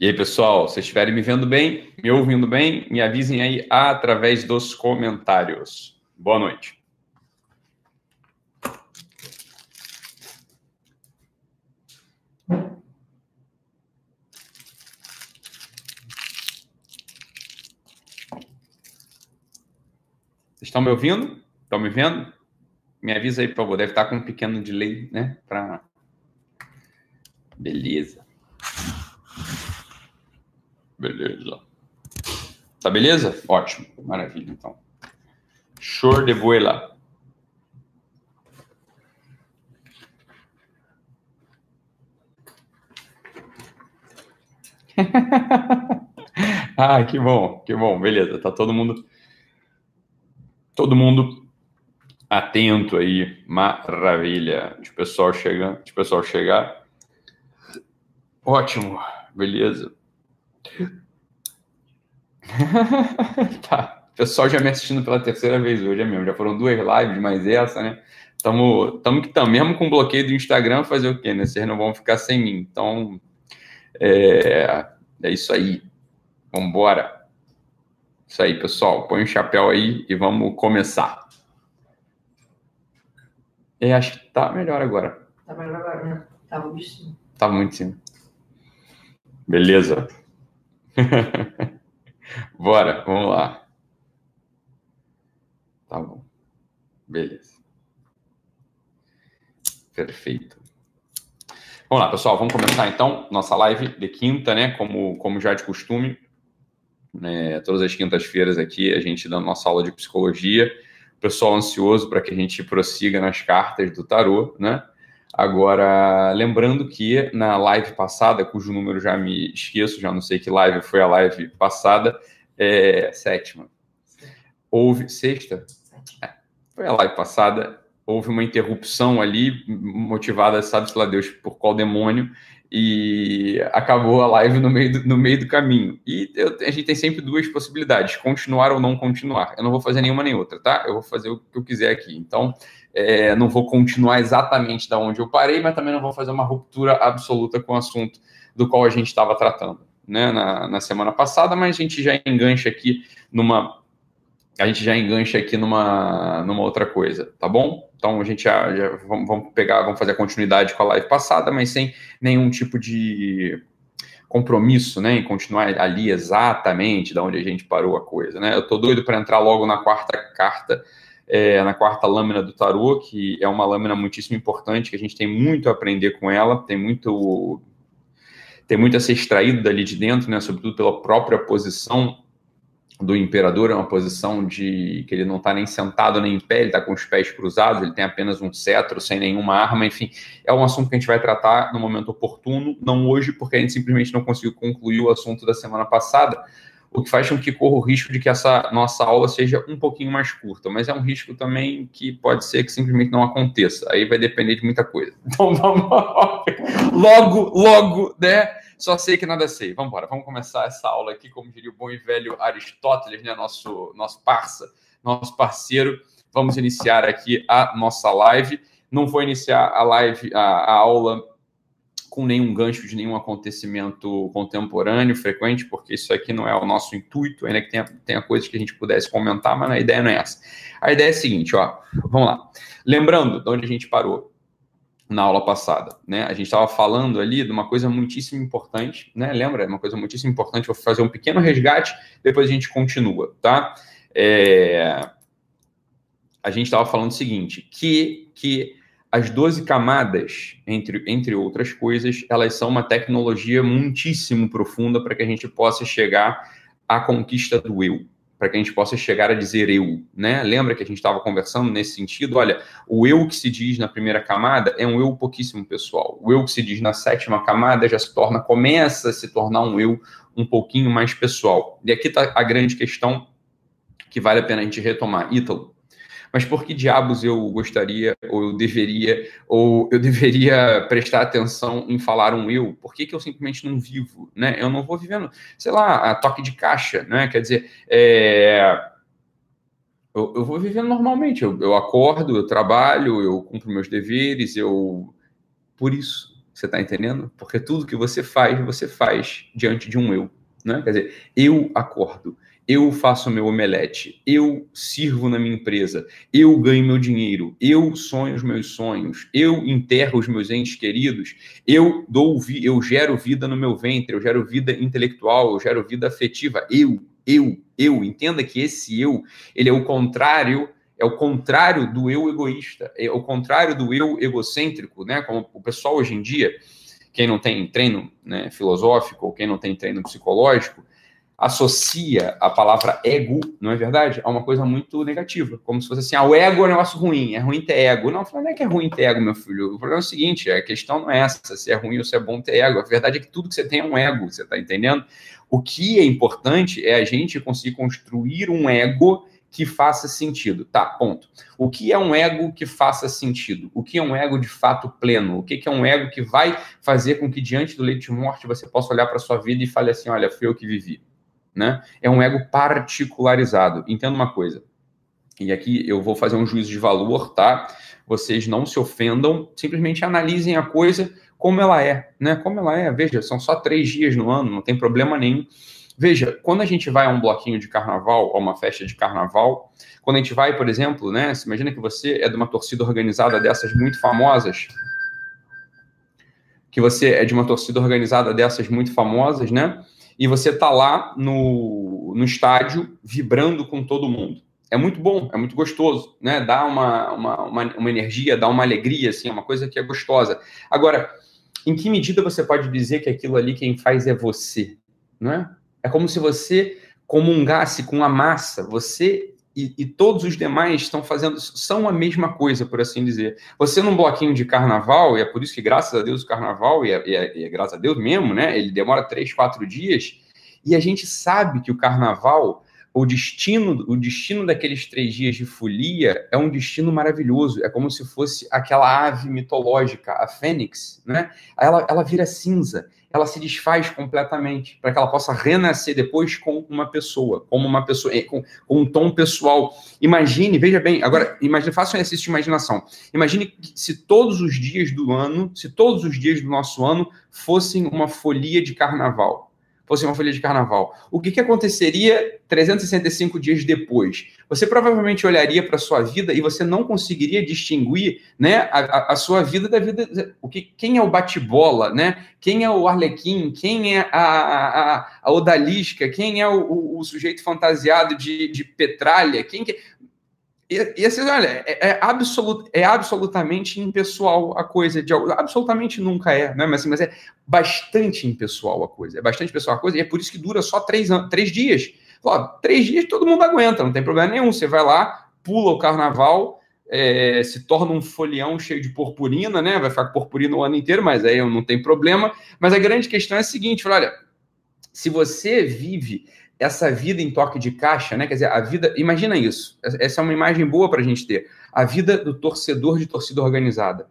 E aí, pessoal, se estiverem me vendo bem, me ouvindo bem, me avisem aí através dos comentários. Boa noite. Vocês estão me ouvindo? Estão me vendo? Me avisa aí, por favor. Deve estar com um pequeno delay, né? Pra... Beleza. Beleza. Tá beleza? Ótimo. Maravilha, então. Show de bola. ah, que bom, que bom. Beleza, tá todo mundo todo mundo atento aí. Maravilha. De pessoal chegando, de pessoal chegar. Ótimo. Beleza. tá. O pessoal já me assistindo pela terceira vez hoje, é mesmo. Já foram duas lives, mais essa, né? Tamo, tamo que estamos. Mesmo com bloqueio do Instagram, fazer o quê, né? Vocês não vão ficar sem mim. Então, é, é isso aí. Vambora. Isso aí, pessoal. Põe o chapéu aí e vamos começar. Eu acho que tá melhor agora. Tá melhor agora, né? Tava bichinho. Tava muito sim. Beleza. Bora, vamos lá. Tá bom. Beleza. Perfeito. Vamos lá, pessoal, vamos começar então nossa live de quinta, né? Como, como já de costume, né? todas as quintas-feiras aqui a gente dando nossa aula de psicologia. pessoal ansioso para que a gente prossiga nas cartas do tarô, né? Agora, lembrando que na live passada, cujo número já me esqueço, já não sei que live foi a live passada, é, sétima. Houve. Sexta? É, foi a live passada. Houve uma interrupção ali, motivada, sabe-se lá Deus, por qual demônio, e acabou a live no meio do, no meio do caminho. E eu, a gente tem sempre duas possibilidades: continuar ou não continuar. Eu não vou fazer nenhuma nem outra, tá? Eu vou fazer o que eu quiser aqui. Então, é, não vou continuar exatamente da onde eu parei, mas também não vou fazer uma ruptura absoluta com o assunto do qual a gente estava tratando né, na, na semana passada, mas a gente já engancha aqui numa. A gente já engancha aqui numa, numa outra coisa, tá bom? Então a gente já, já vamos, pegar, vamos fazer a continuidade com a live passada, mas sem nenhum tipo de compromisso, né, em continuar ali exatamente da onde a gente parou a coisa, né? Eu tô doido para entrar logo na quarta carta é, na quarta lâmina do tarô, que é uma lâmina muitíssimo importante, que a gente tem muito a aprender com ela, tem muito tem muito a ser extraído dali de dentro, né, sobretudo pela própria posição do imperador, é uma posição de que ele não está nem sentado nem em pé, ele está com os pés cruzados, ele tem apenas um cetro, sem nenhuma arma, enfim, é um assunto que a gente vai tratar no momento oportuno, não hoje, porque a gente simplesmente não conseguiu concluir o assunto da semana passada, o que faz com que corra o risco de que essa nossa aula seja um pouquinho mais curta, mas é um risco também que pode ser que simplesmente não aconteça. Aí vai depender de muita coisa. Então vamos logo, logo, né? Só sei que nada sei. Vamos embora, vamos começar essa aula aqui, como diria o bom e velho Aristóteles, né? Nosso, nosso parça, nosso parceiro. Vamos iniciar aqui a nossa live. Não vou iniciar a live, a, a aula com nenhum gancho de nenhum acontecimento contemporâneo, frequente, porque isso aqui não é o nosso intuito, ainda que tenha, tenha coisas que a gente pudesse comentar, mas a ideia não é essa. A ideia é a seguinte, ó, vamos lá. Lembrando de onde a gente parou na aula passada, né? A gente estava falando ali de uma coisa muitíssimo importante, né? Lembra? Uma coisa muitíssimo importante. Vou fazer um pequeno resgate, depois a gente continua, tá? É... A gente estava falando o seguinte, que que as 12 camadas, entre, entre outras coisas, elas são uma tecnologia muitíssimo profunda para que a gente possa chegar à conquista do eu, para que a gente possa chegar a dizer eu, né? Lembra que a gente estava conversando nesse sentido? Olha, o eu que se diz na primeira camada é um eu pouquíssimo pessoal. O eu que se diz na sétima camada já se torna, começa a se tornar um eu um pouquinho mais pessoal. E aqui está a grande questão que vale a pena a gente retomar. Ítalo, mas por que diabos eu gostaria, ou eu deveria, ou eu deveria prestar atenção em falar um eu? Por que, que eu simplesmente não vivo? Né? Eu não vou vivendo, sei lá, a toque de caixa, né? Quer dizer, é... eu, eu, vou vivendo normalmente. Eu, eu acordo, eu trabalho, eu cumpro meus deveres, eu. Por isso, Você está entendendo? Porque tudo que você faz, você faz diante de um eu. Né? Quer dizer, eu acordo, eu faço meu omelete, eu sirvo na minha empresa, eu ganho meu dinheiro, eu sonho os meus sonhos, eu enterro os meus entes queridos, eu dou eu gero vida no meu ventre, eu gero vida intelectual, eu gero vida afetiva, eu, eu, eu. Entenda que esse eu, ele é o contrário é o contrário do eu egoísta, é o contrário do eu egocêntrico, né? Como o pessoal hoje em dia, quem não tem treino né, filosófico ou quem não tem treino psicológico, associa a palavra ego, não é verdade? A uma coisa muito negativa, como se fosse assim, ah, o ego é um negócio ruim, é ruim ter ego. Não, não é que é ruim ter ego, meu filho. O problema é o seguinte, a questão não é essa, se é ruim ou se é bom ter ego. A verdade é que tudo que você tem é um ego, você está entendendo? O que é importante é a gente conseguir construir um ego que faça sentido. Tá, ponto. O que é um ego que faça sentido? O que é um ego de fato pleno? O que é um ego que vai fazer com que, diante do leite de morte, você possa olhar para sua vida e fale assim: olha, fui eu que vivi. Né? É um ego particularizado. Entenda uma coisa. E aqui eu vou fazer um juízo de valor, tá? Vocês não se ofendam, simplesmente analisem a coisa como ela é, né? Como ela é. Veja, são só três dias no ano, não tem problema nenhum Veja, quando a gente vai a um bloquinho de carnaval, a uma festa de carnaval, quando a gente vai, por exemplo, né, se imagina que você é de uma torcida organizada dessas muito famosas, que você é de uma torcida organizada dessas muito famosas, né? E você tá lá no, no estádio vibrando com todo mundo. É muito bom, é muito gostoso, né? Dá uma, uma, uma, uma energia, dá uma alegria, assim, é uma coisa que é gostosa. Agora, em que medida você pode dizer que aquilo ali quem faz é você, não é? É como se você comungasse com a massa, você e, e, todos os demais estão fazendo, são a mesma coisa, por assim dizer. Você num bloquinho de carnaval, e é por isso que, graças a Deus, o carnaval, e é, e é, e é graças a Deus mesmo, né? Ele demora três, quatro dias, e a gente sabe que o carnaval, o destino, o destino daqueles três dias de folia é um destino maravilhoso. É como se fosse aquela ave mitológica, a fênix, né? Ela, ela vira cinza ela se desfaz completamente, para que ela possa renascer depois com uma pessoa, como uma pessoa, eh, com, com, um tom pessoal. Imagine, veja bem, agora, imagine, faça um exercício de imaginação. Imagine se todos os dias do ano, se todos os dias do nosso ano fossem uma folia de carnaval fosse uma folha de carnaval, o que, que aconteceria 365 dias depois? Você provavelmente olharia para a sua vida e você não conseguiria distinguir né, a, a, sua vida da vida. O que, quem é o bate-bola, né? Quem é o Arlequim? Quem é a, a, a Odalisca? Quem é o, o, o sujeito fantasiado de, de Petralha? Quem que... E, assim, olha, é, é, absolut, é absolutamente impessoal a coisa. De, absolutamente nunca é, né? mas, assim, mas é bastante impessoal a coisa. É bastante pessoal a coisa, e é por isso que dura só três, três dias. Ó, três dias todo mundo aguenta, não tem problema nenhum. Você vai lá, pula o carnaval, é, se torna um folião cheio de purpurina, né? Vai ficar com purpurina o ano inteiro, mas aí não tem problema. Mas a grande questão é a seguinte: olha, se você vive essa vida em toque de caixa, né? Quer dizer, a vida. Imagina isso. Essa é uma imagem boa para a gente ter. A vida do torcedor de torcida organizada.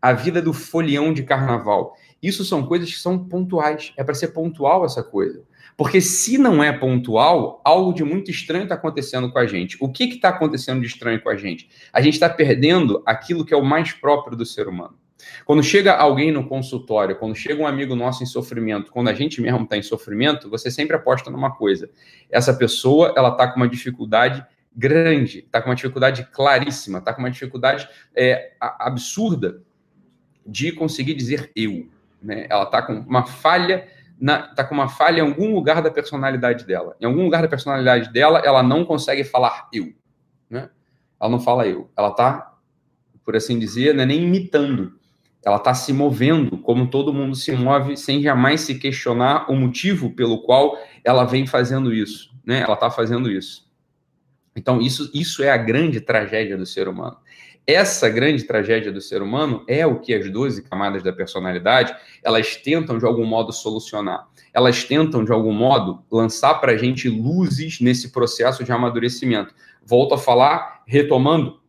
A vida do folião de carnaval. Isso são coisas que são pontuais. É para ser pontual essa coisa. Porque se não é pontual, algo de muito estranho está acontecendo com a gente. O que está acontecendo de estranho com a gente? A gente está perdendo aquilo que é o mais próprio do ser humano. Quando chega alguém no consultório, quando chega um amigo nosso em sofrimento, quando a gente mesmo está em sofrimento, você sempre aposta numa coisa. Essa pessoa, ela está com uma dificuldade grande, está com uma dificuldade claríssima, está com uma dificuldade é, absurda de conseguir dizer eu. Né? Ela está com uma falha está com uma falha em algum lugar da personalidade dela. Em algum lugar da personalidade dela, ela não consegue falar eu. Né? Ela não fala eu. Ela está, por assim dizer, não é nem imitando ela está se movendo como todo mundo se move, sem jamais se questionar o motivo pelo qual ela vem fazendo isso, né? Ela está fazendo isso. Então, isso, isso é a grande tragédia do ser humano. Essa grande tragédia do ser humano é o que as 12 camadas da personalidade, elas tentam de algum modo solucionar. Elas tentam de algum modo lançar para a gente luzes nesse processo de amadurecimento. Volto a falar, retomando,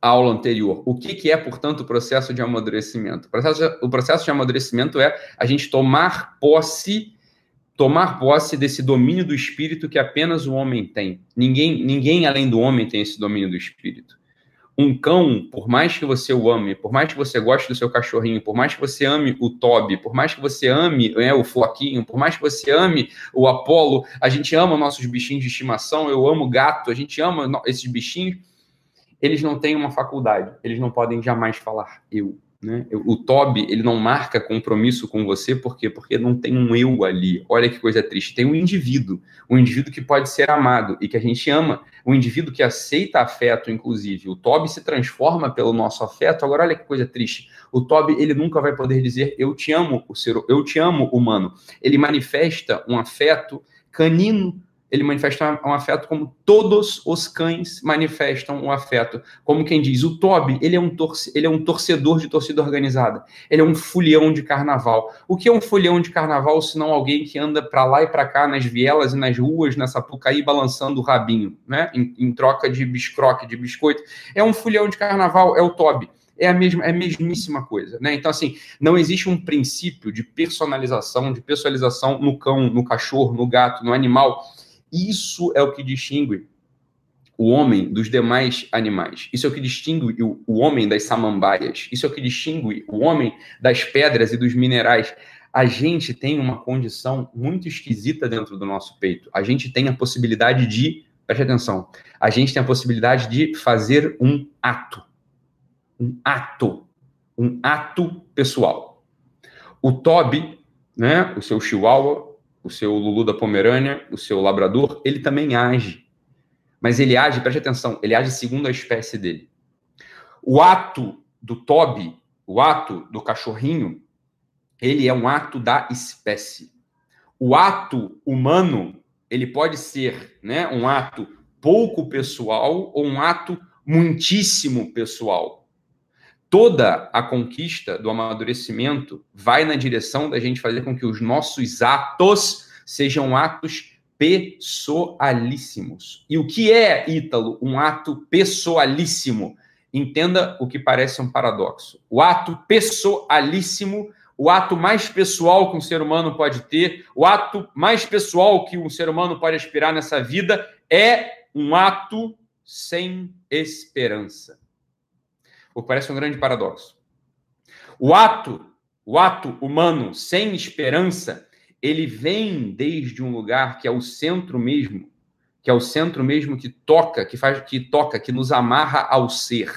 aula anterior. O que, que é, portanto, o processo de amadurecimento? O processo, de, o processo de amadurecimento é a gente tomar posse tomar posse desse domínio do espírito que apenas o homem tem. Ninguém, ninguém além do homem tem esse domínio do espírito. um cão, por mais que você o ame, por mais que você goste do seu cachorrinho, por mais que você ame o Toby, por mais que você ame né, o Floquinho, por mais que você ame o Apolo, a gente ama nossos bichinhos de estimação, eu amo gato, a gente ama esses bichinhos, eles não têm uma faculdade, eles não podem jamais falar eu. Né? O Toby, ele não marca compromisso com você, por quê? Porque não tem um eu ali. Olha que coisa triste. Tem um indivíduo, um indivíduo que pode ser amado e que a gente ama, um indivíduo que aceita afeto, inclusive. O Toby se transforma pelo nosso afeto. Agora, olha que coisa triste. O Toby, ele nunca vai poder dizer eu te amo, o ser, eu te amo, humano. Ele manifesta um afeto canino ele manifesta um afeto como todos os cães manifestam um afeto. Como quem diz, o Toby, ele é um, torce, ele é um torcedor de torcida organizada. Ele é um folião de carnaval. O que é um folião de carnaval se não alguém que anda para lá e para cá nas vielas e nas ruas, na Sapucaí, balançando o rabinho, né? Em, em troca de biscroque, de biscoito. É um folião de carnaval, é o Toby é a mesma, é a mesmíssima coisa, né? Então, assim, não existe um princípio de personalização, de pessoalização no cão, no cachorro, no gato, no animal, isso é o que distingue o homem dos demais animais. Isso é o que distingue o, homem das samambaias. Isso é o que distingue o homem das pedras e dos minerais. A gente tem uma condição muito esquisita dentro do nosso peito. A gente tem a possibilidade de, preste atenção, a gente tem a possibilidade de fazer um ato. Um ato. Um ato pessoal. O Toby, né, o seu chihuahua, o seu Lulu da Pomerânia, o seu Labrador, ele também age. Mas ele age, preste atenção, ele age segundo a espécie dele. O ato do Toby, o ato do cachorrinho, ele é um ato da espécie. O ato humano, ele pode ser né, um ato pouco pessoal ou um ato muitíssimo pessoal toda a conquista do amadurecimento vai na direção da gente fazer com que os nossos atos sejam atos pessoalíssimos. E o que é, Ítalo, um ato pessoalíssimo? Entenda o que parece um paradoxo. O ato pessoalíssimo, o ato mais pessoal que um ser humano pode ter, o ato mais pessoal que um ser humano pode aspirar nessa vida é um ato sem esperança o que parece um grande paradoxo. O ato, o ato humano sem esperança, ele vem desde um lugar que é o centro mesmo, que é o centro mesmo que toca, que faz que toca, que nos amarra ao ser.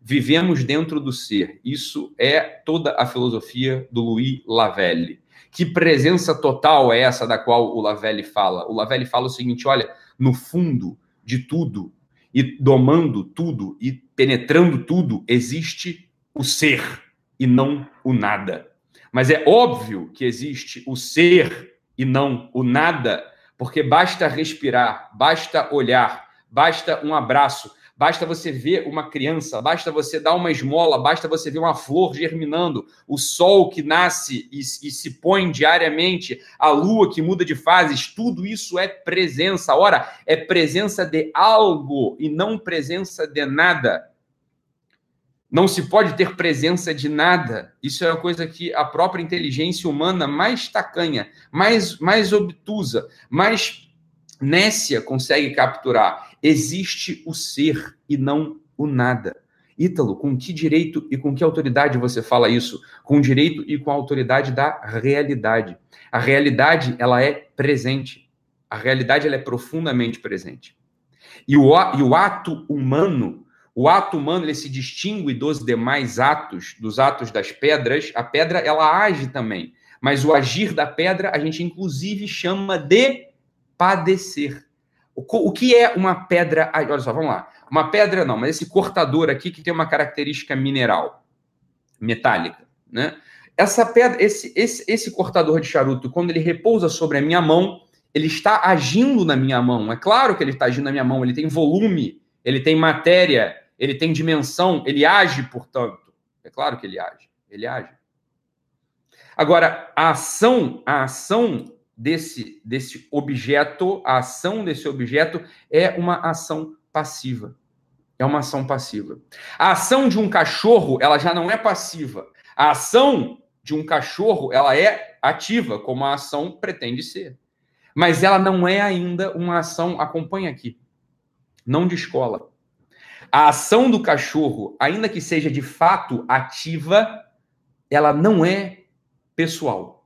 Vivemos dentro do ser. Isso é toda a filosofia do Louis Lavelle. Que presença total é essa da qual o Lavelle fala? O Lavelle fala o seguinte: olha, no fundo de tudo e domando tudo e penetrando tudo, existe o ser e não o nada. Mas é óbvio que existe o ser e não o nada, porque basta respirar, basta olhar, basta um abraço, Basta você ver uma criança, basta você dar uma esmola, basta você ver uma flor germinando, o sol que nasce e, e, se põe diariamente, a lua que muda de fases, tudo isso é presença. Ora, é presença de algo e não presença de nada. Não se pode ter presença de nada. Isso é uma coisa que a própria inteligência humana mais tacanha, mais, mais obtusa, mais nécia consegue capturar existe o ser e não o nada. Ítalo, com que direito e com que autoridade você fala isso? Com direito e com a autoridade da realidade. A realidade, ela é presente. A realidade, ela é profundamente presente. E o, e o ato humano, o ato humano, ele se distingue dos demais atos, dos atos das pedras. A pedra, ela age também. Mas o agir da pedra, a gente inclusive chama de padecer. O, que é uma pedra? Olha só, vamos lá. Uma pedra não, mas esse cortador aqui que tem uma característica mineral, metálica, né? Essa pedra, esse, esse, esse cortador de charuto, quando ele repousa sobre a minha mão, ele está agindo na minha mão. É claro que ele está agindo na minha mão. Ele tem volume, ele tem matéria, ele tem dimensão, ele age, portanto. É claro que ele age. Ele age. Agora, a ação, a ação desse, desse objeto, a ação desse objeto é uma ação passiva. É uma ação passiva. A ação de um cachorro, ela já não é passiva. A ação de um cachorro, ela é ativa, como a ação pretende ser. Mas ela não é ainda uma ação, acompanha aqui, não de escola. A ação do cachorro, ainda que seja de fato ativa, ela não é pessoal.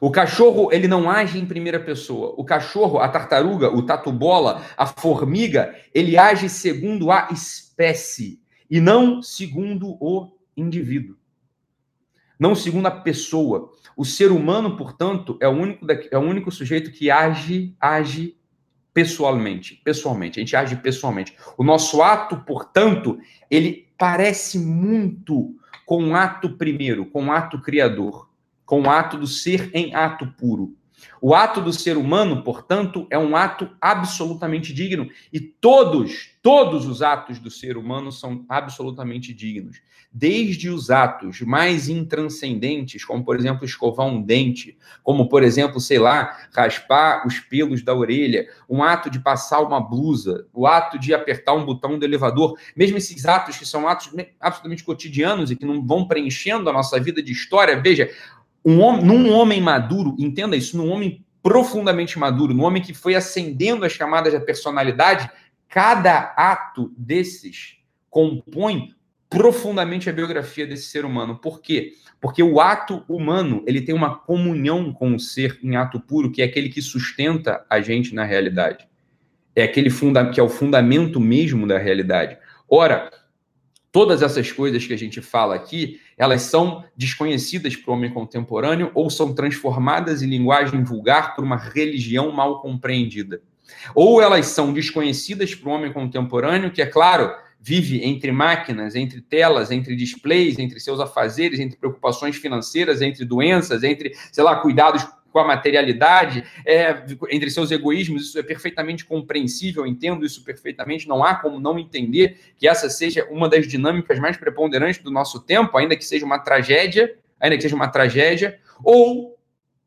O cachorro, ele não age em primeira pessoa. O cachorro, a tartaruga, o tatu-bola, a formiga, ele age segundo a espécie e não segundo o indivíduo. Não segundo a pessoa. O ser humano, portanto, é o único, é o único sujeito que age, age pessoalmente, pessoalmente. A gente age pessoalmente. O nosso ato, portanto, ele parece muito com o ato primeiro, com o ato criador, com o ato do ser em ato puro. O ato do ser humano, portanto, é um ato absolutamente digno e todos, todos os atos do ser humano são absolutamente dignos. Desde os atos mais intranscendentes, como por exemplo escovar um dente, como por exemplo, sei lá, raspar os pelos da orelha, um ato de passar uma blusa, o ato de apertar um botão do elevador, mesmo esses atos que são atos absolutamente cotidianos e que não vão preenchendo a nossa vida de história, veja, um num homem maduro, entenda isso, num homem profundamente maduro, num homem que foi ascendendo as camadas da personalidade, cada ato desses compõe profundamente a biografia desse ser humano. Por quê? Porque o ato humano, ele tem uma comunhão com o ser em ato puro, que é aquele que sustenta a gente na realidade. É aquele funda que é o fundamento mesmo da realidade. Ora, todas essas coisas que a gente fala aqui, elas são desconhecidas para o homem contemporâneo ou são transformadas em linguagem vulgar por uma religião mal compreendida. Ou elas são desconhecidas para o homem contemporâneo, que, é claro, vive entre máquinas, entre telas, entre displays, entre seus afazeres, entre preocupações financeiras, entre doenças, entre, sei lá, cuidados com a materialidade, é, entre seus egoísmos, isso é perfeitamente compreensível, entendo isso perfeitamente, não há como não entender que essa seja uma das dinâmicas mais preponderantes do nosso tempo, ainda que seja uma tragédia, ainda que seja uma tragédia, ou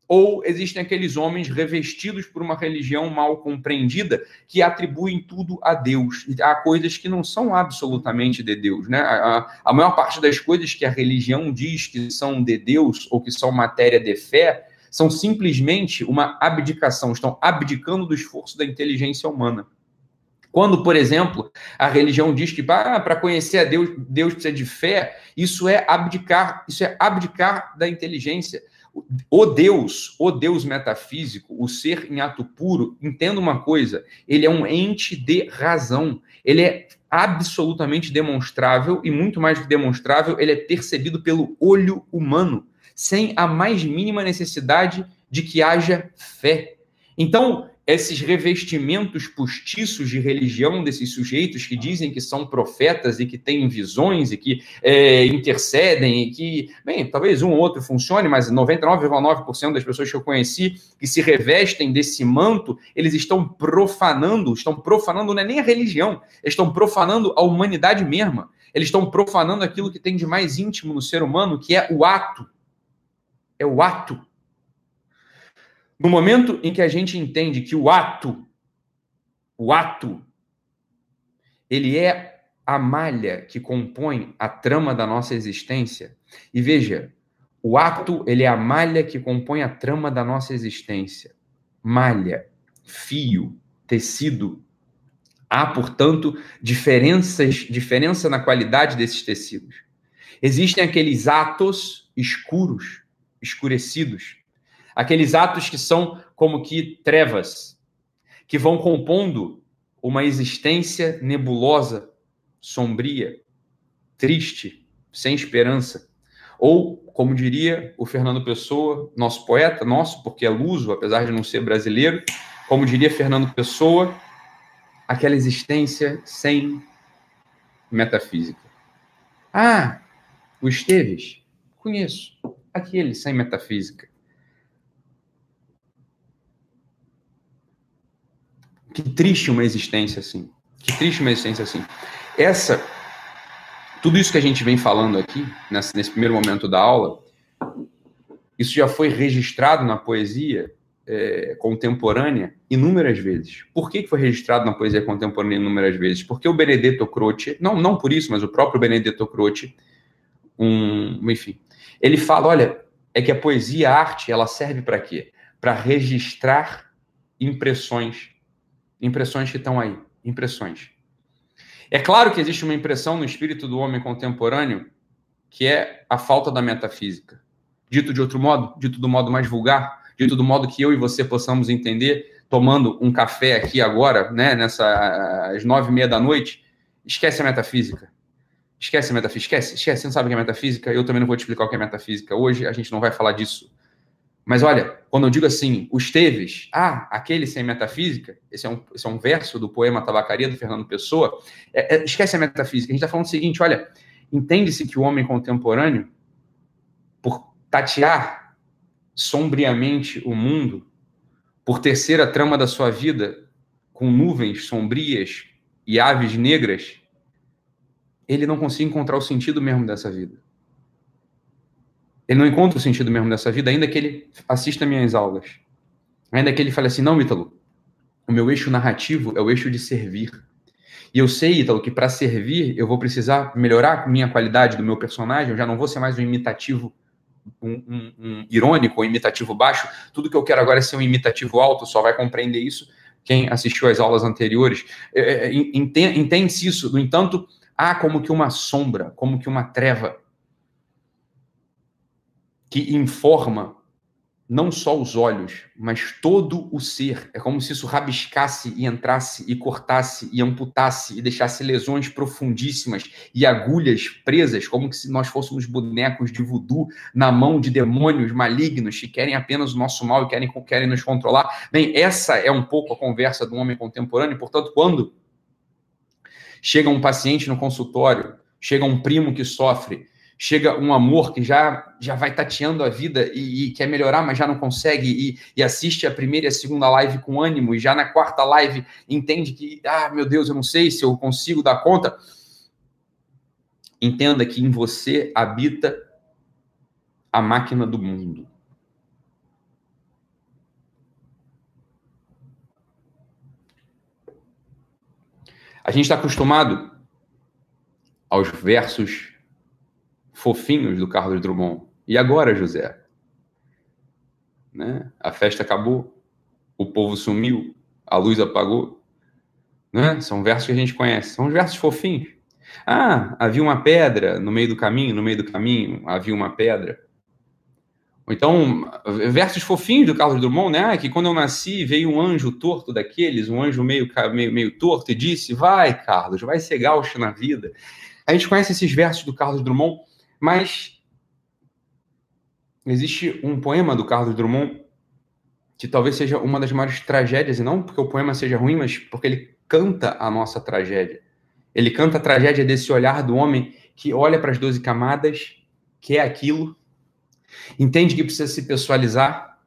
ou existem aqueles homens revestidos por uma religião mal compreendida que atribuem tudo a Deus. Há coisas que não são absolutamente de Deus. Né? A, a, maior parte das coisas que a religião diz que são de Deus ou que são matéria de fé são simplesmente uma abdicação, estão abdicando do esforço da inteligência humana. Quando, por exemplo, a religião diz que ah, para conhecer a Deus, Deus precisa de fé, isso é abdicar, isso é abdicar da inteligência. O Deus, o Deus metafísico, o ser em ato puro, entenda uma coisa, ele é um ente de razão. Ele é absolutamente demonstrável e muito mais que demonstrável, ele é percebido pelo olho humano sem a mais mínima necessidade de que haja fé. Então, esses revestimentos postiços de religião desses sujeitos que dizem que são profetas e que têm visões e que é, intercedem e que, bem, talvez um ou outro funcione, mas 99,9% das pessoas que eu conheci que se revestem desse manto, eles estão profanando, estão profanando não é nem a religião, estão profanando a humanidade mesma. Eles estão profanando aquilo que tem de mais íntimo no ser humano, que é o ato é o ato. No momento em que a gente entende que o ato, o ato, ele é a malha que compõe a trama da nossa existência. E veja, o ato, ele é a malha que compõe a trama da nossa existência. Malha, fio, tecido. Há, portanto, diferenças, diferença na qualidade desses tecidos. Existem aqueles atos escuros escurecidos. Aqueles atos que são como que trevas, que vão compondo uma existência nebulosa, sombria, triste, sem esperança. Ou, como diria o Fernando Pessoa, nosso poeta, nosso, porque é luso, apesar de não ser brasileiro, como diria Fernando Pessoa, aquela existência sem metafísica. Ah, o Esteves? Conheço aquele sem metafísica. Que triste uma existência assim. Que triste uma existência assim. Essa, tudo isso que a gente vem falando aqui, nesse, nesse primeiro momento da aula, isso já foi registrado na poesia é, contemporânea inúmeras vezes. Por que, que foi registrado na poesia contemporânea inúmeras vezes? Porque o Benedetto Croce, não, não por isso, mas o próprio Benedetto Croce, um, enfim, ele fala, olha, é que a poesia, a arte, ela serve para quê? Para registrar impressões, impressões que estão aí, impressões. É claro que existe uma impressão no espírito do homem contemporâneo que é a falta da metafísica. Dito de outro modo, dito do modo mais vulgar, dito do modo que eu e você possamos entender, tomando um café aqui agora, né, nessa às nove e meia da noite, esquece a metafísica. Esquece metafísica, esquece, esquece, você não sabe o que é metafísica, eu também não vou te explicar o que é metafísica. Hoje a gente não vai falar disso. Mas olha, quando eu digo assim, os Teves, ah, aquele sem metafísica, esse é um, esse é um verso do poema Tabacaria, do Fernando Pessoa, é, é, esquece a metafísica. A gente está falando o seguinte, olha, entende-se que o homem contemporâneo, por tatear sombriamente o mundo, por tecer a trama da sua vida com nuvens sombrias e aves negras, ele não consegue encontrar o sentido mesmo dessa vida. Ele não encontra o sentido mesmo dessa vida, ainda que ele assista minhas aulas. Ainda que ele fale assim: não, Ítalo, o meu eixo narrativo é o eixo de servir. E eu sei, Ítalo, que para servir eu vou precisar melhorar a minha qualidade do meu personagem, eu já não vou ser mais um imitativo um, um, um irônico ou imitativo baixo. Tudo que eu quero agora é ser um imitativo alto, só vai compreender isso quem assistiu às aulas anteriores. É, é Entende-se isso. No entanto, há como que uma sombra, como que uma treva que informa não só os olhos, mas todo o ser. É como se isso rabiscasse e entrasse e cortasse e amputasse e deixasse lesões profundíssimas e agulhas presas, como se nós fôssemos bonecos de voodoo na mão de demônios malignos que querem apenas o nosso mal e querem, querem nos controlar. Bem, essa é um pouco a conversa do homem contemporâneo, portanto, quando chega um paciente no consultório, chega um primo que sofre, chega um amor que já, já vai tateando a vida e, e quer melhorar, mas já não consegue, e, e, assiste a primeira e a segunda live com ânimo, e já na quarta live entende que, ah, meu Deus, eu não sei se eu consigo dar conta. Entenda que em você habita a máquina do mundo. A gente está acostumado aos versos fofinhos do Carlos Drummond. E agora, José? Né? A festa acabou, o povo sumiu, a luz apagou. Né? São versos que a gente conhece, são versos fofinhos. Ah, havia uma pedra no meio do caminho, no meio do caminho havia uma pedra. Então, versos fofinhos do Carlos Drummond, né? Que quando eu nasci veio um anjo torto daqueles, um anjo meio, meio, meio torto, e disse: Vai, Carlos, vai ser gaúcho na vida. A gente conhece esses versos do Carlos Drummond mas existe um poema do Carlos Drummond que talvez seja uma das maiores tragédias, e não porque o poema seja ruim, mas porque ele canta a nossa tragédia. Ele canta a tragédia desse olhar do homem que olha para as 12 camadas, que é aquilo, entende que precisa se pessoalizar,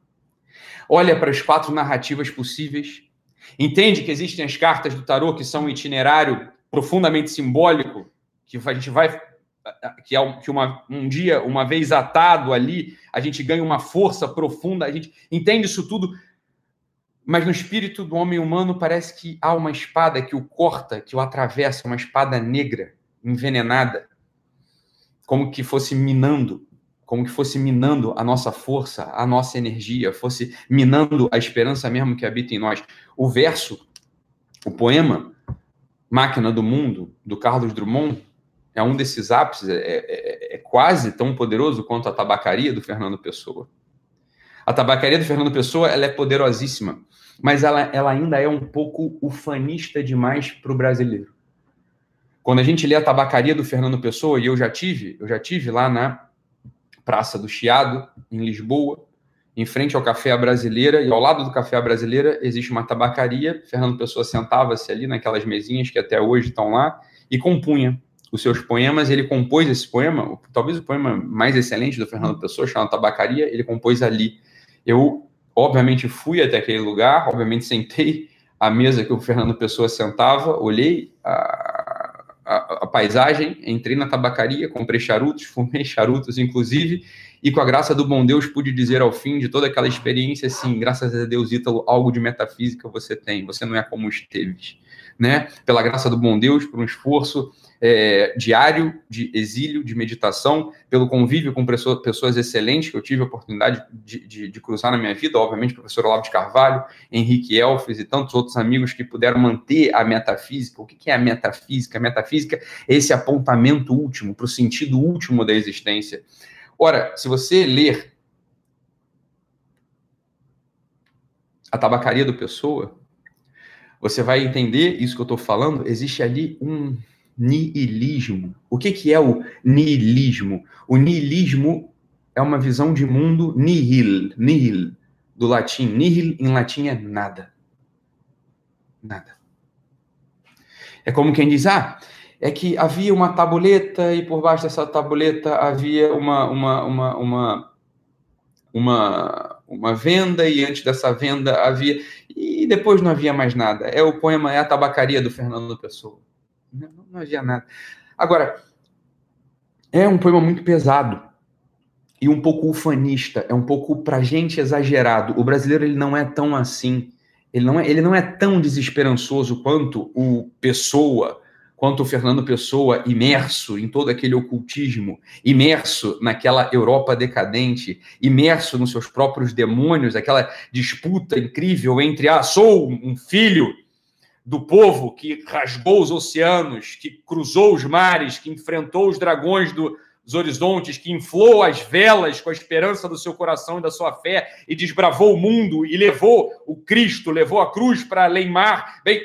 olha para as quatro narrativas possíveis, entende que existem as cartas do tarô que são um itinerário profundamente simbólico, que a gente vai que, é, que uma, um dia, uma vez atado ali, a gente ganha uma força profunda, a gente entende isso tudo, mas no espírito do homem humano parece que há uma espada que o corta, que o atravessa, uma espada negra, envenenada, como que fosse minando, como que fosse minando a nossa força, a nossa energia, fosse minando a esperança mesmo que habita em nós. O verso, o poema Máquina do Mundo, do Carlos Drummond, é um desses ápices, é, é, é, quase tão poderoso quanto a tabacaria do Fernando Pessoa. A tabacaria do Fernando Pessoa ela é poderosíssima, mas ela, ela ainda é um pouco ufanista demais para o brasileiro. Quando a gente lê a tabacaria do Fernando Pessoa, e eu já tive, eu já tive lá na Praça do Chiado, em Lisboa, em frente ao Café Brasileira, e ao lado do Café Brasileira existe uma tabacaria. Fernando Pessoa sentava-se ali naquelas mesinhas que até hoje estão lá e compunha os seus poemas, ele compôs esse poema, talvez o poema mais excelente do Fernando Pessoa, chamado Tabacaria, ele compôs ali. Eu, obviamente, fui até aquele lugar, obviamente sentei à mesa que o Fernando Pessoa sentava, olhei a, a, a paisagem, entrei na tabacaria, comprei charutos, fumei charutos, inclusive, e com a graça do bom Deus pude dizer ao fim de toda aquela experiência, assim, graças a Deus, Ítalo, algo de metafísica você tem, você não é como o Esteves né, pela graça do bom Deus, por um esforço é, diário de exílio, de meditação, pelo convívio com pessoas excelentes que eu tive a oportunidade de, de, de cruzar na minha vida, obviamente, professor Olavo de Carvalho, Henrique Elfes e tantos outros amigos que puderam manter a metafísica. O que é a metafísica? A metafísica é esse apontamento último, para o sentido último da existência. Ora, se você ler a tabacaria do Pessoa, você vai entender isso que eu estou falando. Existe ali um niilismo. O que, que é o niilismo? O niilismo é uma visão de mundo nihil, nihil, do latim. Nihil em latim é nada. Nada. É como quem diz, ah, é que havia uma tabuleta e por baixo dessa tabuleta havia uma, uma, uma, uma, uma, uma venda e antes dessa venda havia... E depois não havia mais nada. É o poema É a Tabacaria, do Fernando Pessoa. Não, não havia nada. Agora, é um poema muito pesado e um pouco ufanista, é um pouco pra gente exagerado. O brasileiro ele não é tão assim, ele não é, ele não é tão desesperançoso quanto o Pessoa, quanto o Fernando Pessoa, imerso em todo aquele ocultismo, imerso naquela Europa decadente, imerso nos seus próprios demônios, aquela disputa incrível entre ah, sou um filho do povo que rasgou os oceanos, que cruzou os mares, que enfrentou os dragões do, dos horizontes, que inflou as velas com a esperança do seu coração e da sua fé e desbravou o mundo e levou o Cristo, levou a cruz para além mar. Bem,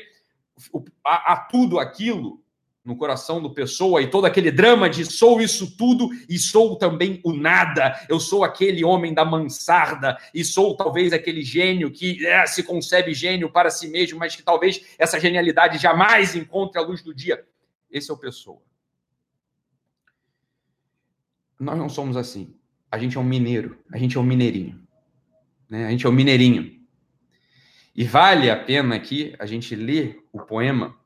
a, a tudo aquilo no coração do pessoa e todo aquele drama de sou isso tudo e sou também o nada. Eu sou aquele homem da mansarda e sou talvez aquele gênio que é, se concebe gênio para si mesmo, mas que talvez essa genialidade jamais encontre a luz do dia. Esse é o pessoa. Nós não somos assim. A gente é um mineiro, a gente é um mineirinho. Né? A gente é um mineirinho. E vale a pena aqui a gente ler o poema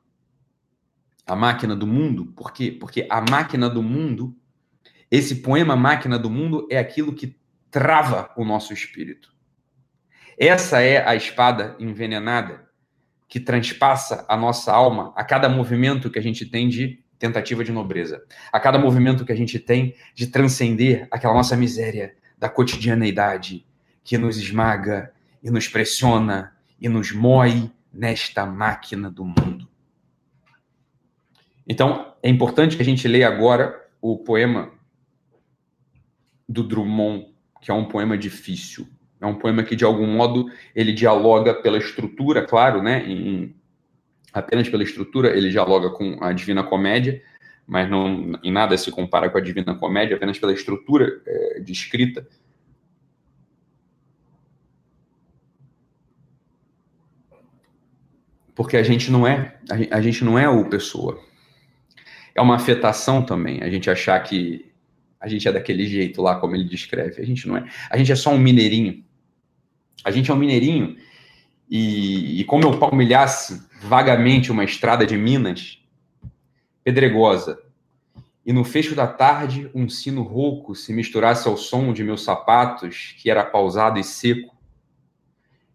a Máquina do Mundo. Por quê? Porque a Máquina do Mundo, esse poema Máquina do Mundo é aquilo que trava o nosso espírito. Essa é a espada envenenada que transpassa a nossa alma a cada movimento que a gente tem de tentativa de nobreza, a cada movimento que a gente tem de transcender aquela nossa miséria da cotidianeidade que nos esmaga e nos pressiona e nos moe nesta máquina do mundo. Então, é importante que a gente leia agora o poema do Drummond, que é um poema difícil. É um poema que, de algum modo, ele dialoga pela estrutura, claro, né? Em, apenas pela estrutura, ele dialoga com a Divina Comédia, mas não em nada se compara com a Divina Comédia, apenas pela estrutura é, de escrita. Porque a gente não é, a gente não é o pessoa é uma afetação também, a gente achar que a gente é daquele jeito lá, como ele descreve. A gente não é. A gente é só um mineirinho. A gente é um mineirinho. E, e como eu palmilhasse vagamente uma estrada de Minas, pedregosa, e no fecho da tarde um sino rouco se misturasse ao som de meus sapatos, que era pausado e seco,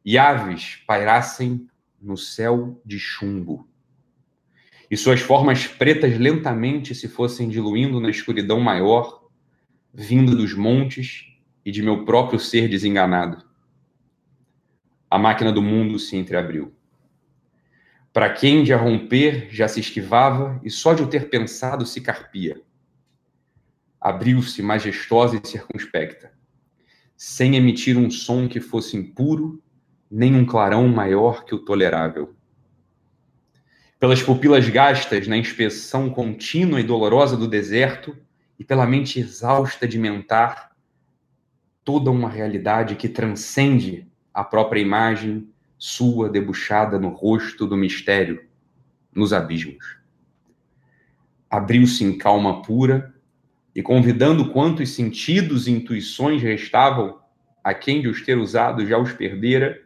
e aves pairassem no céu de chumbo e suas formas pretas lentamente se fossem diluindo na escuridão maior, vinda dos montes e de meu próprio ser desenganado. A máquina do mundo se entreabriu. Para quem de a romper já se esquivava e só de o ter pensado se carpia. Abriu-se majestosa e circunspecta, sem emitir um som que fosse impuro, nem um clarão maior que o tolerável pelas pupilas gastas na inspeção contínua e dolorosa do deserto e pela mente exausta de mentar toda uma realidade que transcende a própria imagem sua debuxada no rosto do mistério, nos abismos. Abriu-se em calma pura e, convidando quantos sentidos e intuições restavam, a quem de os ter usado já os perdera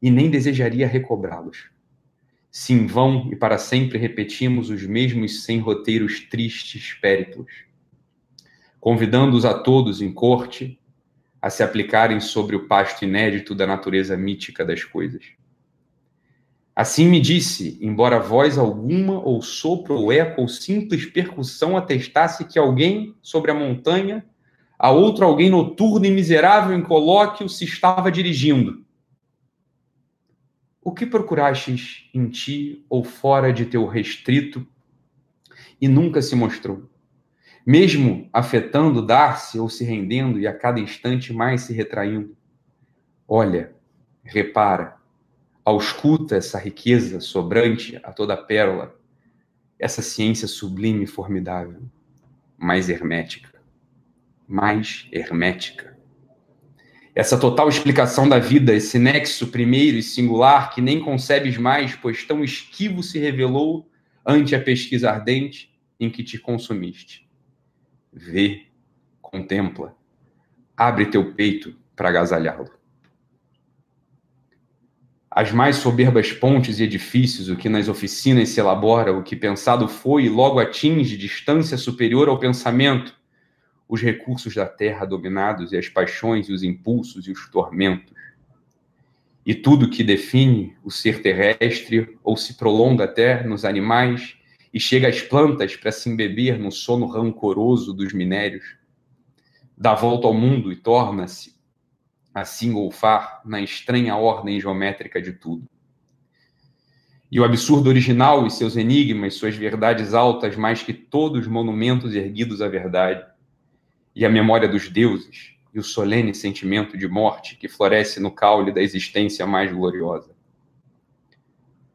e nem desejaria recobrá-los se em vão e para sempre repetimos os mesmos cem roteiros tristes périplos, convidando-os a todos em corte a se aplicarem sobre o pasto inédito da natureza mítica das coisas. Assim me disse, embora voz alguma, ou sopro, ou eco, ou simples percussão atestasse que alguém sobre a montanha, a outro alguém noturno e miserável em colóquio se estava dirigindo. O que procurastes em ti ou fora de teu restrito e nunca se mostrou? Mesmo afetando dar-se ou se rendendo e a cada instante mais se retraindo. Olha, repara, ausculta essa riqueza sobrante a toda pérola, essa ciência sublime e formidável, mais hermética, mais hermética. Essa total explicação da vida, esse nexo primeiro e singular que nem concebes mais, pois tão esquivo se revelou ante a pesquisa ardente em que te consumiste. Vê, contempla, abre teu peito para agasalhá-lo. As mais soberbas pontes e edifícios, o que nas oficinas se elabora, o que pensado foi e logo atinge distância superior ao pensamento, os recursos da terra dominados e as paixões e os impulsos e os tormentos. E tudo que define o ser terrestre ou se prolonga até nos animais e chega às plantas para se embeber no sono rancoroso dos minérios, dá volta ao mundo e torna-se assim golfar na estranha ordem geométrica de tudo. E o absurdo original e seus enigmas, suas verdades altas, mais que todos os monumentos erguidos à verdade, e a memória dos deuses, e o solene sentimento de morte que floresce no caule da existência mais gloriosa.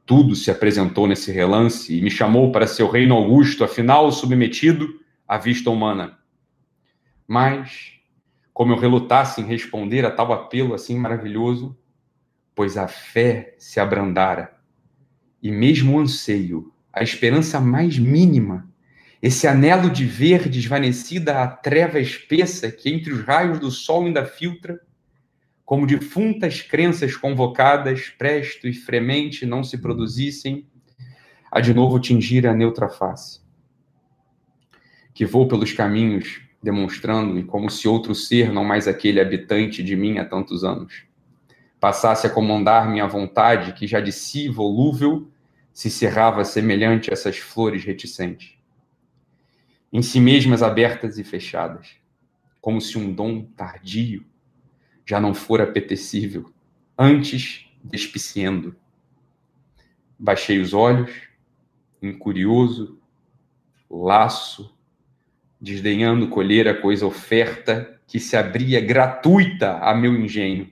Tudo se apresentou nesse relance e me chamou para seu reino augusto, afinal submetido à vista humana. Mas como eu relutasse em responder a tal apelo assim maravilhoso, pois a fé se abrandara, e mesmo o anseio, a esperança mais mínima, esse anelo de ver desvanecida a treva espessa que entre os raios do sol ainda filtra, como defuntas crenças convocadas, presto e fremente não se produzissem, a de novo tingir a neutra face. Que vou pelos caminhos demonstrando-me como se outro ser, não mais aquele habitante de mim há tantos anos, passasse a comandar minha vontade, que já de si volúvel se cerrava semelhante a essas flores reticentes, em si mesmas abertas e fechadas, como se um dom tardio já não fora apetecível, antes despiciendo. Baixei os olhos, incurioso, laço, desdenhando colher a coisa oferta que se abria gratuita a meu engenho.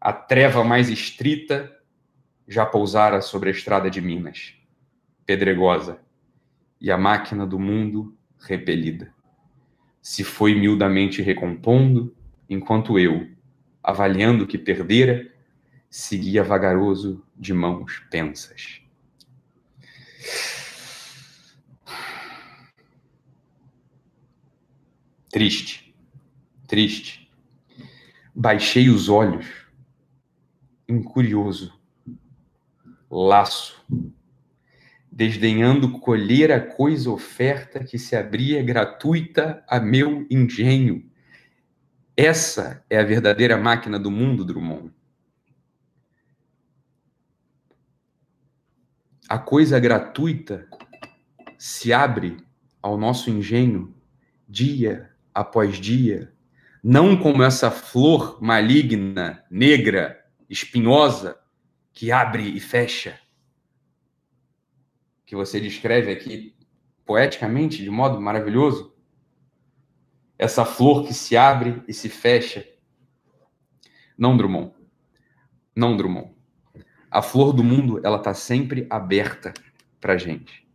A treva mais estrita já pousara sobre a estrada de Minas, pedregosa, e a máquina do mundo repelida. Se foi miudamente recompondo, enquanto eu, avaliando o que perdera, seguia vagaroso de mãos pensas. Triste, triste. Baixei os olhos, incurioso, laço, desdenhando colher a coisa oferta que se abria gratuita a meu engenho. Essa é a verdadeira máquina do mundo, Drummond. A coisa gratuita se abre ao nosso engenho dia após dia, não como essa flor maligna, negra, espinhosa, que abre e fecha, que você descreve aqui poeticamente, de modo maravilhoso. Essa flor que se abre e se fecha. Não, Drummond. Não, Drummond. A flor do mundo, ela está sempre aberta para gente,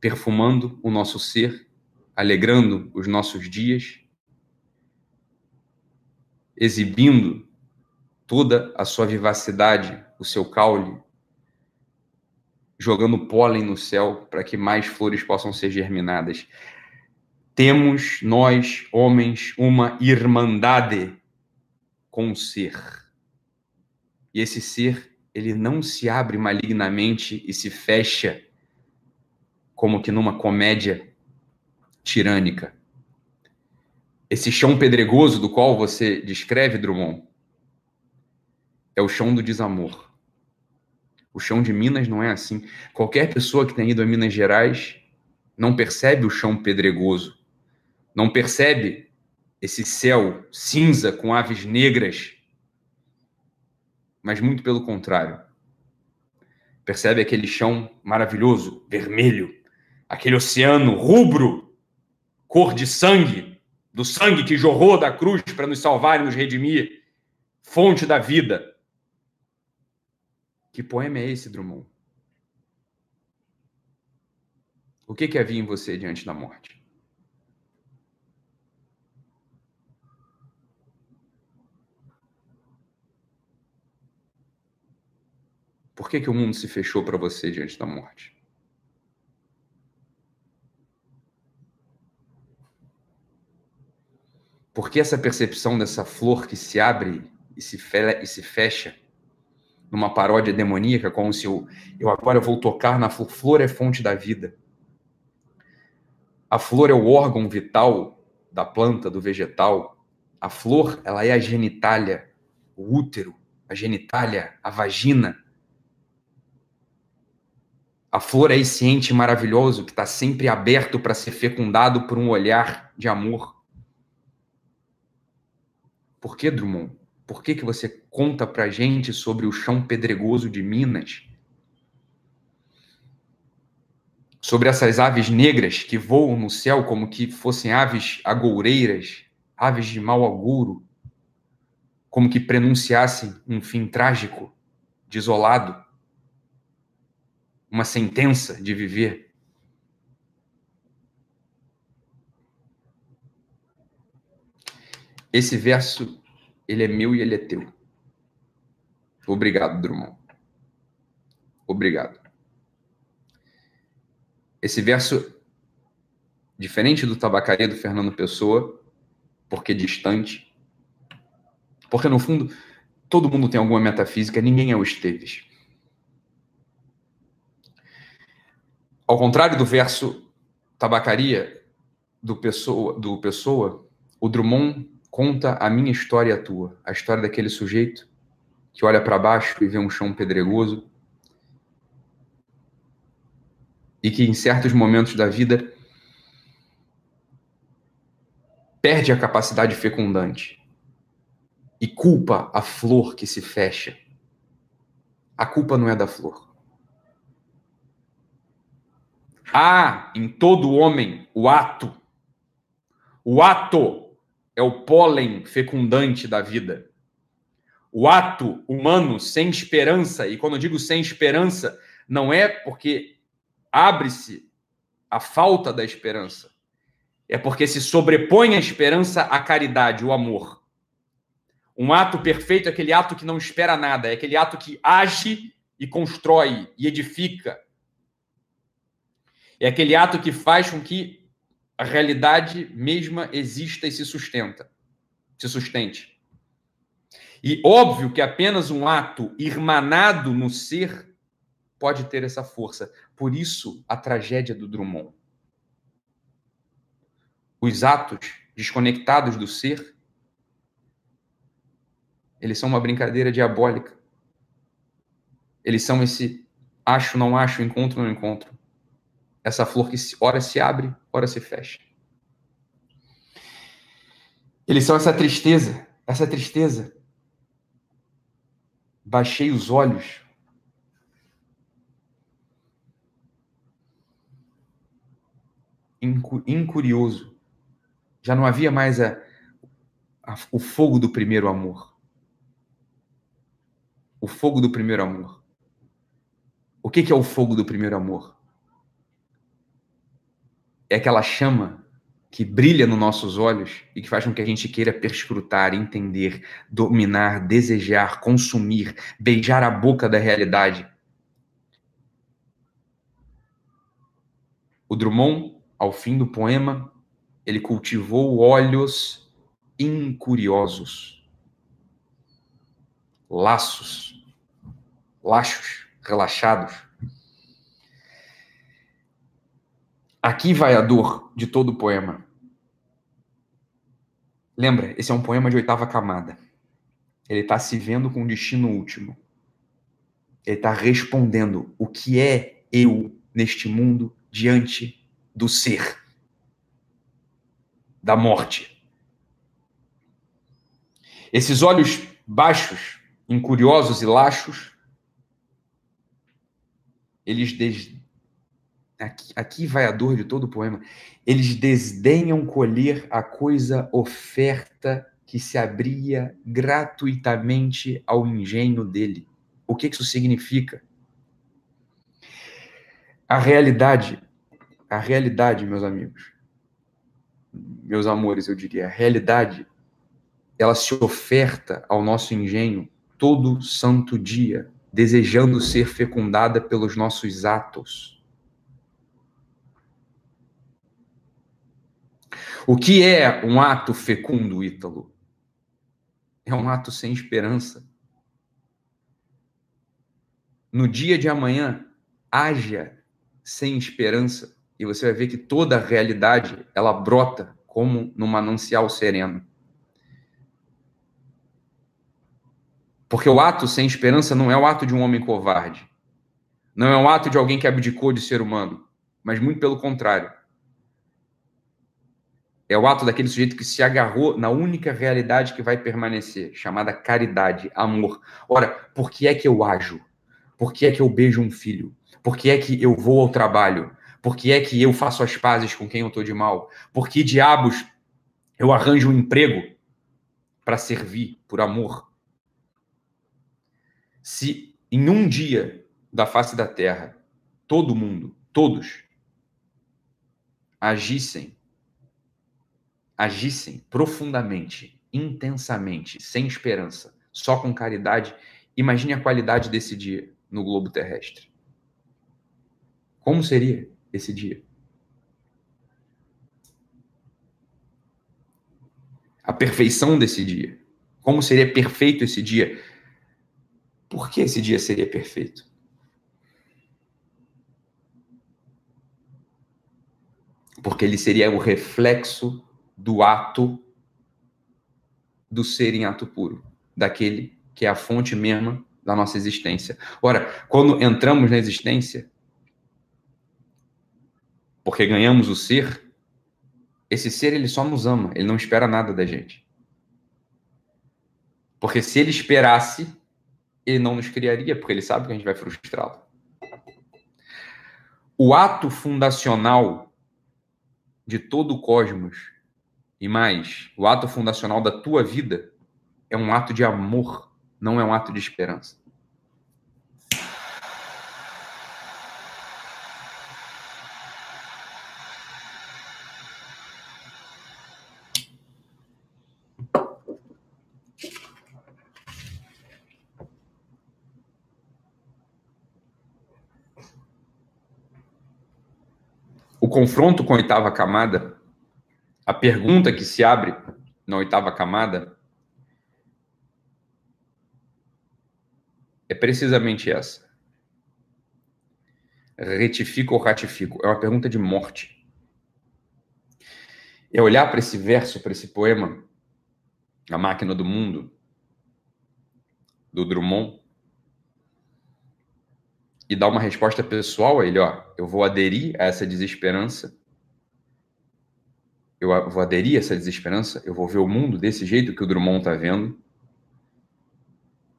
perfumando o nosso ser alegrando os nossos dias, exibindo toda a sua vivacidade, o seu caule, jogando pólen no céu para que mais flores possam ser germinadas. Temos, nós, homens, uma irmandade com o ser. E esse ser, ele não se abre malignamente e se fecha como que numa comédia tirânica. Esse chão pedregoso do qual você descreve, Drummond, é o chão do desamor. O chão de Minas não é assim. Qualquer pessoa que tenha ido a Minas Gerais não percebe o chão pedregoso, não percebe esse céu cinza com aves negras, mas muito pelo contrário. Percebe aquele chão maravilhoso, vermelho, aquele oceano rubro, cor de sangue, do sangue que jorrou da cruz para nos salvar e nos redimir, fonte da vida. Que poema é esse, Drummond? O que, que havia em você diante da morte? Por que, que o mundo se fechou para você diante da morte? Por que essa percepção dessa flor que se abre e se, e se fecha numa paródia demoníaca, como se eu, eu agora vou tocar na flor, flor é fonte da vida. A flor é o órgão vital da planta, do vegetal. A flor, ela é a genitália, o útero, a genitália, a vagina. A flor é esse ente maravilhoso que está sempre aberto para ser fecundado por um olhar de amor. Por que, Drummond? Por que, que você conta pra gente sobre o chão pedregoso de Minas? Sobre essas aves negras que voam no céu como que fossem aves agoureiras, aves de mau agouro, como que prenunciassem um fim trágico, desolado, uma sentença de viver. Esse verso, ele é meu e ele é teu. Obrigado, Drummond. Obrigado. Esse verso, diferente do Tabacaria do Fernando Pessoa, porque distante, porque no fundo todo mundo tem alguma metafísica, ninguém é o Esteves. Ao contrário do verso Tabacaria do Pessoa, do Pessoa o Drummond conta a minha história e a tua, a história daquele sujeito que olha para baixo e vê um chão pedregoso e que em certos momentos da vida perde a capacidade fecundante e culpa a flor que se fecha. A culpa não é da flor. Há em todo homem o ato. O ato é o pólen fecundante da vida. O ato humano sem esperança, e quando eu digo sem esperança, não é porque abre-se a falta da esperança, é porque se sobrepõe a esperança à caridade, o amor. Um ato perfeito é aquele ato que não espera nada, é aquele ato que age e constrói e edifica. É aquele ato que faz com que a realidade mesma exista e se sustenta, se sustente. E óbvio que apenas um ato irmanado no ser pode ter essa força. Por isso, a tragédia do Drummond. Os atos desconectados do ser, eles são uma brincadeira diabólica. Eles são esse acho, não acho, encontro, não encontro. Essa flor que ora se abre, ora se fecha. Eles são essa tristeza, essa tristeza. Baixei os olhos. Incurioso. Já não havia mais a, a, o fogo do primeiro amor. O fogo do primeiro amor. O que, que é o fogo do primeiro amor? É aquela chama que brilha nos nossos olhos e que faz com que a gente queira perscrutar, entender, dominar, desejar, consumir, beijar a boca da realidade. O Drummond, ao fim do poema, ele cultivou olhos incuriosos, laços, laços, relaxados Aqui vai a dor de todo o poema. Lembra, esse é um poema de oitava camada. Ele está se vendo com um destino último. Ele está respondendo o que é eu neste mundo diante do ser, da morte. Esses olhos baixos, incuriosos e laxos, eles des... aqui, aqui vai a dor de todo o poema. Eles desdenham colher a coisa oferta que se abria gratuitamente ao engenho dele. O que isso significa? A realidade, a realidade, meus amigos, meus amores, eu diria, a realidade, ela se oferta ao nosso engenho todo santo dia, desejando ser fecundada pelos nossos atos. O que é um ato fecundo, Ítalo? É um ato sem esperança. No dia de amanhã, haja sem esperança e você vai ver que toda a realidade ela brota como num manancial sereno. Porque o ato sem esperança não é o ato de um homem covarde. Não é o ato de alguém que abdicou de ser humano, mas muito pelo contrário. É o ato daquele sujeito que se agarrou na única realidade que vai permanecer, chamada caridade, amor. Ora, por que é que eu ajo? Por que é que eu beijo um filho? Por que é que eu vou ao trabalho? Por que é que eu faço as pazes com quem eu estou de mal? Por que diabos eu arranjo um emprego para servir por amor? Se em um dia da face da terra todo mundo, todos, agissem agissem profundamente, intensamente, sem esperança, só com caridade, imagine a qualidade desse dia no globo terrestre. Como seria esse dia? A perfeição desse dia. Como seria perfeito esse dia? Por que esse dia seria perfeito? Porque ele seria o reflexo do ato do ser em ato puro, daquele que é a fonte mesma da nossa existência. Ora, quando entramos na existência, porque ganhamos o ser, esse ser ele só nos ama, ele não espera nada da gente. Porque se ele esperasse, ele não nos criaria, porque ele sabe que a gente vai frustrá-lo. O ato fundacional de todo o cosmos e mais, o ato fundacional da tua vida é um ato de amor, não é um ato de esperança. O confronto com a oitava camada a pergunta que se abre na oitava camada é precisamente essa. Retifico ou ratifico? É uma pergunta de morte. É olhar para esse verso, para esse poema, A Máquina do Mundo, do Drummond, e dar uma resposta pessoal a ele, ó, eu vou aderir a essa desesperança eu vou aderir a essa desesperança, eu vou ver o mundo desse jeito que o Drummond está vendo,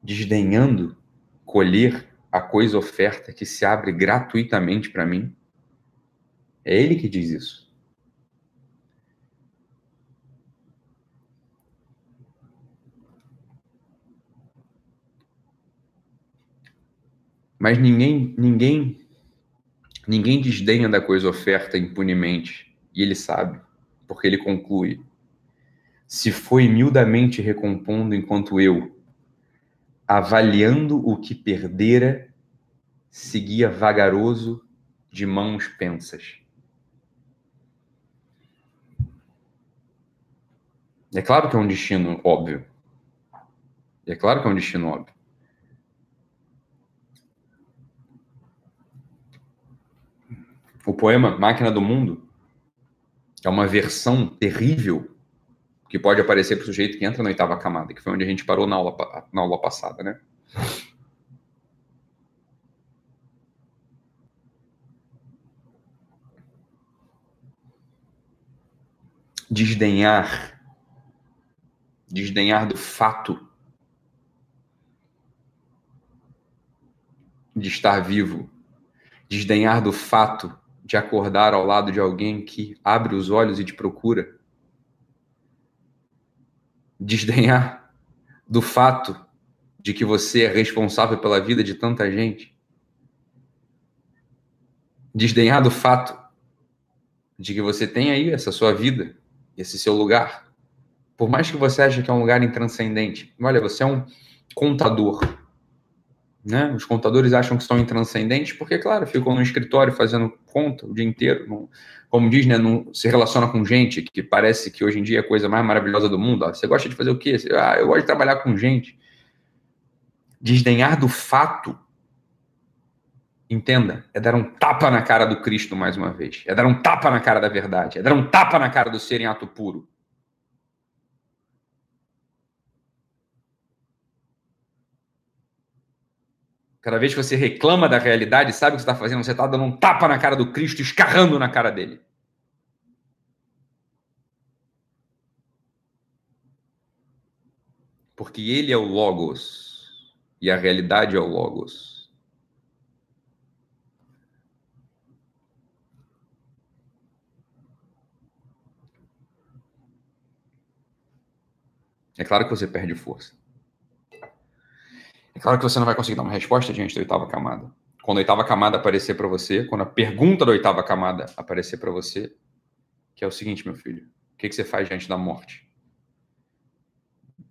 desdenhando colher a coisa oferta que se abre gratuitamente para mim. É ele que diz isso. Mas ninguém, ninguém, ninguém desdenha da coisa oferta impunemente, e ele sabe porque ele conclui: se foi miudamente recompondo enquanto eu, avaliando o que perdera, seguia vagaroso de mãos pensas. É claro que é um destino óbvio. É claro que é um destino óbvio. O poema Máquina do Mundo é uma versão terrível que pode aparecer para o sujeito que entra na oitava camada, que foi onde a gente parou na aula, na aula passada, né? Desdenhar, desdenhar do fato de estar vivo, desdenhar do fato de acordar ao lado de alguém que abre os olhos e te procura, desdenhar do fato de que você é responsável pela vida de tanta gente, desdenhar do fato de que você tem aí essa sua vida, esse seu lugar. Por mais que você ache que é um lugar intranscendente, olha, você é um contador. Né? Os contadores acham que são intranscendentes porque, claro, ficam no escritório fazendo conta o dia inteiro. Não, como diz, né, não se relaciona com gente que parece que hoje em dia é a coisa mais maravilhosa do mundo. Você gosta de fazer o quê? Ah, eu gosto de trabalhar com gente. Desdenhar do fato Entenda, é dar um tapa na cara do Cristo mais uma vez. É dar um tapa na cara da verdade. É dar um tapa na cara do ser em ato puro. Cada vez que você reclama da realidade, sabe o que você está fazendo? Você está dando um tapa na cara do Cristo, escarrando na cara dele. Porque ele é o Logos e a realidade é o Logos. É claro que você perde força. É claro que você não vai conseguir dar uma resposta diante da oitava camada. Quando a oitava camada aparecer para você, quando a pergunta da oitava camada aparecer para você, que é o seguinte, meu filho: o que, que você faz diante da morte?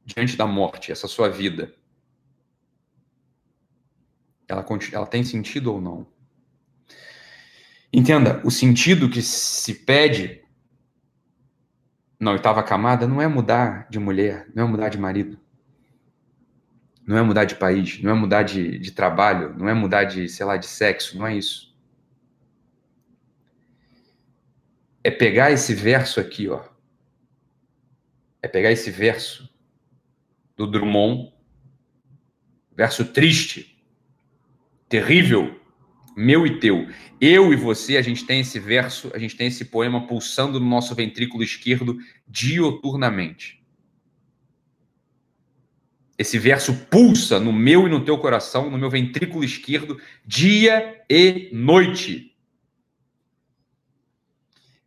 Diante da morte, essa sua vida, ela, ela tem sentido ou não? Entenda, o sentido que se pede na oitava camada não é mudar de mulher, não é mudar de marido, não é mudar de país, não é mudar de, de trabalho, não é mudar de, sei lá, de sexo, não é isso. É pegar esse verso aqui, ó. É pegar esse verso do Drummond, verso triste, terrível, meu e teu. Eu e você, a gente tem esse verso, a gente tem esse poema pulsando no nosso ventrículo esquerdo dioturnamente. Esse verso pulsa no meu e no teu coração, no meu ventrículo esquerdo, dia e noite.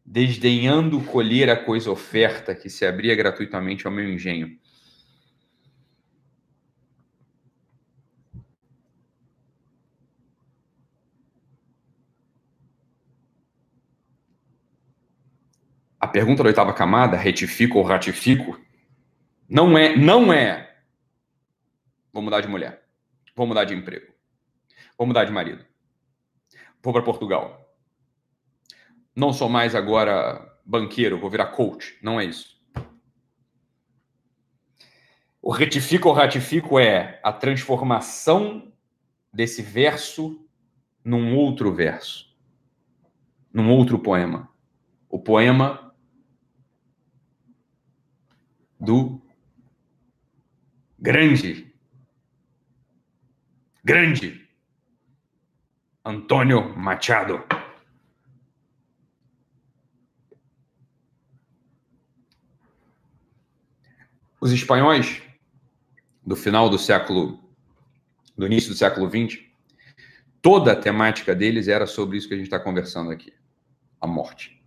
Desdenhando colher a coisa oferta que se abria gratuitamente ao meu engenho. a pergunta da oitava camada, retifico ou ratifico, não é, não é, vou mudar de mulher, vou mudar de emprego, vou mudar de marido, vou para Portugal, não sou mais agora banqueiro, vou virar coach, não é isso. O retifico ou ratifico é a transformação desse verso num outro verso, num outro poema. O poema do grande, grande Antônio Machado. Os espanhóis do final do século, do início do século XX, toda a temática deles era sobre isso que a gente está conversando aqui: a morte.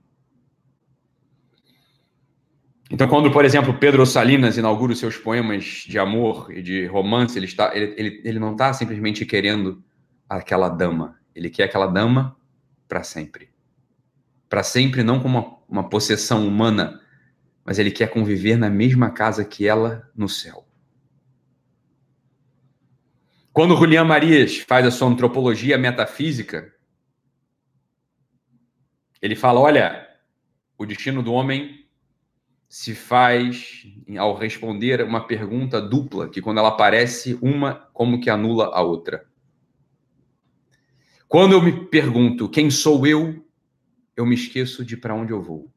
Então, quando, por exemplo, Pedro Salinas inaugura os seus poemas de amor e de romance, ele, está, ele, ele, ele não está simplesmente querendo aquela dama. Ele quer aquela dama para sempre. Para sempre, não como uma, uma possessão humana, mas ele quer conviver na mesma casa que ela no céu. Quando Julián Marias faz a sua antropologia metafísica, ele fala: olha, o destino do homem se faz ao responder uma pergunta dupla, que quando ela aparece, uma como que anula a outra. Quando eu me pergunto quem sou eu, eu me esqueço de para onde eu vou.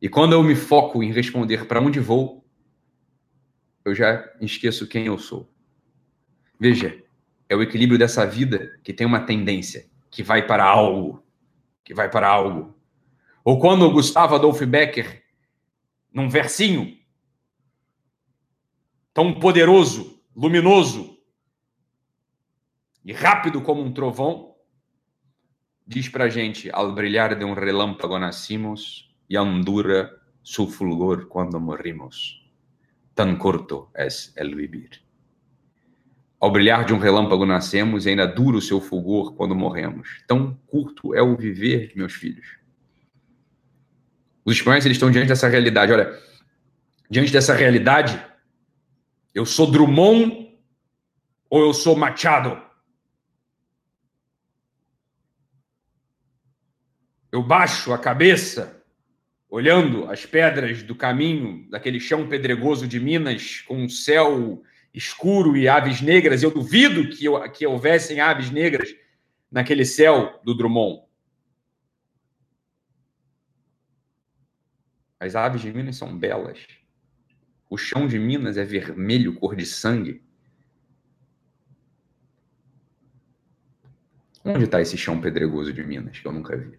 E quando eu me foco em responder para onde vou, eu já esqueço quem eu sou. Veja, é o equilíbrio dessa vida que tem uma tendência, que vai para algo, que vai para algo. Ou quando o Gustavo Adolfo Becker num versinho tão poderoso, luminoso e rápido como um trovão, diz para gente: Al brilhar de um relâmpago nascimos e andura su fulgor quando morrimos. Tan corto es el vivir. Ao brilhar de um relâmpago nascemos e ainda dura o seu fulgor quando morremos. Tão curto é o viver, meus filhos. Os espanhóis eles estão diante dessa realidade. Olha, diante dessa realidade, eu sou Drummond ou eu sou Machado? Eu baixo a cabeça, olhando as pedras do caminho, daquele chão pedregoso de Minas, com um céu escuro e aves negras. Eu duvido que, eu, que houvessem aves negras naquele céu do Drummond. As aves de Minas são belas. O chão de Minas é vermelho, cor de sangue. Onde está esse chão pedregoso de Minas que eu nunca vi?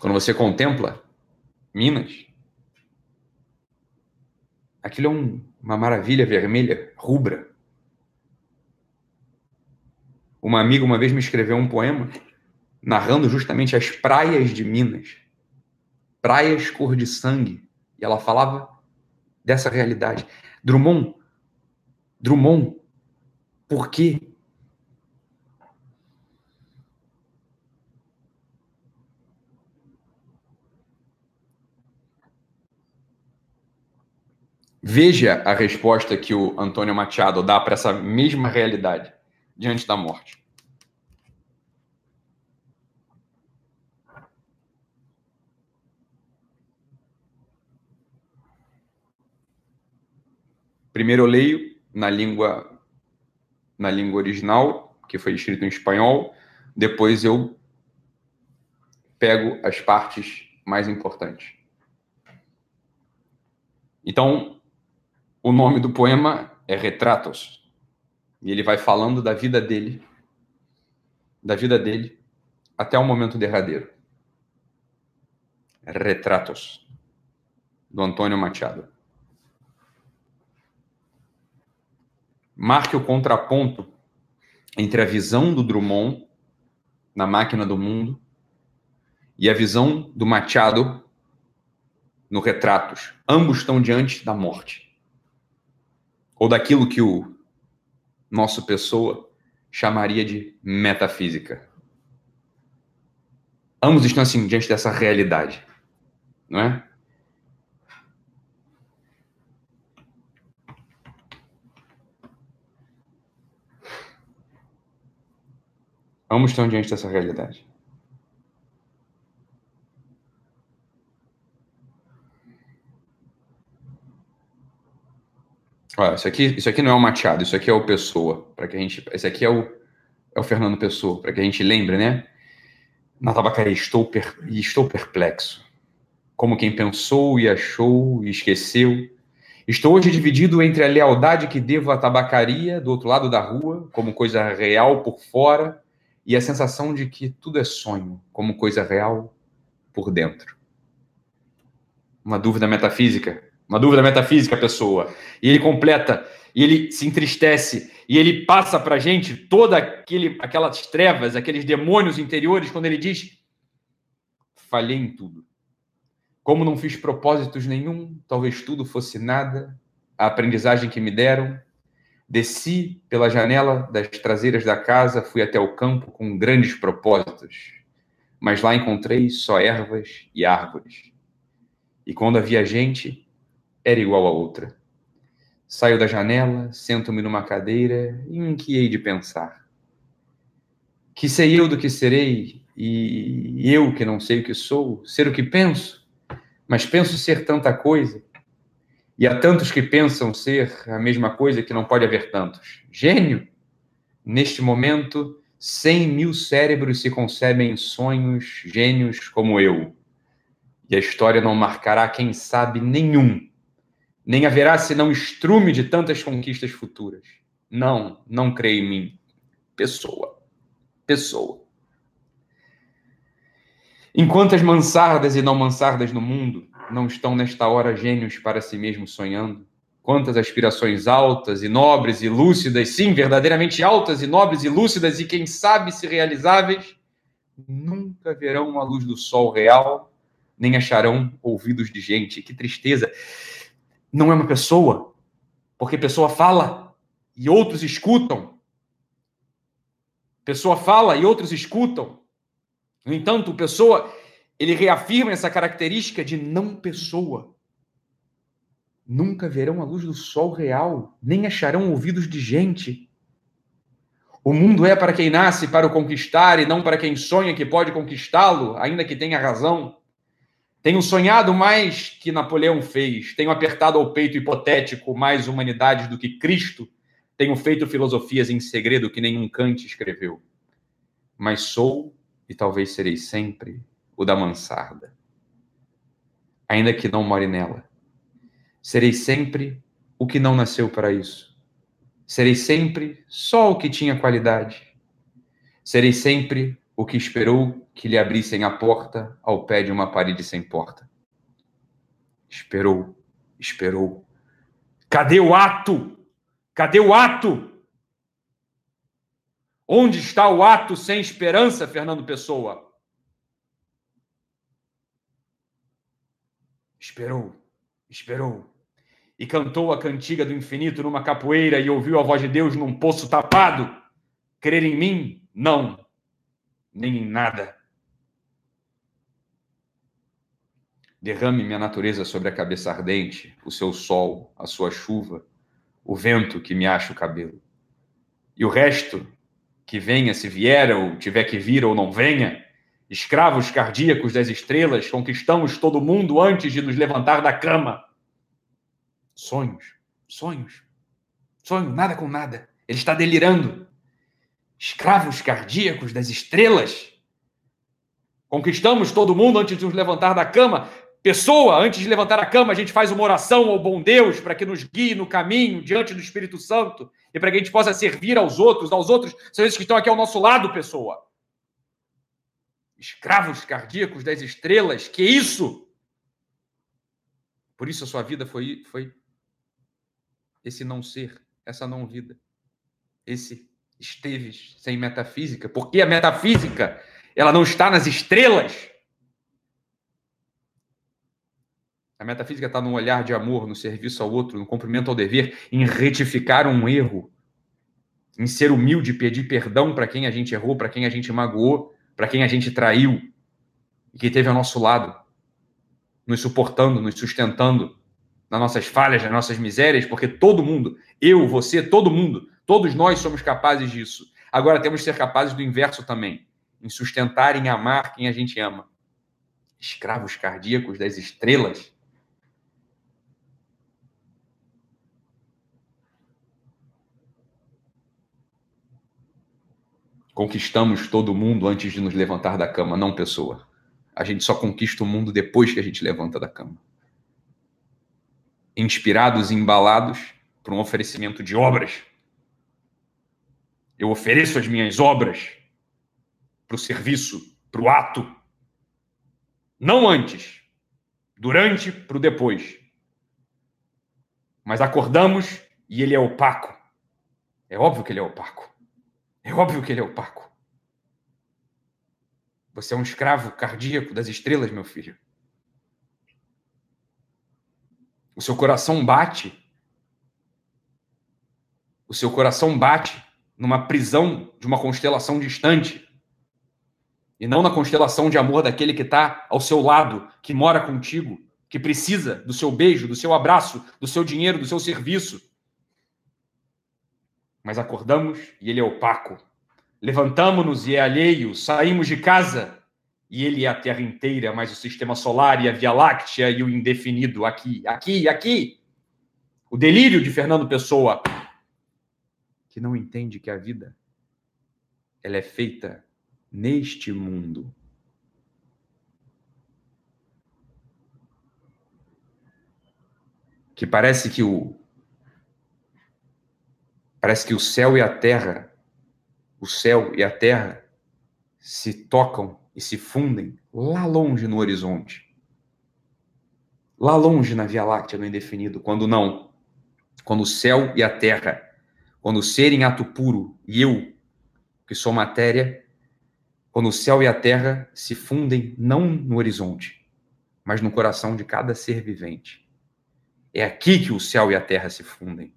Quando você contempla Minas, aquilo é um, uma maravilha vermelha, rubra. Uma amiga uma vez me escreveu um poema narrando justamente as praias de Minas, praias cor de sangue, e ela falava dessa realidade. Drummond, Drummond, por quê? Veja a resposta que o Antônio Machado dá para essa mesma realidade diante da morte. Primeiro eu leio na língua na língua original, que foi escrito em espanhol, depois eu pego as partes mais importantes. Então, o nome do poema é Retratos. E ele vai falando da vida dele, da vida dele até o momento derradeiro. Retratos, do Antônio Machado. Marque o contraponto entre a visão do Drummond na máquina do mundo e a visão do Machado no Retratos. Ambos estão diante da morte. Ou daquilo que o nosso pessoa chamaria de metafísica. Ambos estão assim diante dessa realidade, não é? Ambos estão diante dessa realidade. Olha, isso aqui, isso aqui não é o Machado, isso aqui é o Pessoa, para que a gente, esse aqui é o é o Fernando Pessoa, para que a gente lembre, né? Na tabacaria estou per, estou perplexo, como quem pensou e achou e esqueceu. Estou hoje dividido entre a lealdade que devo à tabacaria do outro lado da rua, como coisa real por fora, e a sensação de que tudo é sonho, como coisa real por dentro. Uma dúvida metafísica, uma dúvida metafísica, pessoa. E ele completa, e ele se entristece, e ele passa para a gente toda aquele, aquelas trevas, aqueles demônios interiores, quando ele diz: falhei em tudo. Como não fiz propósitos nenhum, talvez tudo fosse nada, a aprendizagem que me deram, Desci pela janela das traseiras da casa, fui até o campo com grandes propósitos, mas lá encontrei só ervas e árvores. E quando havia gente, era igual a outra. Saio da janela, sento-me numa cadeira e me inquiei de pensar. Que sei eu do que serei, e eu que não sei o que sou, ser o que penso, mas penso ser tanta coisa, e há tantos que pensam ser a mesma coisa que não pode haver tantos. Gênio? Neste momento, cem mil cérebros se concebem em sonhos gênios como eu. E a história não marcará, quem sabe, nenhum. Nem haverá senão estrume de tantas conquistas futuras. Não, não creio em mim. Pessoa. Pessoa. Enquanto as mansardas e não mansardas no mundo não estão nesta hora gênios para si mesmos sonhando, quantas aspirações altas e nobres e lúcidas, sim, verdadeiramente altas e nobres e lúcidas e quem sabe se realizáveis, nunca verão a luz do sol real, nem acharão ouvidos de gente. Que tristeza! Não é uma pessoa, porque pessoa fala e outros escutam. Pessoa fala e outros escutam. No entanto, pessoa, ele reafirma essa característica de não pessoa. Nunca verão a luz do sol real, nem acharão ouvidos de gente. O mundo é para quem nasce para o conquistar e não para quem sonha que pode conquistá-lo, ainda que tenha razão. Tenho sonhado mais que Napoleão fez, tenho apertado ao peito hipotético mais humanidades do que Cristo, tenho feito filosofias em segredo que nenhum Kant escreveu. Mas sou e talvez serei sempre o da mansarda. Ainda que não more nela. Serei sempre o que não nasceu para isso. Serei sempre só o que tinha qualidade. Serei sempre o que esperou que lhe abrissem a porta ao pé de uma parede sem porta. Esperou, esperou. Cadê o ato? Cadê o ato? Onde está o ato sem esperança, Fernando Pessoa? Esperou, esperou. E cantou a cantiga do infinito numa capoeira e ouviu a voz de Deus num poço tapado. Crer em mim? Não, nem em nada. Derrame minha natureza sobre a cabeça ardente, o seu sol, a sua chuva, o vento que me acha o cabelo. E o resto que venha, se vier, ou tiver que vir ou não venha, escravos cardíacos das estrelas, conquistamos todo mundo antes de nos levantar da cama. Sonhos, sonhos, sonho, nada com nada. Ele está delirando. Escravos cardíacos das estrelas. Conquistamos todo mundo antes de nos levantar da cama. Pessoa, antes de levantar a cama, a gente faz uma oração ao bom Deus para que nos guie no caminho diante do Espírito Santo e para que a gente possa servir aos outros, aos outros, são esses que estão aqui ao nosso lado, pessoa. Escravos cardíacos das estrelas, que isso? Por isso a sua vida foi, foi esse não ser, essa não vida, esse esteves sem metafísica, porque a metafísica? Ela não está nas estrelas. A metafísica está no olhar de amor, no serviço ao outro, no cumprimento ao dever, em retificar um erro, em ser humilde, pedir perdão para quem a gente errou, para quem a gente magoou, para quem a gente traiu e que teve ao nosso lado, nos suportando, nos sustentando nas nossas falhas, nas nossas misérias, porque todo mundo, eu, você, todo mundo, todos nós somos capazes disso. Agora temos que ser capazes do inverso também, em sustentar, em amar quem a gente ama. Escravos cardíacos das estrelas conquistamos todo mundo antes de nos levantar da cama, não pessoa. A gente só conquista o mundo depois que a gente levanta da cama. Inspirados e embalados por um oferecimento de obras. Eu ofereço as minhas obras para o serviço, para o ato. Não antes, durante, para o depois. Mas acordamos e ele é opaco. É óbvio que ele é opaco. É óbvio que ele é opaco. Você é um escravo cardíaco das estrelas, meu filho. O seu coração bate. O seu coração bate numa prisão de uma constelação distante. E não na constelação de amor daquele que está ao seu lado, que mora contigo, que precisa do seu beijo, do seu abraço, do seu dinheiro, do seu serviço mas acordamos e ele é opaco. Levantamos-nos e é alheio, saímos de casa e ele é a Terra inteira, mais o sistema solar e a Via Láctea e o indefinido aqui, aqui, aqui. O delírio de Fernando Pessoa, que não entende que a vida ela é feita neste mundo. Que parece que o Parece que o céu e a terra, o céu e a terra se tocam e se fundem lá longe no horizonte. Lá longe na Via Láctea, no indefinido, quando não, quando o céu e a terra, quando o ser em ato puro e eu, que sou matéria, quando o céu e a terra se fundem não no horizonte, mas no coração de cada ser vivente. É aqui que o céu e a terra se fundem.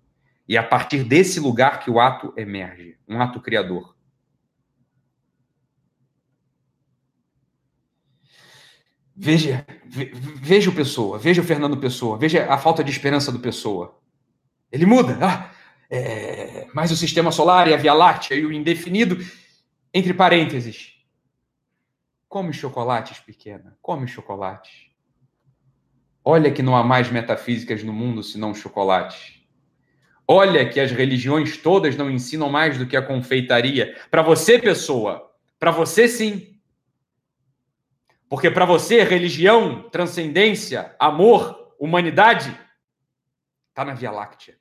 E é a partir desse lugar que o ato emerge, um ato criador. Veja, veja o Pessoa, veja o Fernando Pessoa, veja a falta de esperança do Pessoa. Ele muda. Ah, é, mas o sistema solar e a Via Láctea e o indefinido, entre parênteses. Come chocolates, pequena, come chocolates. Olha que não há mais metafísicas no mundo senão chocolate. Olha que as religiões todas não ensinam mais do que a confeitaria. Para você, pessoa, para você sim. Porque para você, religião, transcendência, amor, humanidade, está na Via Láctea.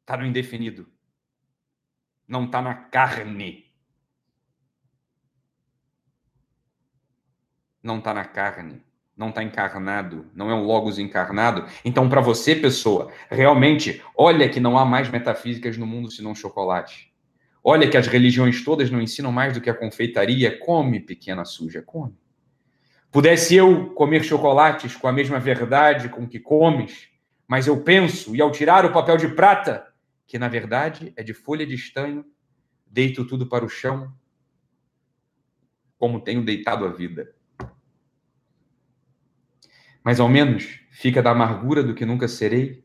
Está no indefinido. Não está na carne. Não está na carne não está encarnado, não é um logos encarnado. Então, para você, pessoa, realmente, olha que não há mais metafísicas no mundo senão chocolate. Olha que as religiões todas não ensinam mais do que a confeitaria. Come, pequena suja, come. Pudesse eu comer chocolates com a mesma verdade com que comes, mas eu penso, e ao tirar o papel de prata, que na verdade é de folha de estanho, deito tudo para o chão, como tenho deitado a vida mas ao menos fica da amargura do que nunca serei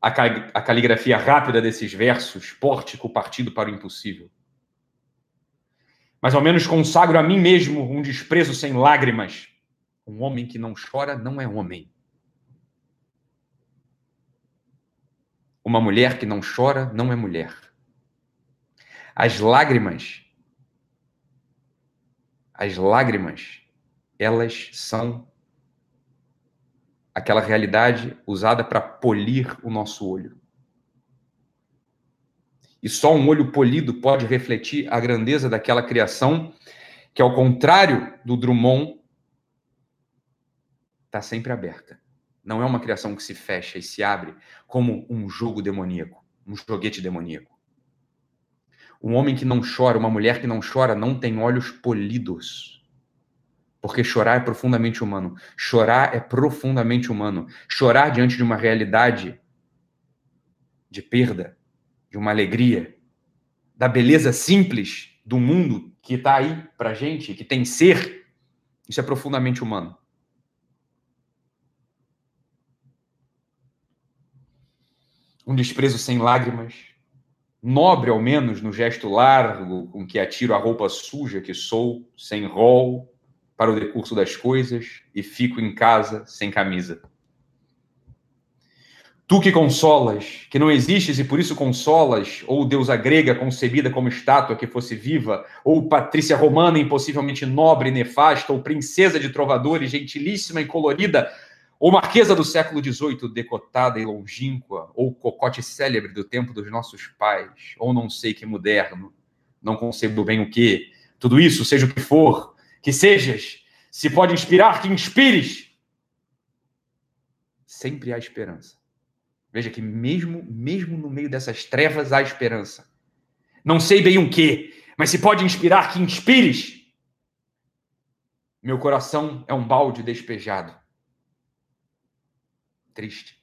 a, a caligrafia rápida desses versos, pórtico partido para o impossível. Mas ao menos consagro a mim mesmo um desprezo sem lágrimas. Um homem que não chora não é homem. Uma mulher que não chora não é mulher. As lágrimas, as lágrimas, elas são aquela realidade usada para polir o nosso olho. E só um olho polido pode refletir a grandeza daquela criação que, ao contrário do Drummond, está sempre aberta. Não é uma criação que se fecha e se abre como um jogo demoníaco, um joguete demoníaco. Um homem que não chora, uma mulher que não chora, não tem olhos polidos. Porque chorar é profundamente humano. Chorar é profundamente humano. Chorar diante de uma realidade de perda, de uma alegria, da beleza simples do mundo que está aí para gente, que tem ser, isso é profundamente humano. Um desprezo sem lágrimas, nobre ao menos no gesto largo com que atiro a roupa suja que sou, sem rol, para o decurso das coisas e fico em casa sem camisa. Tu que consolas, que não existes e por isso consolas, ou deusa grega concebida como estátua que fosse viva, ou patrícia romana impossivelmente nobre e nefasta, ou princesa de trovadores gentilíssima e colorida, ou marquesa do século XVIII decotada e longínqua, ou cocote célebre do tempo dos nossos pais, ou não sei que moderno, não concebo bem o que, tudo isso, seja o que for, que sejas, se pode inspirar, que inspires. Sempre há esperança. Veja que mesmo, mesmo no meio dessas trevas há esperança. Não sei bem o que, mas se pode inspirar, que inspires. Meu coração é um balde despejado. Triste.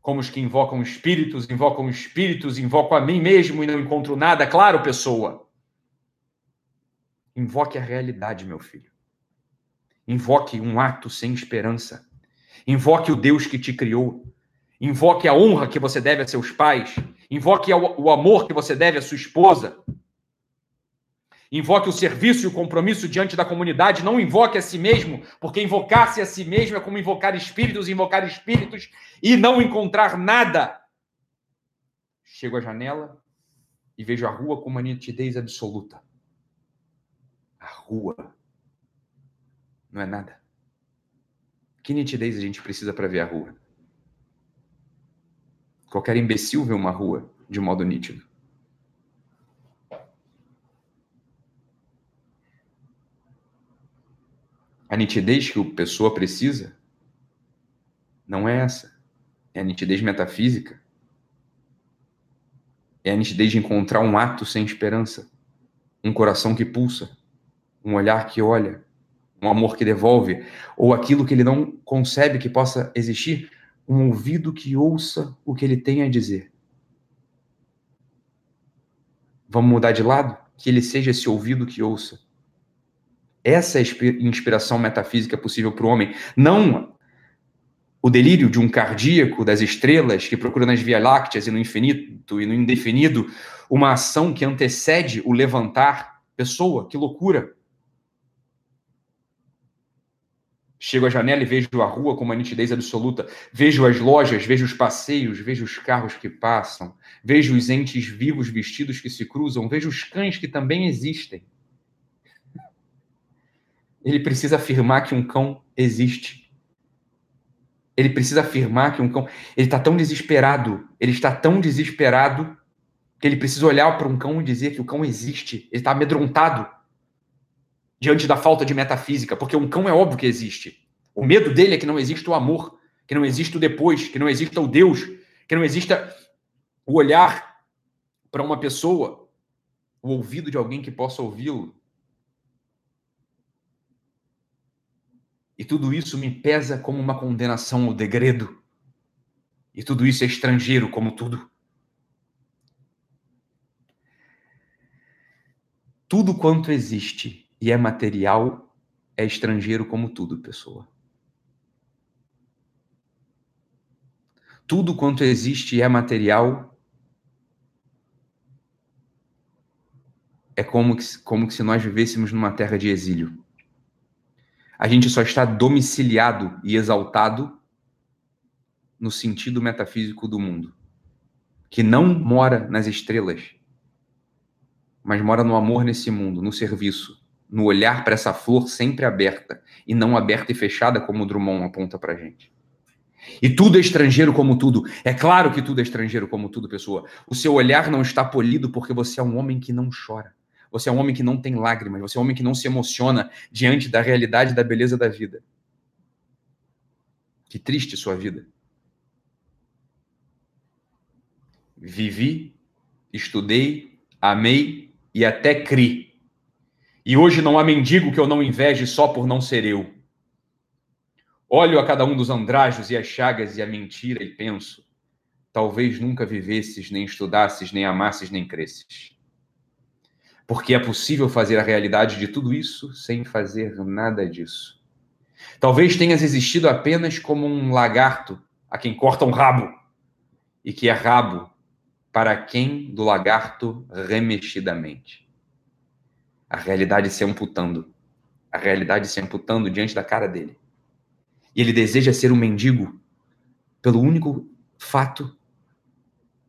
Como os que invocam espíritos, invocam espíritos, invoco a mim mesmo e não encontro nada. Claro, pessoa. Invoque a realidade, meu filho. Invoque um ato sem esperança. Invoque o Deus que te criou. Invoque a honra que você deve a seus pais. Invoque o amor que você deve à sua esposa. Invoque o serviço e o compromisso diante da comunidade. Não invoque a si mesmo, porque invocar-se a si mesmo é como invocar espíritos, invocar espíritos e não encontrar nada. Chego à janela e vejo a rua com uma nitidez absoluta a rua não é nada. Que nitidez a gente precisa para ver a rua? Qualquer imbecil vê uma rua de modo nítido. A nitidez que a pessoa precisa não é essa. É a nitidez metafísica. É a nitidez de encontrar um ato sem esperança, um coração que pulsa, um olhar que olha, um amor que devolve, ou aquilo que ele não concebe que possa existir, um ouvido que ouça o que ele tem a dizer. Vamos mudar de lado? Que ele seja esse ouvido que ouça. Essa é a inspiração metafísica possível para o homem. Não o delírio de um cardíaco das estrelas que procura nas Vias Lácteas e no infinito e no indefinido uma ação que antecede o levantar. Pessoa, que loucura! Chego à janela e vejo a rua com uma nitidez absoluta. Vejo as lojas, vejo os passeios, vejo os carros que passam, vejo os entes vivos vestidos que se cruzam, vejo os cães que também existem. Ele precisa afirmar que um cão existe. Ele precisa afirmar que um cão. Ele está tão desesperado, ele está tão desesperado que ele precisa olhar para um cão e dizer que o cão existe. Ele está amedrontado diante da falta de metafísica, porque um cão é óbvio que existe. O medo dele é que não exista o amor, que não exista o depois, que não exista o Deus, que não exista o olhar para uma pessoa, o ouvido de alguém que possa ouvi-lo. E tudo isso me pesa como uma condenação ao degredo. E tudo isso é estrangeiro, como tudo. Tudo quanto existe e é material, é estrangeiro como tudo, pessoa. Tudo quanto existe e é material é como que, como que se nós vivêssemos numa terra de exílio. A gente só está domiciliado e exaltado no sentido metafísico do mundo, que não mora nas estrelas, mas mora no amor nesse mundo, no serviço, no olhar para essa flor sempre aberta e não aberta e fechada como o Drummond aponta para gente. E tudo é estrangeiro como tudo. É claro que tudo é estrangeiro como tudo, pessoa. O seu olhar não está polido porque você é um homem que não chora. Você é um homem que não tem lágrimas. Você é um homem que não se emociona diante da realidade da beleza da vida. Que triste sua vida. Vivi, estudei, amei e até criei e hoje não há mendigo que eu não inveje só por não ser eu. Olho a cada um dos andrajos e as chagas e a mentira e penso: talvez nunca vivesses, nem estudasses, nem amasses, nem cresces. Porque é possível fazer a realidade de tudo isso sem fazer nada disso. Talvez tenhas existido apenas como um lagarto a quem corta um rabo, e que é rabo para quem do lagarto remexidamente a realidade se amputando. A realidade se amputando diante da cara dele. E ele deseja ser um mendigo pelo único fato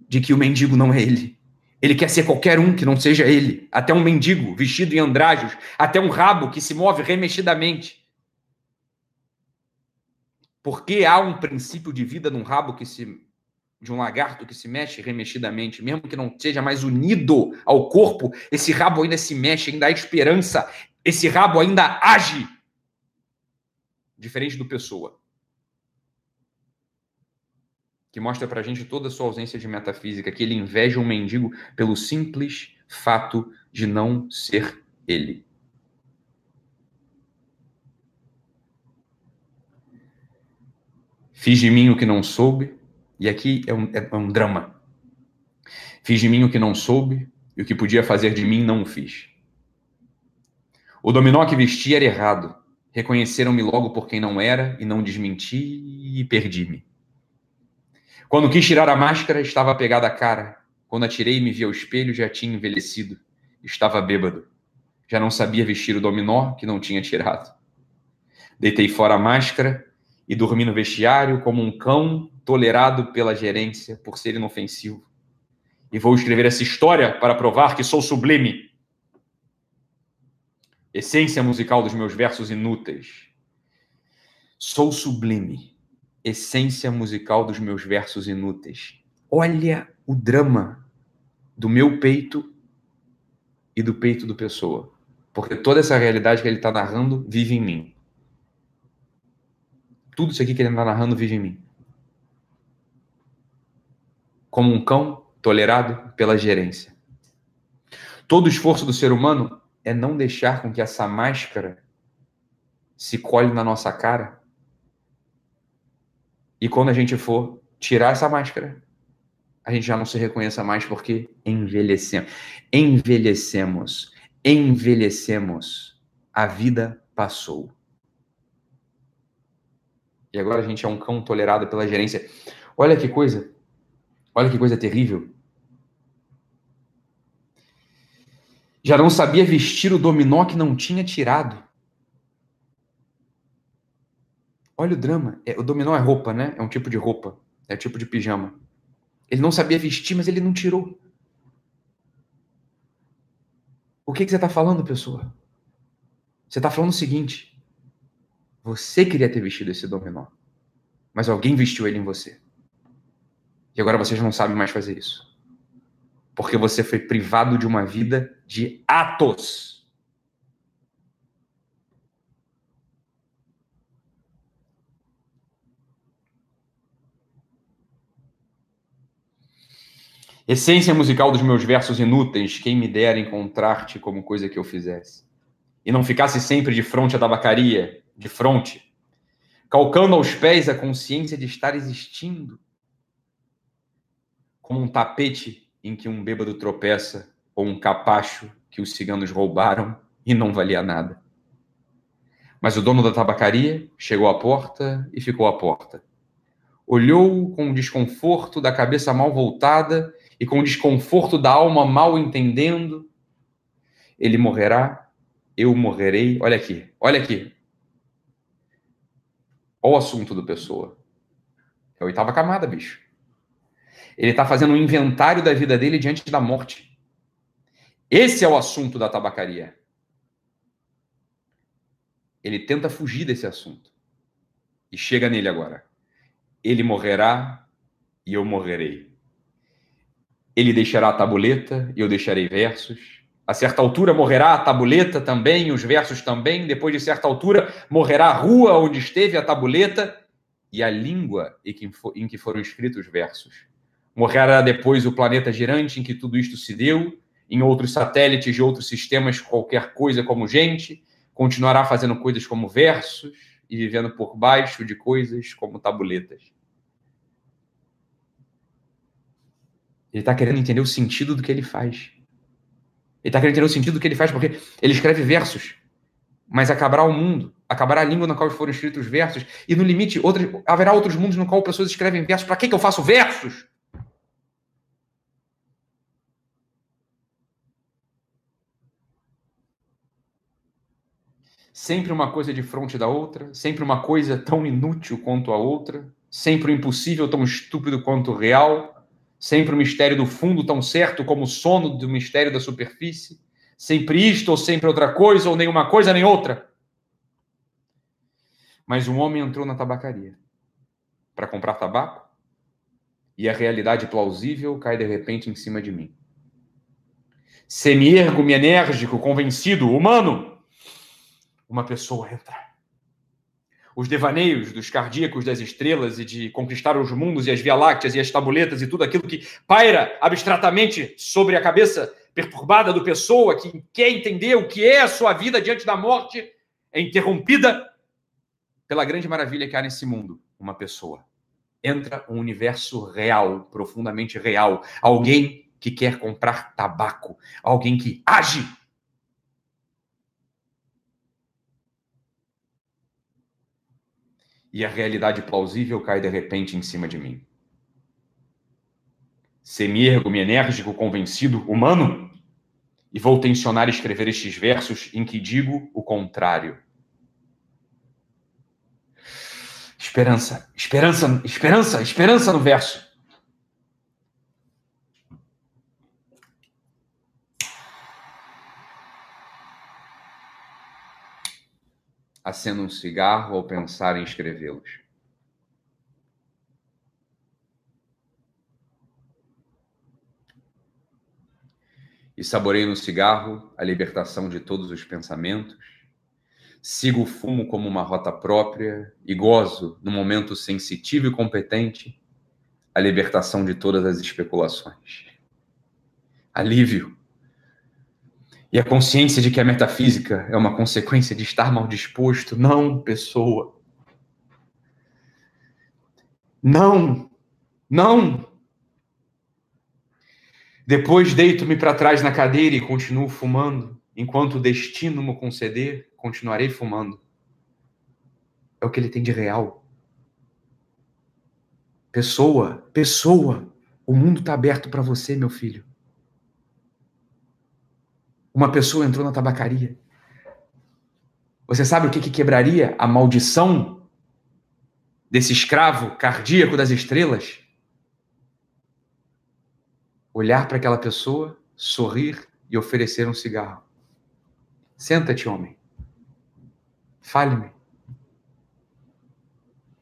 de que o mendigo não é ele. Ele quer ser qualquer um que não seja ele, até um mendigo vestido em andrajos, até um rabo que se move remexidamente. Porque há um princípio de vida num rabo que se de um lagarto que se mexe remexidamente, mesmo que não seja mais unido ao corpo, esse rabo ainda se mexe, ainda há esperança, esse rabo ainda age. Diferente do pessoa. Que mostra pra gente toda a sua ausência de metafísica, que ele inveja um mendigo pelo simples fato de não ser ele. Fiz de mim o que não soube, e aqui é um, é um drama. Fiz de mim o que não soube, e o que podia fazer de mim não o fiz. O dominó que vesti era errado. Reconheceram-me logo por quem não era, e não desmenti, e perdi-me. Quando quis tirar a máscara, estava pegada a cara. Quando atirei e me vi ao espelho, já tinha envelhecido. Estava bêbado. Já não sabia vestir o dominó que não tinha tirado. Deitei fora a máscara e dormi no vestiário como um cão tolerado pela gerência por ser inofensivo. E vou escrever essa história para provar que sou sublime. Essência musical dos meus versos inúteis. Sou sublime. Essência musical dos meus versos inúteis. Olha o drama do meu peito e do peito do pessoa. Porque toda essa realidade que ele está narrando vive em mim. Tudo isso aqui que ele está narrando vive em mim. Como um cão tolerado pela gerência. Todo o esforço do ser humano é não deixar com que essa máscara se colhe na nossa cara. E quando a gente for tirar essa máscara, a gente já não se reconheça mais porque envelhecemos. Envelhecemos. Envelhecemos. A vida passou. E agora a gente é um cão tolerado pela gerência. Olha que coisa. Olha que coisa terrível. Já não sabia vestir o dominó que não tinha tirado. Olha o drama. É, o dominó é roupa, né? É um tipo de roupa. É um tipo de pijama. Ele não sabia vestir, mas ele não tirou. O que, que você está falando, pessoa? Você está falando o seguinte: você queria ter vestido esse dominó, mas alguém vestiu ele em você. E agora vocês não sabem mais fazer isso. Porque você foi privado de uma vida de atos. Essência musical dos meus versos inúteis, quem me dera encontrar-te como coisa que eu fizesse. E não ficasse sempre de fronte à tabacaria, de fronte, calcando aos pés a consciência de estar existindo, como um tapete em que um bêbado tropeça, ou um capacho que os ciganos roubaram e não valia nada. Mas o dono da tabacaria chegou à porta e ficou à porta. Olhou com desconforto da cabeça mal voltada e com o desconforto da alma mal entendendo, ele morrerá, eu morrerei. Olha aqui, olha aqui. Olha o assunto do pessoa. É a oitava camada, bicho. Ele está fazendo um inventário da vida dele diante da morte. Esse é o assunto da tabacaria. Ele tenta fugir desse assunto. E chega nele agora. Ele morrerá e eu morrerei. Ele deixará a tabuleta e eu deixarei versos. A certa altura morrerá a tabuleta também, os versos também. Depois de certa altura morrerá a rua onde esteve a tabuleta e a língua em que foram escritos os versos. Morrerá depois o planeta girante em que tudo isto se deu, em outros satélites de outros sistemas, qualquer coisa como gente, continuará fazendo coisas como versos e vivendo por baixo de coisas como tabuletas. Ele está querendo entender o sentido do que ele faz. Ele está querendo entender o sentido do que ele faz, porque ele escreve versos, mas acabará o mundo, acabará a língua na qual foram escritos versos, e no limite outros, haverá outros mundos no qual pessoas escrevem versos. Para que, que eu faço versos? Sempre uma coisa de frente da outra, sempre uma coisa tão inútil quanto a outra, sempre o impossível tão estúpido quanto o real Sempre o mistério do fundo tão certo como o sono do mistério da superfície. Sempre isto ou sempre outra coisa, ou nenhuma coisa nem outra. Mas um homem entrou na tabacaria para comprar tabaco e a realidade plausível cai de repente em cima de mim. Semi-ergo-me enérgico, convencido, humano. Uma pessoa entra. Os devaneios dos cardíacos das estrelas e de conquistar os mundos e as via-lácteas e as tabuletas e tudo aquilo que paira abstratamente sobre a cabeça perturbada do pessoa que quer entender o que é a sua vida diante da morte, é interrompida pela grande maravilha que há nesse mundo, uma pessoa. Entra um universo real, profundamente real, alguém que quer comprar tabaco, alguém que age e a realidade plausível cai de repente em cima de mim. Semi-ergo-me enérgico, convencido, humano, e vou tensionar escrever estes versos em que digo o contrário. Esperança, esperança, esperança, esperança no verso. Acendo um cigarro ao pensar em escrevê-los. E saborei no cigarro a libertação de todos os pensamentos, Sigo o fumo como uma rota própria e gozo, no momento sensitivo e competente, a libertação de todas as especulações. Alívio. E a consciência de que a metafísica é uma consequência de estar mal disposto. Não, pessoa. Não, não. Depois deito-me para trás na cadeira e continuo fumando. Enquanto o destino me conceder, continuarei fumando. É o que ele tem de real. Pessoa, pessoa, o mundo está aberto para você, meu filho. Uma pessoa entrou na tabacaria. Você sabe o que, que quebraria a maldição desse escravo cardíaco das estrelas? Olhar para aquela pessoa, sorrir e oferecer um cigarro. Senta-te, homem. Fale-me.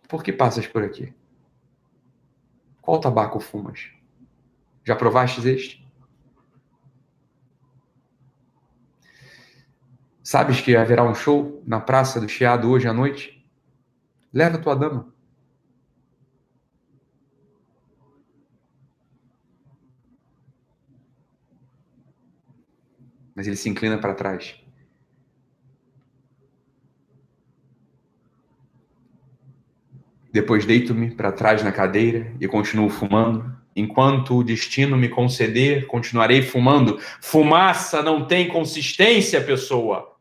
Por que passas por aqui? Qual tabaco fumas? Já provastes este? Sabes que haverá um show na Praça do Chiado hoje à noite? Leva tua dama. Mas ele se inclina para trás. Depois deito-me para trás na cadeira e continuo fumando. Enquanto o destino me conceder, continuarei fumando. Fumaça não tem consistência, pessoa.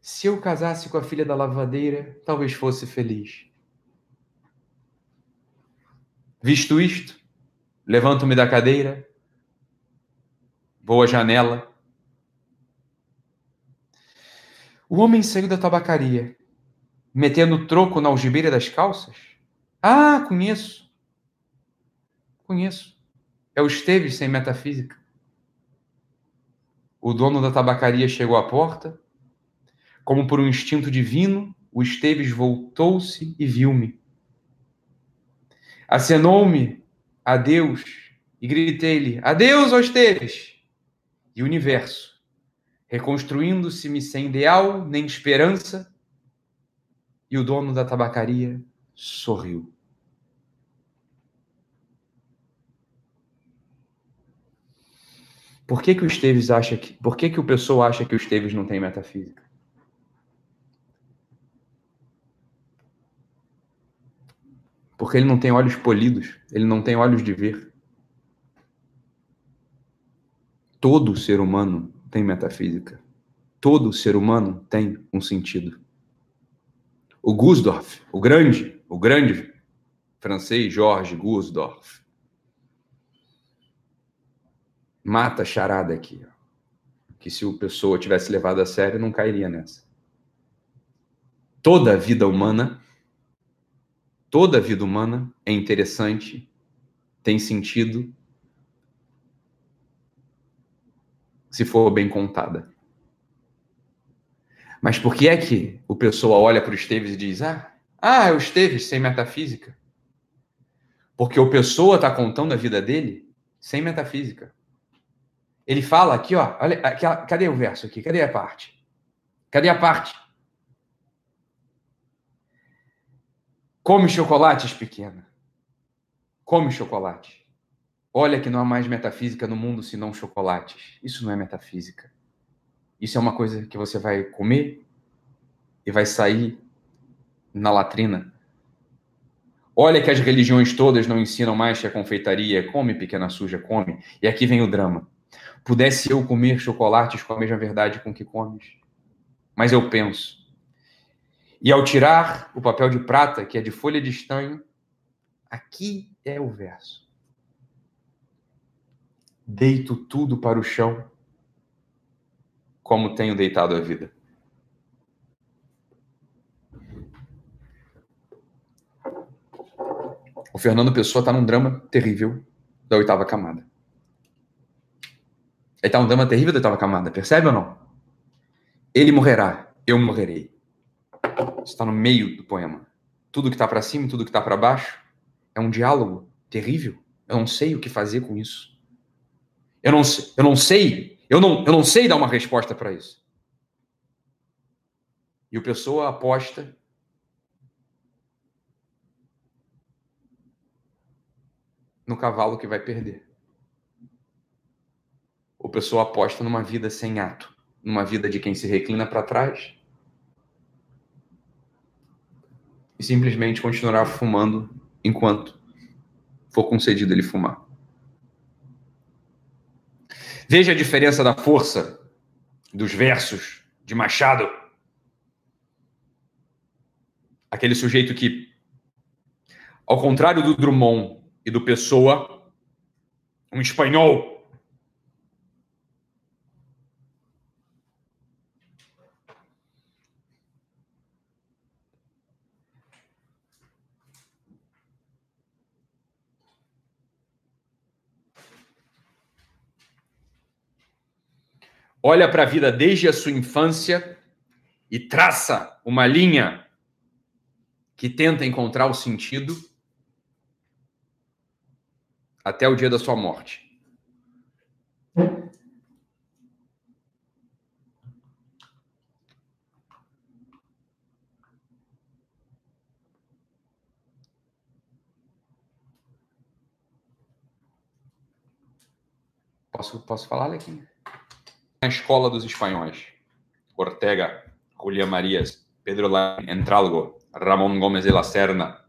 Se eu casasse com a filha da lavadeira, talvez fosse feliz. Visto isto, levanto-me da cadeira, vou à janela. O homem saiu da tabacaria, metendo troco na algibeira das calças. Ah, conheço. Conheço. É o Esteves sem metafísica. O dono da tabacaria chegou à porta, como por um instinto divino, o Esteves voltou-se e viu-me. Acenou-me adeus e gritei-lhe: Adeus, ó Esteves! E o universo, reconstruindo-se-me sem ideal nem esperança, e o dono da tabacaria sorriu. Por que, que o Esteves acha que. Por que, que o pessoa acha que o Esteves não tem metafísica? Porque ele não tem olhos polidos, ele não tem olhos de ver. Todo ser humano tem metafísica. Todo ser humano tem um sentido. O Gusdorf, o grande, o grande francês Georges Gusdorf, mata a charada aqui. Que se o pessoa tivesse levado a sério, não cairia nessa. Toda a vida humana toda a vida humana é interessante, tem sentido, se for bem contada. Mas por que é que o pessoa olha para o Esteves e diz: Ah, ah, é o Esteves sem metafísica? Porque o pessoa está contando a vida dele sem metafísica. Ele fala aqui, ó, olha, aqui, cadê o verso aqui? Cadê a parte? Cadê a parte? Come chocolates, pequena. Come chocolate. Olha que não há mais metafísica no mundo senão chocolates. Isso não é metafísica. Isso é uma coisa que você vai comer e vai sair na latrina. Olha que as religiões todas não ensinam mais que a confeitaria come, pequena suja, come. E aqui vem o drama. Pudesse eu comer chocolates com a mesma verdade com que comes. Mas eu penso, e ao tirar o papel de prata, que é de folha de estanho, aqui é o verso. Deito tudo para o chão, como tenho deitado a vida. O Fernando Pessoa está num drama terrível da oitava camada. Ele está num drama terrível da oitava camada, percebe ou não? Ele morrerá, eu morrerei está no meio do poema. Tudo que está para cima e tudo que está para baixo é um diálogo terrível. Eu não sei o que fazer com isso. Eu não, eu não sei, Eu não, eu não sei dar uma resposta para isso. E o pessoa aposta no cavalo que vai perder. O pessoa aposta numa vida sem ato, numa vida de quem se reclina para trás e simplesmente continuará fumando enquanto for concedido ele fumar. Veja a diferença da força dos versos de Machado. Aquele sujeito que, ao contrário do Drummond e do Pessoa, um espanhol olha para a vida desde a sua infância e traça uma linha que tenta encontrar o sentido até o dia da sua morte. Posso, posso falar, Lequinha? Na escola dos espanhóis. Ortega, Julián Marías, Pedro Lain, Entralgo, Ramon Gomes de la Serna.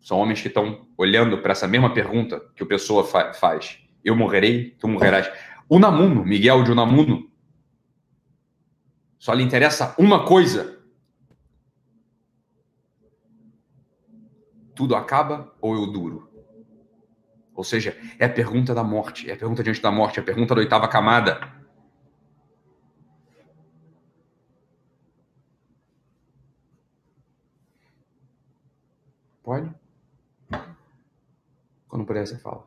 São homens que estão olhando para essa mesma pergunta que o Pessoa fa faz. Eu morrerei, tu morrerás. Unamuno, Miguel de Unamuno. Só lhe interessa uma coisa. Tudo acaba ou eu duro? Ou seja, é a pergunta da morte, é a pergunta diante da morte, é a pergunta da oitava camada. Pode? Quando puder, você fala.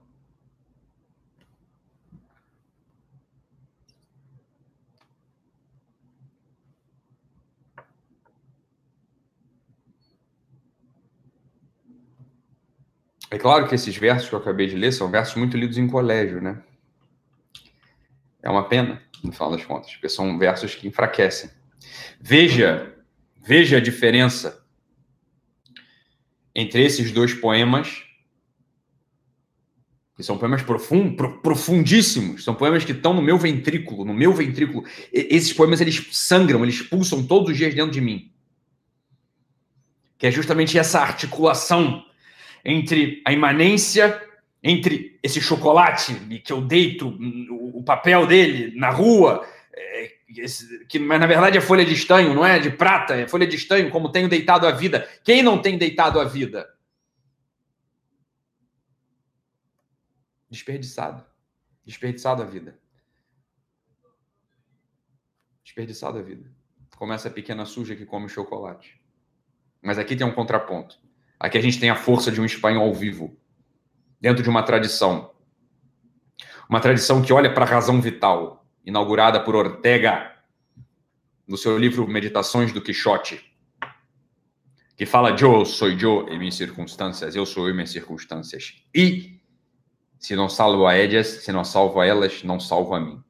É claro que esses versos que eu acabei de ler são versos muito lidos em colégio, né? É uma pena, no final das contas, porque são versos que enfraquecem. Veja, veja a diferença entre esses dois poemas, que são poemas profund, profundíssimos, são poemas que estão no meu ventrículo, no meu ventrículo. esses poemas eles sangram, eles pulsam todos os dias dentro de mim. Que é justamente essa articulação entre a imanência, entre esse chocolate que eu deito o papel dele na rua, é, que mas na verdade é folha de estanho, não é de prata, é folha de estanho, como tenho deitado a vida. Quem não tem deitado a vida? Desperdiçado. Desperdiçado a vida. Desperdiçado a vida. Como essa pequena suja que come chocolate. Mas aqui tem um contraponto. Aqui a gente tem a força de um espanhol vivo, dentro de uma tradição. Uma tradição que olha para a razão vital, inaugurada por Ortega no seu livro Meditações do Quixote, que fala eu sou eu em minhas circunstâncias, eu sou eu em minhas circunstâncias. E se não salvo a elas, se não salvo a elas, não salvo a mim.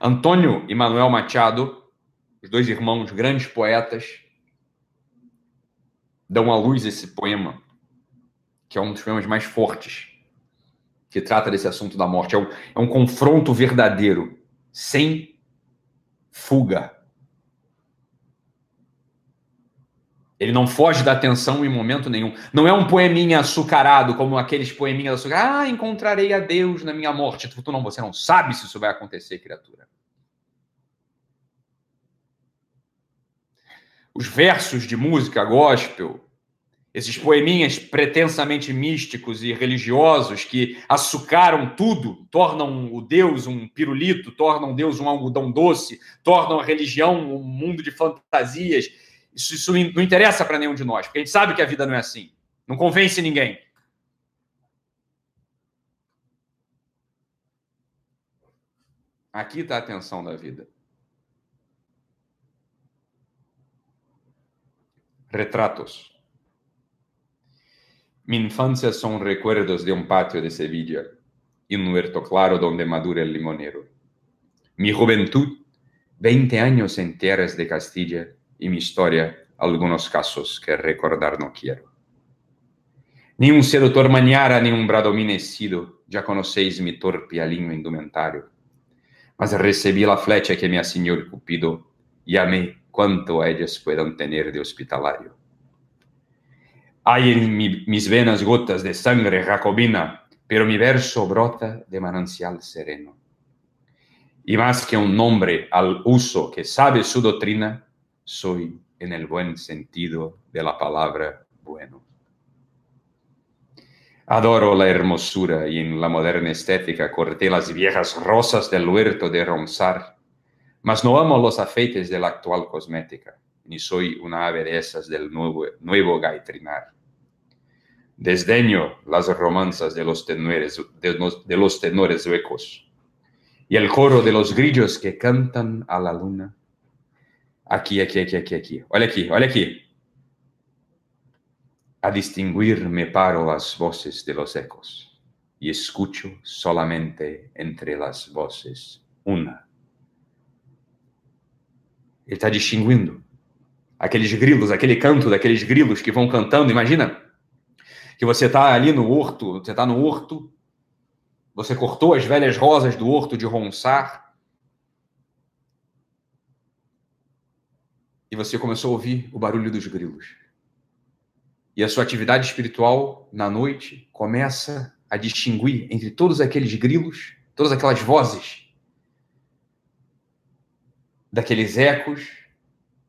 Antônio e Manuel Machado, os dois irmãos grandes poetas, dão à luz esse poema, que é um dos poemas mais fortes que trata desse assunto da morte. É um, é um confronto verdadeiro, sem fuga. Ele não foge da atenção em momento nenhum. Não é um poeminha açucarado, como aqueles poeminhas açucarados. Ah, encontrarei a Deus na minha morte. Tu, não, você não sabe se isso vai acontecer, criatura. Os versos de música gospel esses poeminhas pretensamente místicos e religiosos que açucaram tudo, tornam o Deus um pirulito, tornam Deus um algodão doce, tornam a religião um mundo de fantasias. Isso, isso não interessa para nenhum de nós, porque a gente sabe que a vida não é assim. Não convence ninguém. Aqui está a atenção da vida. Retratos. Mi infancia son recuerdos de un patio de Sevilla, y un huerto claro donde madura el limonero. Mi juventud, 20 años en tierras de Castilla, y mi historia, algunos casos que recordar no quiero. Ni un sedutor mañara, ni un bradomine sido, ya conocéis mi torpe alinho indumentario. Mas recibí la flecha que me asignó el Cupido, y amé cuanto ellas puedan tener de hospitalario. Hay en mi, mis venas gotas de sangre jacobina, pero mi verso brota de manancial sereno. Y más que un nombre al uso que sabe su doctrina, soy en el buen sentido de la palabra bueno. Adoro la hermosura y en la moderna estética corté las viejas rosas del huerto de Ronsar, mas no amo los afeites de la actual cosmética, ni soy una ave de esas del nuevo, nuevo gaitrinar. Desdeño las romanzas de los, tenores, de, los, de los tenores huecos y el coro de los grillos que cantan a la luna. Aquí, aquí, aquí, aquí, aquí. Olha aqui, olha aqui. A distinguir me paro las voces de los ecos y escucho solamente entre las voces una. Ele está distinguindo aqueles grilos, aquele canto daqueles grilos que vão cantando. Imagina que você está ali no horto, você está no horto, você cortou as velhas rosas do horto de Ronsar e você começou a ouvir o barulho dos grilos. E a sua atividade espiritual na noite começa a distinguir entre todos aqueles grilos, todas aquelas vozes, daqueles ecos,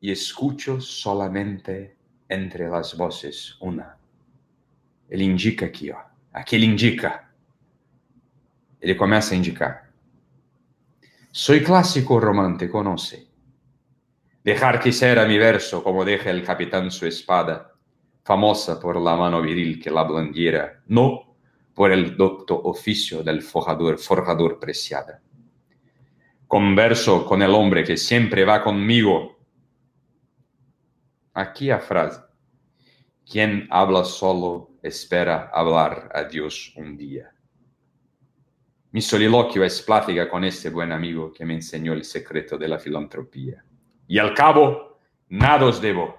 e escucho solamente entre as voces una. Ele indica aqui, ó. Aqui ele indica. Ele começa a indicar. Soy clássico romántico, não sei. Dejar quisiera mi verso como deja el capitán su espada famosa por la mano viril que la blandiera, no por el docto oficio del forjador, forjador preciada. Converso con el hombre que siempre va conmigo. Aquí a frase. Quien habla solo espera hablar a Dios un día. Mi soliloquio es plática con este buen amigo que me enseñó el secreto de la filantropía. Y al cabo, nada os debo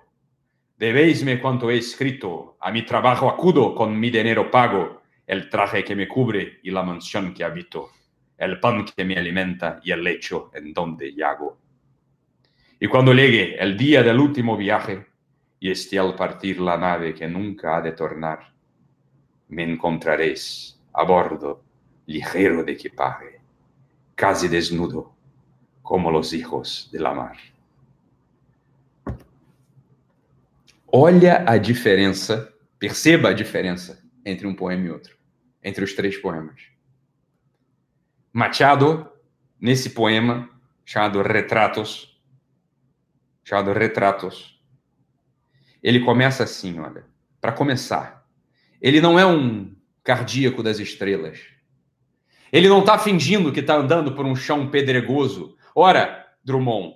Debéisme cuanto he escrito, a mi trabajo acudo con mi dinero pago, el traje que me cubre y la mansión que habito, el pan que me alimenta y el lecho en donde yago. Y cuando llegue el día del último viaje y esté al partir la nave que nunca ha de tornar, me encontraréis a bordo, ligero de equipaje, casi desnudo, como los hijos de la mar. Olha a diferença, perceba a diferença entre um poema e outro, entre os três poemas. Machado, nesse poema chamado Retratos, chamado Retratos, ele começa assim, olha, para começar. Ele não é um cardíaco das estrelas. Ele não está fingindo que está andando por um chão pedregoso. Ora, Drummond,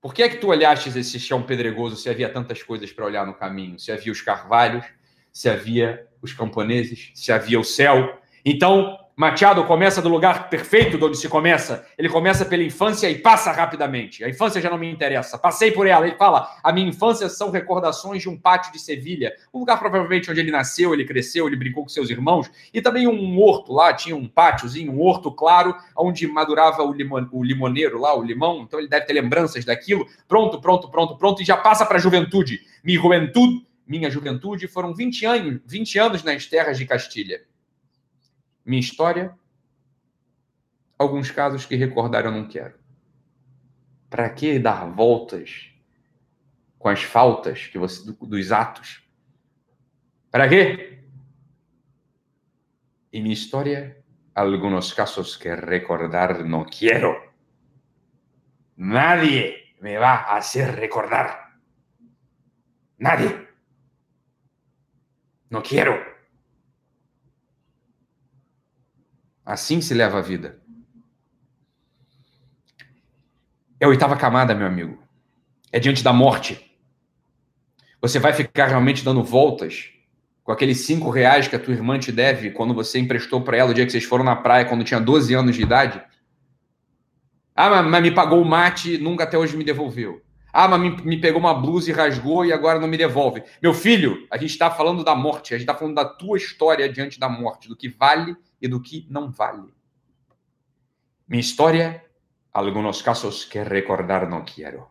por que é que tu olhastes esse chão pedregoso se havia tantas coisas para olhar no caminho? Se havia os carvalhos, se havia os camponeses, se havia o céu. Então, Machado começa do lugar perfeito de onde se começa. Ele começa pela infância e passa rapidamente. A infância já não me interessa. Passei por ela. Ele fala: a minha infância são recordações de um pátio de Sevilha, um lugar provavelmente onde ele nasceu, ele cresceu, ele brincou com seus irmãos, e também um horto lá, tinha um pátiozinho, um horto claro, onde madurava o, limon, o limoneiro lá, o limão. Então ele deve ter lembranças daquilo. Pronto, pronto, pronto, pronto, e já passa para a juventude. Minha juventude, minha juventude foram 20 anos, 20 anos nas terras de Castilha minha história, alguns casos que recordar eu não quero. Para que dar voltas com as faltas que você dos atos? Para quê? E minha história, alguns casos que recordar não quero. Nadie me va a hacer recordar. Nadie. No quiero. Assim se leva a vida. É a oitava camada, meu amigo. É diante da morte. Você vai ficar realmente dando voltas com aqueles cinco reais que a tua irmã te deve quando você emprestou para ela o dia que vocês foram na praia, quando tinha 12 anos de idade? Ah, mas me pagou o mate, nunca até hoje me devolveu. Ah, mas me, me pegou uma blusa e rasgou e agora não me devolve. Meu filho, a gente está falando da morte, a gente está falando da tua história diante da morte, do que vale e do que não vale. Minha história, alguns casos que recordar não quero.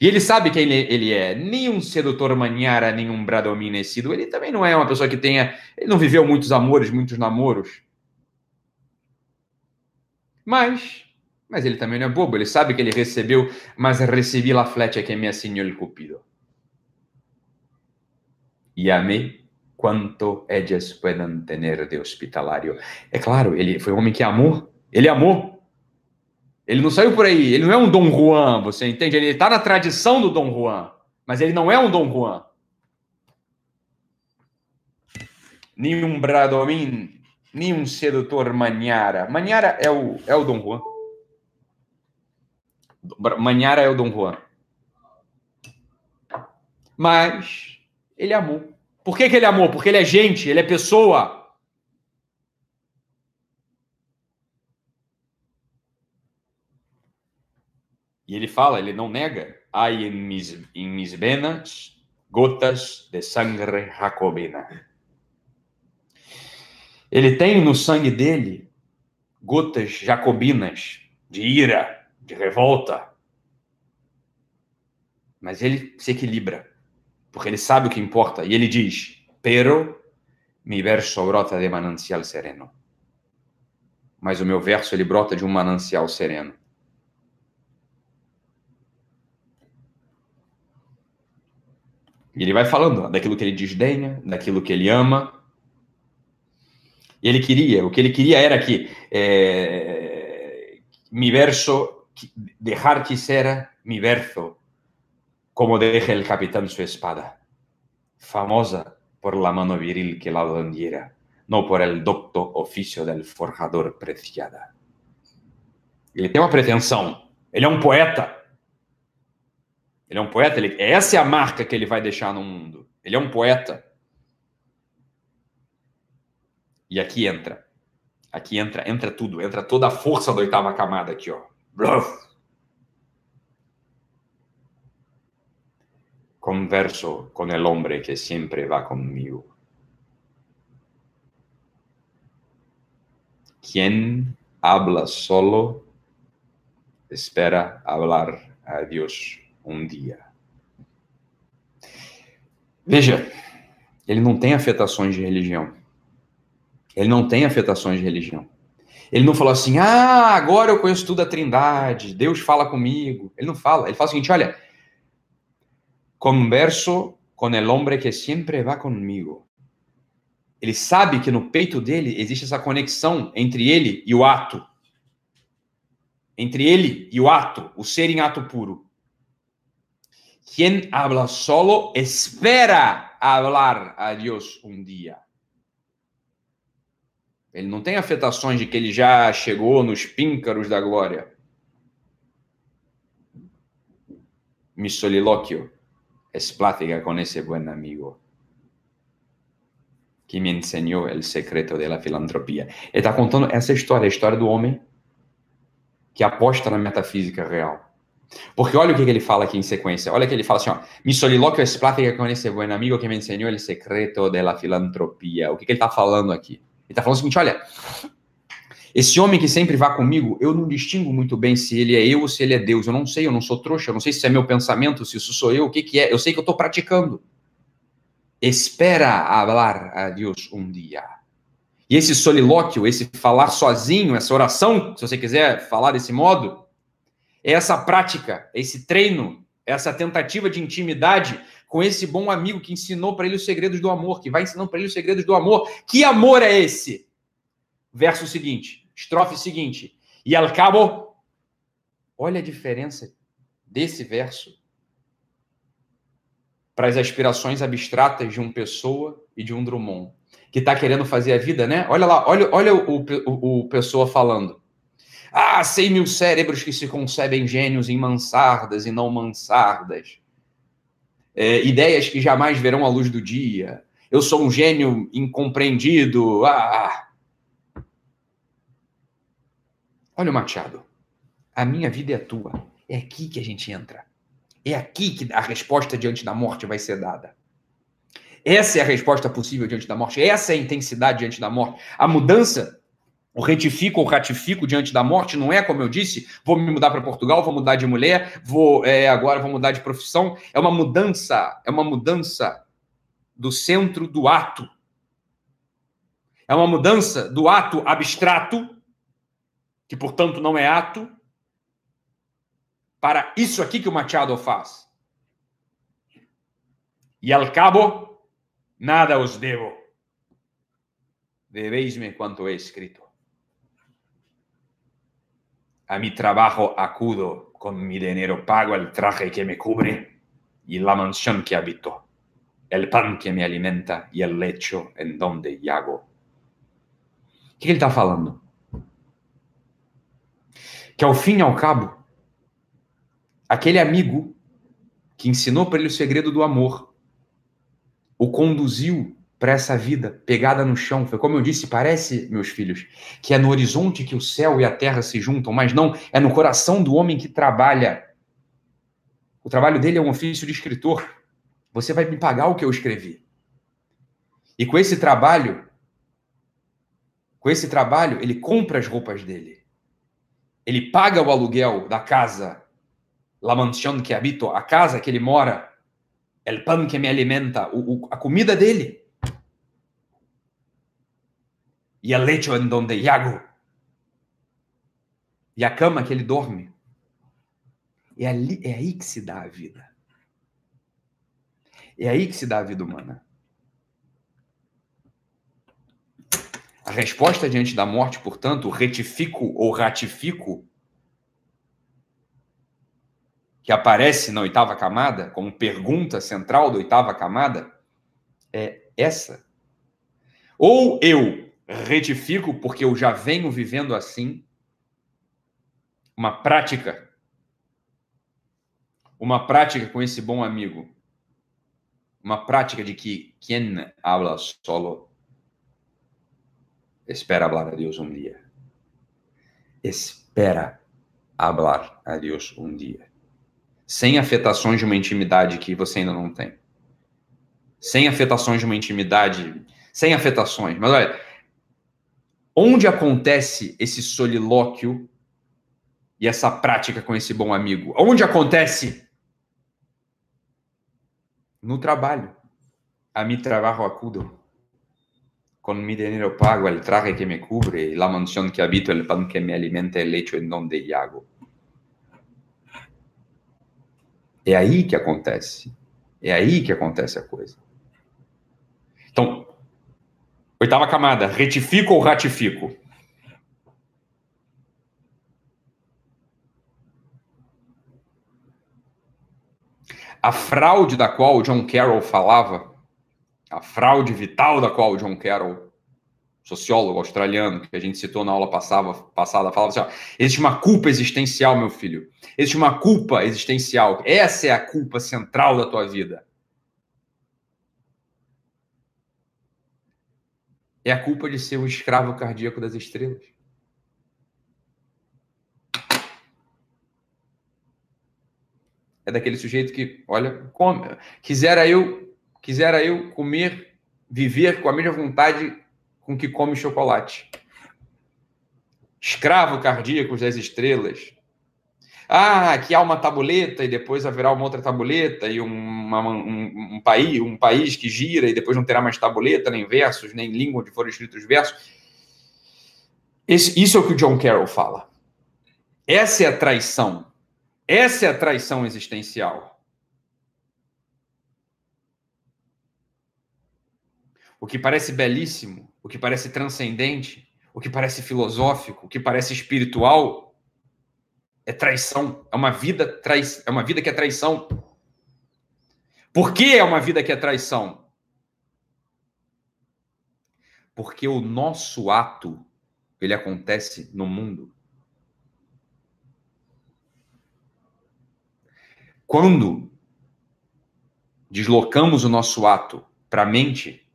E ele sabe quem ele é. Nem um sedutor maniara, nem um bradominecido. Ele também não é uma pessoa que tenha. Ele não viveu muitos amores, muitos namoros. Mas. Mas ele também não é bobo. Ele sabe que ele recebeu. Mas recebi la flecha que me assinó el cupido. E amei quanto ellas puedan tener de hospitalario. É claro, ele foi um homem que amou. Ele amou. Ele não saiu por aí, ele não é um Dom Juan, você entende? Ele está na tradição do Dom Juan, mas ele não é um Dom Juan. Nem um Bradomín, nem um sedutor Manhara. Manhara é o, é o Dom Juan. Manhara é o Dom Juan. Mas ele amou. Por que, que ele amou? Porque ele é gente, ele é pessoa. E ele fala, ele não nega, há em mis, mis venas gotas de sangue jacobina. Ele tem no sangue dele gotas jacobinas de ira, de revolta. Mas ele se equilibra, porque ele sabe o que importa. E ele diz: Pero mi verso brota de manancial sereno. Mas o meu verso ele brota de um manancial sereno. E ele vai falando daquilo que ele desdenha, daquilo que ele ama. E ele queria, o que ele queria era que é, mi verso, dejar quisiera mi verso, como deja el capitán su espada, famosa por la mano viril que la dondiera, no por el docto oficio del forjador preciada. Ele tem uma pretensão, ele é um poeta, ele é um poeta, ele, essa é a marca que ele vai deixar no mundo. Ele é um poeta. E aqui entra. Aqui entra, entra tudo, entra toda a força da oitava camada aqui, ó. Converso com el hombre que sempre va comigo. Quien habla solo espera hablar a Dios um dia. Veja, ele não tem afetações de religião. Ele não tem afetações de religião. Ele não falou assim, ah, agora eu conheço tudo a trindade, Deus fala comigo. Ele não fala. Ele fala o seguinte, olha, converso com el hombre que sempre va comigo. Ele sabe que no peito dele existe essa conexão entre ele e o ato. Entre ele e o ato, o ser em ato puro. Quien habla solo espera hablar a Deus um dia. Ele não tem afetações de que ele já chegou nos píncaros da glória. Mi soliloquio es plática con ese buen amigo que me enseñó el secreto de la filantropia. Ele está contando essa história, a história do homem que aposta na metafísica real. Porque olha o que, ele fala aqui em sequência. Olha que ele fala assim, ó. Mi soliloquio es plática con ese buen amigo que me enseñó el secreto de la filantropia. O que, que ele está falando aqui? Ele está falando o seguinte, olha... Esse homem que sempre vá comigo, eu não distingo muito bem se ele é eu ou se ele é Deus. Eu não sei, eu não sou trouxa, eu não sei se é meu pensamento, se isso sou eu, o que, que é. Eu sei que eu estou praticando. Espera falar a Deus um dia. E esse solilóquio, esse falar sozinho, essa oração, se você quiser falar desse modo, é essa prática, esse treino, essa tentativa de intimidade com esse bom amigo que ensinou para ele os segredos do amor, que vai ensinando para ele os segredos do amor. Que amor é esse? Verso seguinte, estrofe seguinte. E al cabo, olha a diferença desse verso para as aspirações abstratas de uma pessoa e de um Drummond, que está querendo fazer a vida, né? Olha lá, olha, olha o, o, o pessoa falando. Ah, cem mil cérebros que se concebem gênios em mansardas e não mansardas. É, ideias que jamais verão a luz do dia. eu sou um gênio incompreendido. Ah, ah. Olha o Machado. A minha vida é tua. É aqui que a gente entra. É aqui que a resposta diante da morte vai ser dada. Essa é a resposta possível diante da morte. Essa é a intensidade diante da morte. A mudança, o retifico ou ratifico diante da morte, não é como eu disse, vou me mudar para Portugal, vou mudar de mulher, vou é, agora vou mudar de profissão. É uma mudança, é uma mudança do centro do ato. É uma mudança do ato abstrato, que portanto não é ato, para isso aqui que o Machado faz. E al cabo, nada os devo. Veréis-me quanto é escrito. A mi trabajo acudo, con mi dinero pago el traje que me cubre y la mansión que habito, el pan que me alimenta y el lecho en donde yago. O que ele está falando? Que ao fim e ao cabo, aquele amigo que ensinou para ele o segredo do amor, o conduziu para essa vida pegada no chão. Foi como eu disse, parece, meus filhos, que é no horizonte que o céu e a terra se juntam, mas não, é no coração do homem que trabalha. O trabalho dele é um ofício de escritor. Você vai me pagar o que eu escrevi. E com esse trabalho, com esse trabalho, ele compra as roupas dele. Ele paga o aluguel da casa la mansión que habito, a casa que ele mora, el pan que me alimenta, o, o, a comida dele. E el lecho en donde yago. E a cama que ele dorme. É, ali, é aí que se dá a vida. É aí que se dá a vida humana. A resposta diante da morte, portanto, retifico ou ratifico? Que aparece na oitava camada, como pergunta central da oitava camada, é essa. Ou eu retifico porque eu já venho vivendo assim, uma prática, uma prática com esse bom amigo, uma prática de que quem habla solo espera hablar a Deus um dia. Espera hablar a Deus um dia sem afetações de uma intimidade que você ainda não tem. Sem afetações de uma intimidade, sem afetações. Mas olha, onde acontece esse solilóquio e essa prática com esse bom amigo? Onde acontece? No trabalho. A trabajo acudo. Con mi dinero pago el traje que me cubre, la mansión que habito, el pan que me alimenta, el lecho en donde yago. É aí que acontece. É aí que acontece a coisa. Então, oitava camada, retifico ou ratifico? A fraude da qual John Carroll falava, a fraude vital da qual John Carroll sociólogo australiano, que a gente citou na aula passada, passada falava assim: ó, existe uma culpa existencial, meu filho. Existe uma culpa existencial. Essa é a culpa central da tua vida. É a culpa de ser o escravo cardíaco das estrelas. É daquele sujeito que, olha, come. Quisera eu, quisera eu comer, viver com a mesma vontade com que come chocolate. Escravo cardíaco das estrelas. Ah, aqui há uma tabuleta e depois haverá uma outra tabuleta e uma, um, um, país, um país que gira e depois não terá mais tabuleta, nem versos, nem língua onde foram escritos versos. Esse, isso é o que o John Carroll fala. Essa é a traição. Essa é a traição existencial. O que parece belíssimo, o que parece transcendente, o que parece filosófico, o que parece espiritual, é traição. É uma vida trai... é uma vida que é traição. Por que é uma vida que é traição? Porque o nosso ato ele acontece no mundo. Quando deslocamos o nosso ato para a mente,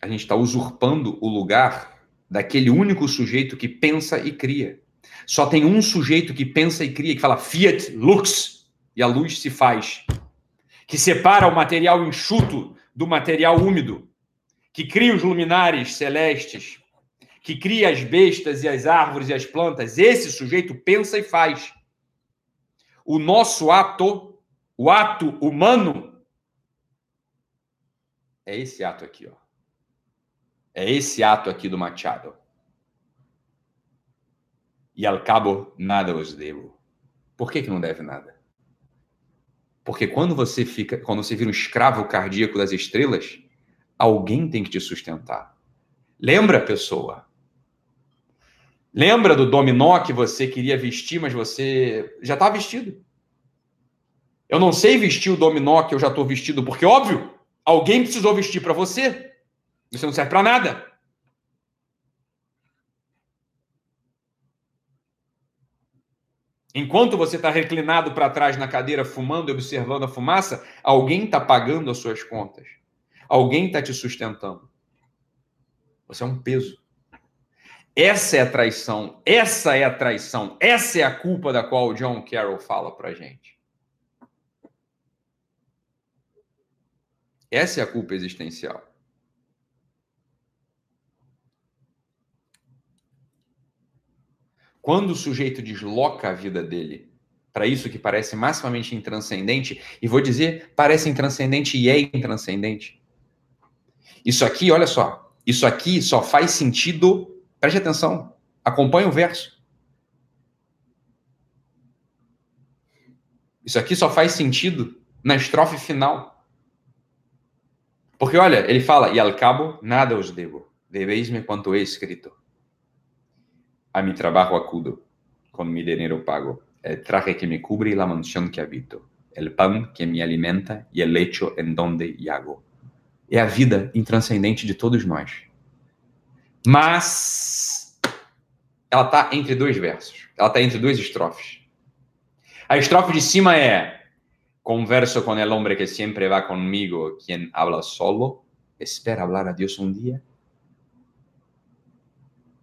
a gente está usurpando o lugar daquele único sujeito que pensa e cria. Só tem um sujeito que pensa e cria, que fala fiat lux, e a luz se faz. Que separa o material enxuto do material úmido, que cria os luminares celestes, que cria as bestas e as árvores e as plantas. Esse sujeito pensa e faz. O nosso ato, o ato humano, é esse ato aqui, ó. É esse ato aqui do Machado. E ao cabo, nada os devo. Por que, que não deve nada? Porque quando você fica, quando você vira um escravo cardíaco das estrelas, alguém tem que te sustentar. Lembra, pessoa? Lembra do dominó que você queria vestir, mas você já está vestido? Eu não sei vestir o dominó que eu já estou vestido, porque, óbvio, alguém precisou vestir para você. Você não serve para nada. Enquanto você está reclinado para trás na cadeira, fumando e observando a fumaça, alguém está pagando as suas contas. Alguém está te sustentando. Você é um peso. Essa é a traição. Essa é a traição. Essa é a culpa da qual o John Carroll fala para gente. Essa é a culpa existencial. Quando o sujeito desloca a vida dele para isso que parece maximamente intranscendente, e vou dizer, parece intranscendente e é intranscendente. Isso aqui, olha só, isso aqui só faz sentido, preste atenção, acompanhe o verso. Isso aqui só faz sentido na estrofe final. Porque olha, ele fala, e al cabo nada os devo, deveis-me quanto é escrito a mi trabajo acudo, con mi dinero pago, el traje que me cubre y la mansión que habito, el pan que me alimenta e el lecho en donde yago. É a vida intranscendente de todos nós. Mas ela está entre dois versos. Ela está entre duas estrofes. A estrofe de cima é Converso con el hombre que siempre va conmigo, quien habla solo, espera hablar a Dios un día.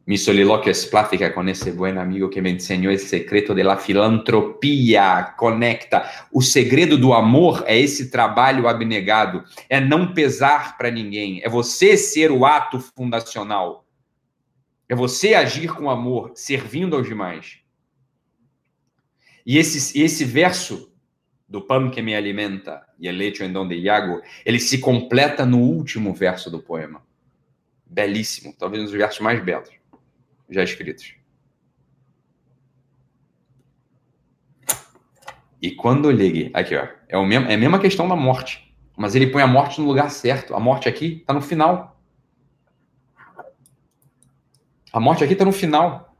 Mi soliloquio es plática con ese buen amigo que me enseñó el secreto de la filantropia. Conecta. O segredo do amor é esse trabalho abnegado. É não pesar para ninguém. É você ser o ato fundacional. É você agir com amor, servindo aos demais. E esse, esse verso do pão que me alimenta e el lecho en donde Iago, ele se completa no último verso do poema. Belíssimo, talvez um dos versos mais belos já escritos. E quando ligue, aqui ó, é, o mesmo, é a mesma questão da morte, mas ele põe a morte no lugar certo. A morte aqui está no final. A morte aqui está no final.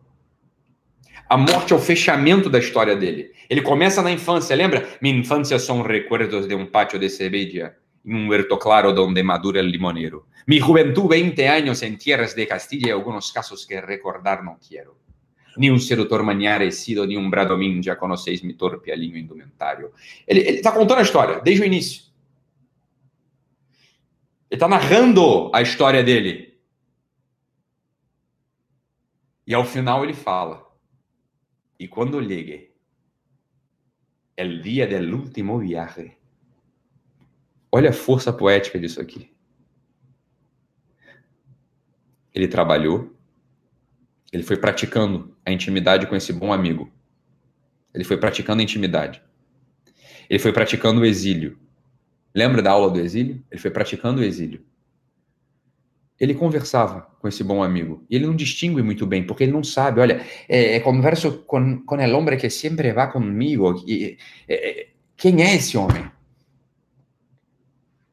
A morte é o fechamento da história dele. Ele começa na infância, lembra? Minha infância são recuerdos de um pátio de Sevilla, em um huerto claro donde madura el limonero. Mi juventud, 20 años en tierras de Castilla y algunos casos que recordar no quiero. Ni um sedutor maniarecido, ni um bradomín, já conheceis torpe alinho indumentário. Ele está contando a história, desde o início. Ele está narrando a história dele. E ao final ele fala: E quando llegue el dia del último viaje. Olha a força poética disso aqui. ele trabalhou, ele foi praticando a intimidade com esse bom amigo. Ele foi praticando a intimidade. Ele foi praticando o exílio. Lembra da aula do exílio? Ele foi praticando o exílio. Ele conversava com esse bom amigo. E ele não distingue muito bem, porque ele não sabe. Olha, é, é converso com, com el hombre que sempre va comigo. E, é, quem é esse homem?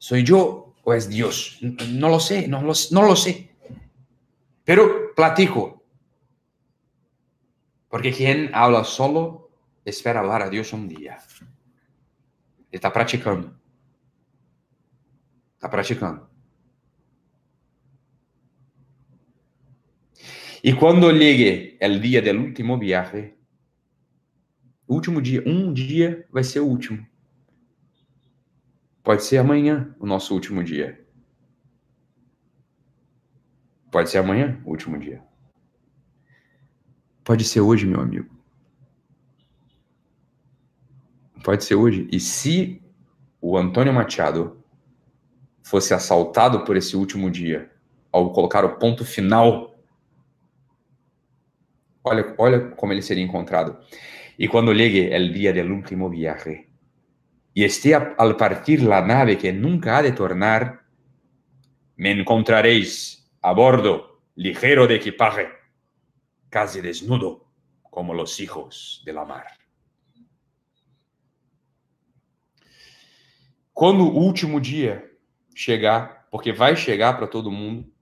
Sou eu ou é Deus? Não lo sei, não lo, não lo sei. Pero platico. Porque quien habla solo espera hablar a Dios un día. Está praticando. Está praticando. E quando llegue o dia do último viaje, último dia, um dia vai ser o último. Pode ser amanhã o nosso último dia. Pode ser amanhã, o último dia. Pode ser hoje, meu amigo. Pode ser hoje. E se o Antônio Machado fosse assaltado por esse último dia, ao colocar o ponto final, olha, olha como ele seria encontrado. E quando llegue el día del último viaje, y esté al partir la nave que nunca ha de tornar, me encontraréis a bordo, ligero de equipaje, casi desnudo, como los hijos de la mar. Quando o último dia chegar, porque vai chegar para todo mundo,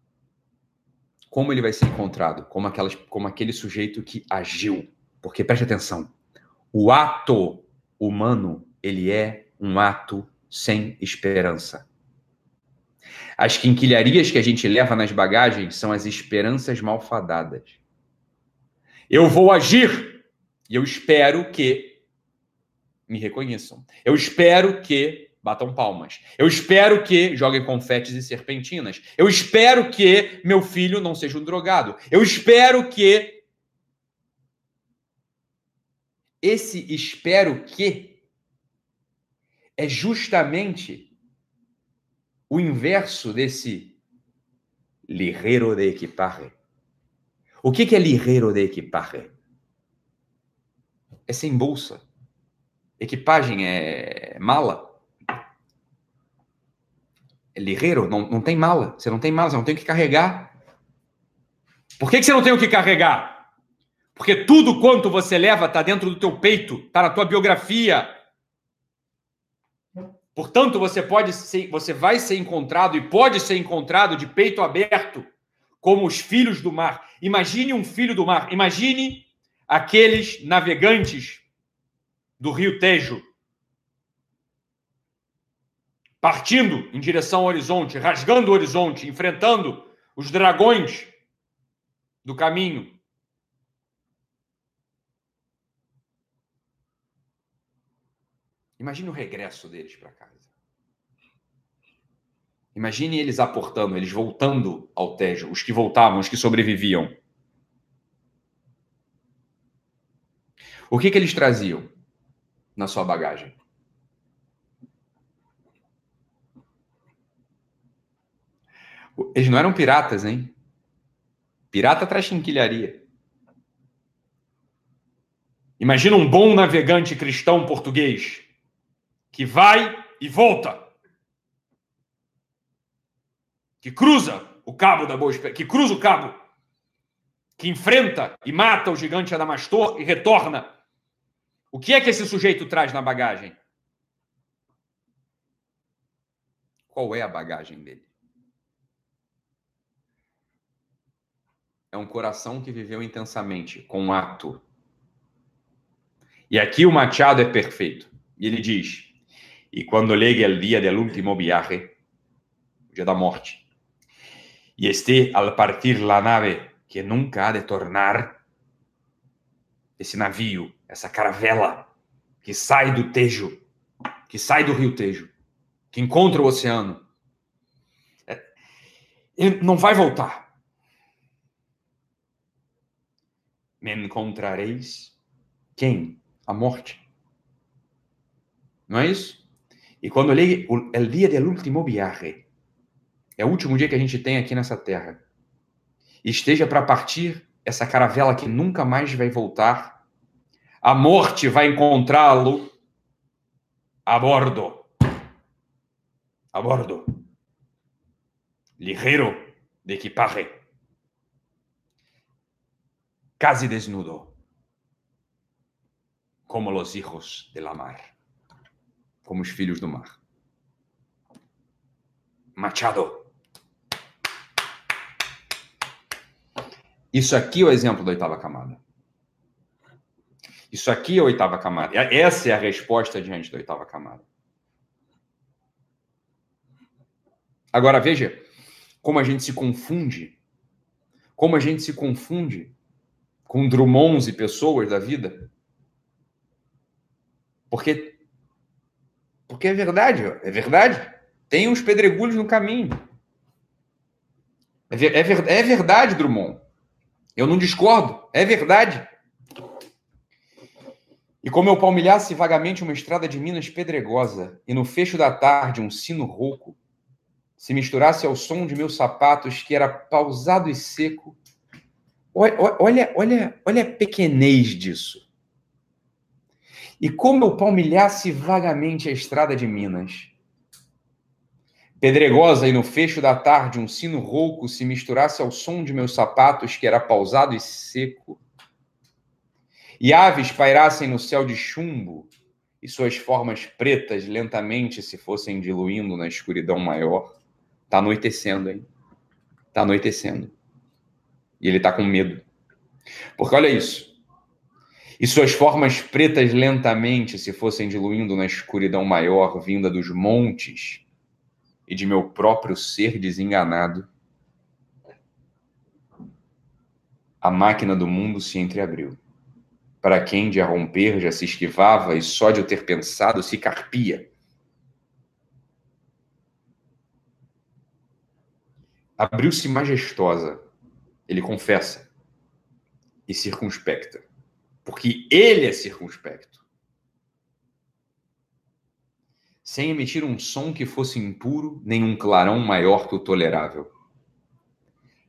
como ele vai ser encontrado? Como, aquelas, como aquele sujeito que agiu. Porque preste atenção, o ato humano, ele é um ato sem esperança. As quinquilharias que a gente leva nas bagagens são as esperanças malfadadas. Eu vou agir e eu espero que me reconheçam. Eu espero que batam palmas. Eu espero que joguem confetes e serpentinas. Eu espero que meu filho não seja um drogado. Eu espero que esse espero que é justamente o inverso desse ligero de equipaje. O que, é ligero de equipaje? É sem bolsa. Equipagem é mala. É não, não tem mala. Você não tem mala, você não tem o que carregar. Por que, que você não tem o que carregar? Porque tudo quanto você leva está dentro do teu peito, está na tua biografia. Portanto, você pode ser, você vai ser encontrado e pode ser encontrado de peito aberto, como os filhos do mar. Imagine um filho do mar. Imagine aqueles navegantes do Rio Tejo partindo em direção ao horizonte, rasgando o horizonte, enfrentando os dragões do caminho. Imagine o regresso deles para casa. Imagine eles aportando, eles voltando ao Tejo, os que voltavam, os que sobreviviam. O que, que eles traziam na sua bagagem? Eles não eram piratas, hein? Pirata traz chinquilharia. Imagina um bom navegante cristão português que vai e volta, que cruza o cabo da Boa Esperança, que cruza o cabo, que enfrenta e mata o gigante Adamastor e retorna. O que é que esse sujeito traz na bagagem? Qual é a bagagem dele? É um coração que viveu intensamente, com um ato. E aqui o Machado é perfeito. Ele diz: e quando llegue el dia del último viaje, dia da morte, e este al partir la nave que nunca há de tornar, esse navio, essa caravela que sai do Tejo, que sai do rio Tejo, que encontra o oceano, é, ele não vai voltar. Me encontrareis quem? A morte. Não é isso? E quando ele o dia do último viaje, é o último dia que a gente tem aqui nessa terra, esteja para partir essa caravela que nunca mais vai voltar, a morte vai encontrá-lo a bordo. A bordo. Ligero de equipaje. Casi desnudo. Como los hijos de la mar como os filhos do mar. Machado. Isso aqui é o exemplo da oitava camada. Isso aqui é a oitava camada. Essa é a resposta diante da oitava camada. Agora veja como a gente se confunde, como a gente se confunde com Drummonds e pessoas da vida. Porque porque é verdade, é verdade. Tem uns pedregulhos no caminho. É, ver, é, ver, é verdade, Drummond. Eu não discordo. É verdade. E como eu palmilhasse vagamente uma estrada de Minas pedregosa, e no fecho da tarde um sino rouco, se misturasse ao som de meus sapatos, que era pausado e seco, olha, olha, olha a pequenez disso. E como eu palmilhasse vagamente a estrada de Minas, pedregosa e no fecho da tarde um sino rouco se misturasse ao som de meus sapatos, que era pausado e seco, e aves pairassem no céu de chumbo, e suas formas pretas lentamente se fossem diluindo na escuridão maior. Tá anoitecendo, hein? Tá anoitecendo. E ele tá com medo. Porque olha isso. E suas formas pretas lentamente se fossem diluindo na escuridão maior vinda dos montes e de meu próprio ser desenganado, a máquina do mundo se entreabriu para quem de a romper já se esquivava e só de eu ter pensado se carpia. Abriu-se majestosa, ele confessa, e circunspecta, porque ele é circunspecto. Sem emitir um som que fosse impuro, nem um clarão maior que o tolerável.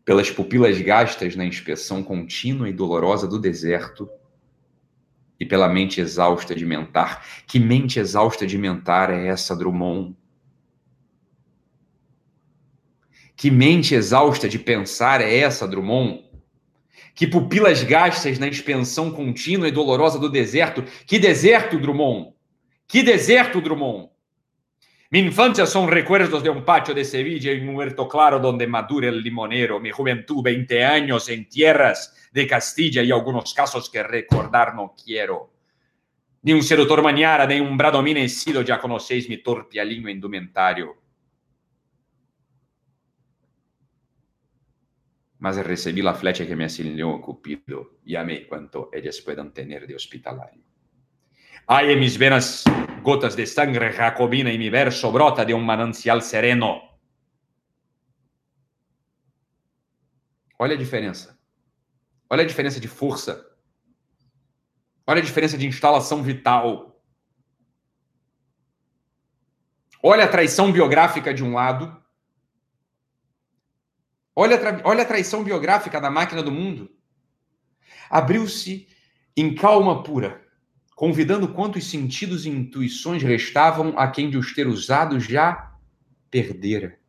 Pelas pupilas gastas na inspeção contínua e dolorosa do deserto, e pela mente exausta de mentar. Que mente exausta de mentar é essa, Drummond? Que mente exausta de pensar é essa, Drummond? Que pupilas gastas na expansão contínua e dolorosa do deserto. Que deserto, Drummond? Que deserto, Drummond? Mi infancia son recuerdos de un patio de Sevilla un huerto claro donde madura el limonero. Mi juventud, 20 años en tierras de Castilla y algunos casos que recordar no quiero. Ni un sedutor maniara, ni un bradomine sido, ya conocéis mi torpe aliño indumentario. Mas recibí la flecha que me asignó Cupido y amé cuanto ellas puedan tener de hospitalario. Hay en mis venas gotas de sangre jacobina y mi verso brota de un manancial sereno. Olha a diferença. Olha a diferença de força. Olha a diferença de instalação vital. Olha a traição biográfica de um lado. Olha a, olha a traição biográfica da máquina do mundo. Abriu-se em calma pura convidando quantos sentidos e intuições restavam a quem de os ter usado já perdera.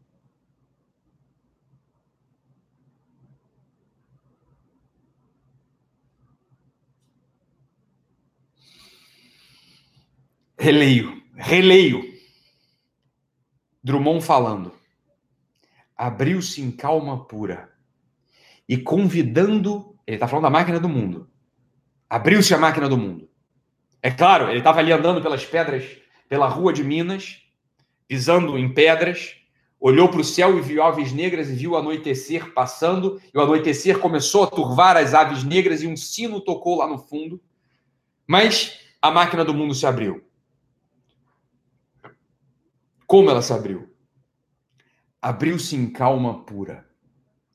Releio, releio. Drummond falando. Abriu-se em calma pura e convidando, ele está falando da máquina do mundo. Abriu-se a máquina do mundo é claro, ele estava ali andando pelas pedras, pela rua de Minas, pisando em pedras, olhou para o céu e viu aves negras e viu o anoitecer passando, e o anoitecer começou a turvar as aves negras e um sino tocou lá no fundo. Mas a máquina do mundo se abriu. Como ela se abriu? Abriu-se em calma pura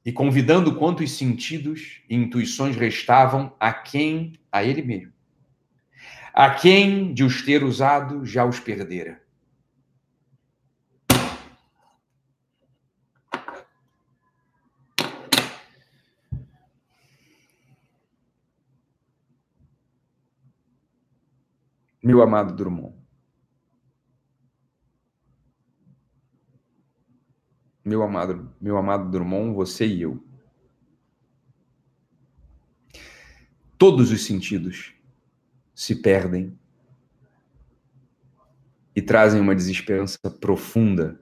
e convidando quantos sentidos e intuições restavam a quem? A ele mesmo a quem de os ter usado já os perdera. Meu amado Drummond. Meu amado, meu amado Drummond, você e eu. Todos os sentidos se perdem e trazem uma desesperança profunda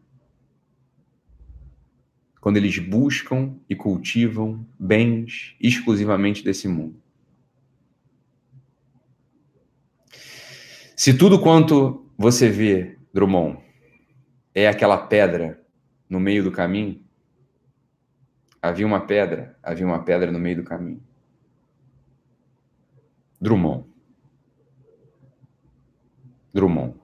quando eles buscam e cultivam bens exclusivamente desse mundo. Se tudo quanto você vê, Drummond, é aquela pedra no meio do caminho, havia uma pedra, havia uma pedra no meio do caminho. Drummond. Drummond.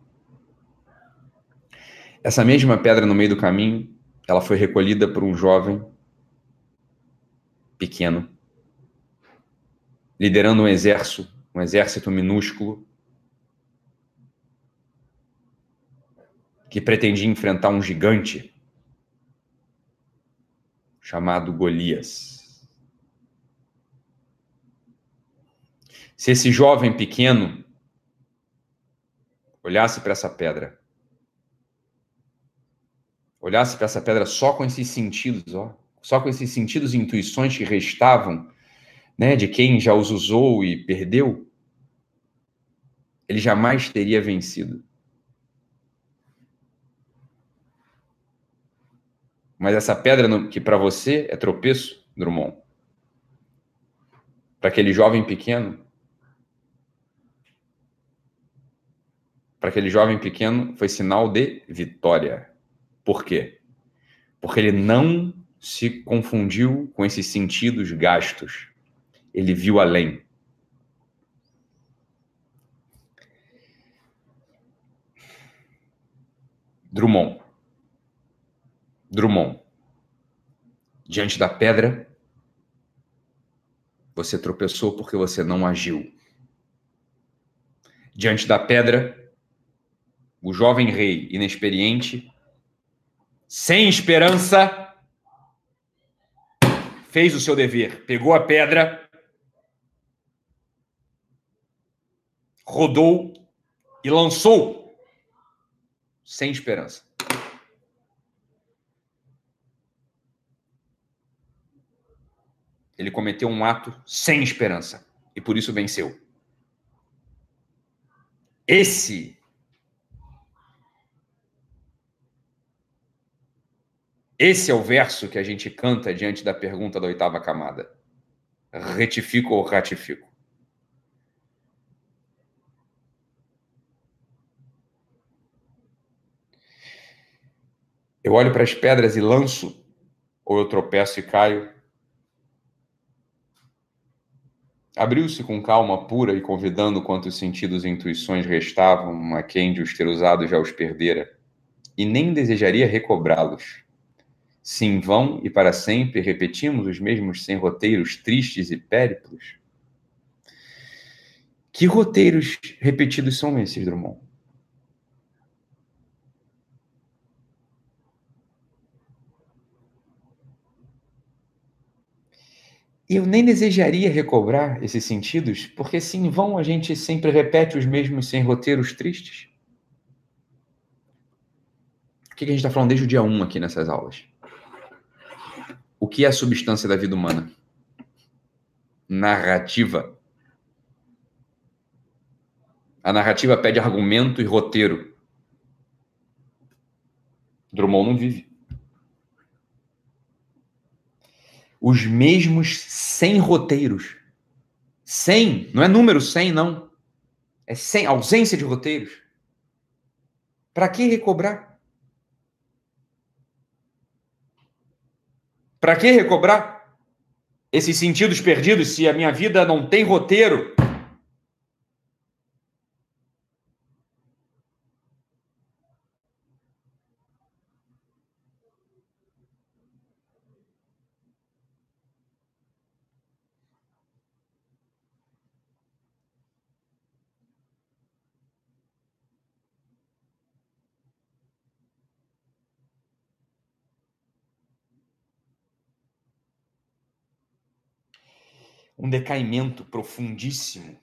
Essa mesma pedra no meio do caminho, ela foi recolhida por um jovem pequeno, liderando um exército, um exército minúsculo, que pretendia enfrentar um gigante chamado Golias. Se esse jovem pequeno olhasse para essa pedra, olhasse para essa pedra só com esses sentidos, ó, só com esses sentidos e intuições que restavam, né, de quem já os usou e perdeu, ele jamais teria vencido. Mas essa pedra que para você é tropeço, Drummond, para aquele jovem pequeno, para aquele jovem pequeno foi sinal de vitória. Por quê? Porque ele não se confundiu com esses sentidos gastos. Ele viu além. Drummond. Drummond. Diante da pedra, você tropeçou porque você não agiu. Diante da pedra, o jovem rei inexperiente, sem esperança, fez o seu dever, pegou a pedra, rodou e lançou, sem esperança. Ele cometeu um ato sem esperança e por isso venceu. Esse Esse é o verso que a gente canta diante da pergunta da oitava camada. Retifico ou ratifico? Eu olho para as pedras e lanço, ou eu tropeço e caio, Abriu-se com calma pura e convidando quantos sentidos e intuições restavam a quem de os ter usado já os perdera, e nem desejaria recobrá-los. Se em vão e para sempre repetimos os mesmos sem roteiros tristes e périplos, que roteiros repetidos são esses, Drummond? Eu nem desejaria recobrar esses sentidos, porque se em vão a gente sempre repete os mesmos sem roteiros tristes. O que a gente está falando desde o dia 1 aqui nessas aulas? O que é a substância da vida humana? Narrativa. A narrativa pede argumento e roteiro. Drummond não vive. Os mesmos 100 roteiros. 100, não é número 100, não. É 100, ausência de roteiros. Para que recobrar? Para que recobrar esses sentidos perdidos se a minha vida não tem roteiro? Decaimento profundíssimo.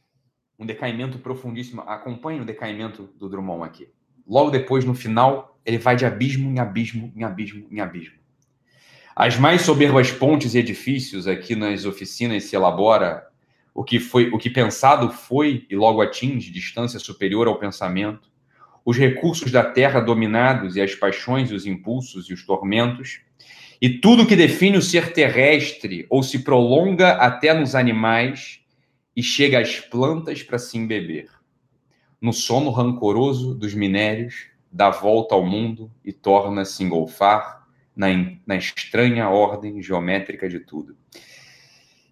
Um decaimento profundíssimo. Acompanhe o decaimento do Drummond aqui. Logo depois, no final, ele vai de abismo em abismo, em abismo, em abismo. As mais soberbas pontes e edifícios aqui nas oficinas se elabora o que foi, o que pensado foi e logo atinge distância superior ao pensamento. Os recursos da terra dominados e as paixões os impulsos e os tormentos e tudo que define o ser terrestre ou se prolonga até nos animais e chega às plantas para se embeber. No sono rancoroso dos minérios, dá volta ao mundo e torna-se engolfar na, na estranha ordem geométrica de tudo.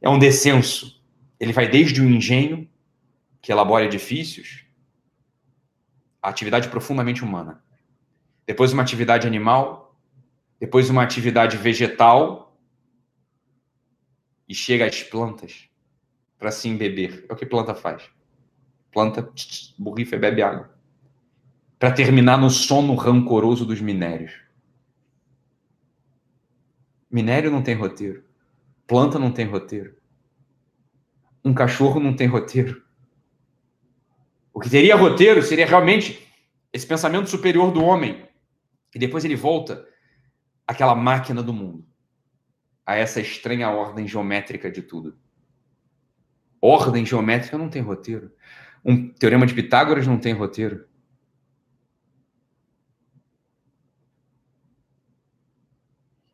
É um descenso. Ele vai desde o engenho, que elabora edifícios, a atividade profundamente humana. Depois, uma atividade animal, depois uma atividade vegetal, e chega às plantas para se embeber. É o que planta faz. Planta, borrifa e bebe água. Para terminar no sono rancoroso dos minérios. Minério não tem roteiro. Planta não tem roteiro. Um cachorro não tem roteiro. O que teria roteiro seria realmente esse pensamento superior do homem. E depois ele volta àquela máquina do mundo, a essa estranha ordem geométrica de tudo. Ordem geométrica não tem roteiro. Um teorema de Pitágoras não tem roteiro.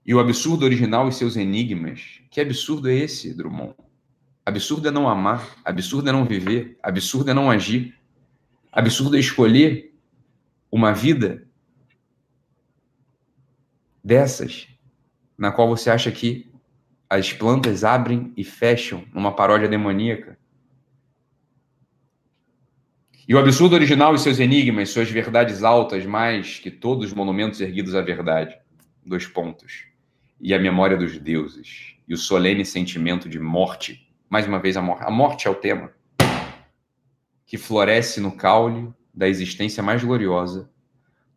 E o absurdo original e seus enigmas. Que absurdo é esse, Drummond? Absurdo é não amar, absurdo é não viver, absurdo é não agir, absurdo é escolher uma vida dessas, na qual você acha que as plantas abrem e fecham numa paródia demoníaca. E o absurdo original e seus enigmas, suas verdades altas, mais que todos os monumentos erguidos à verdade. Dois pontos. E a memória dos deuses. E o solene sentimento de morte. Mais uma vez, a morte. A morte é o tema. Que floresce no caule da existência mais gloriosa.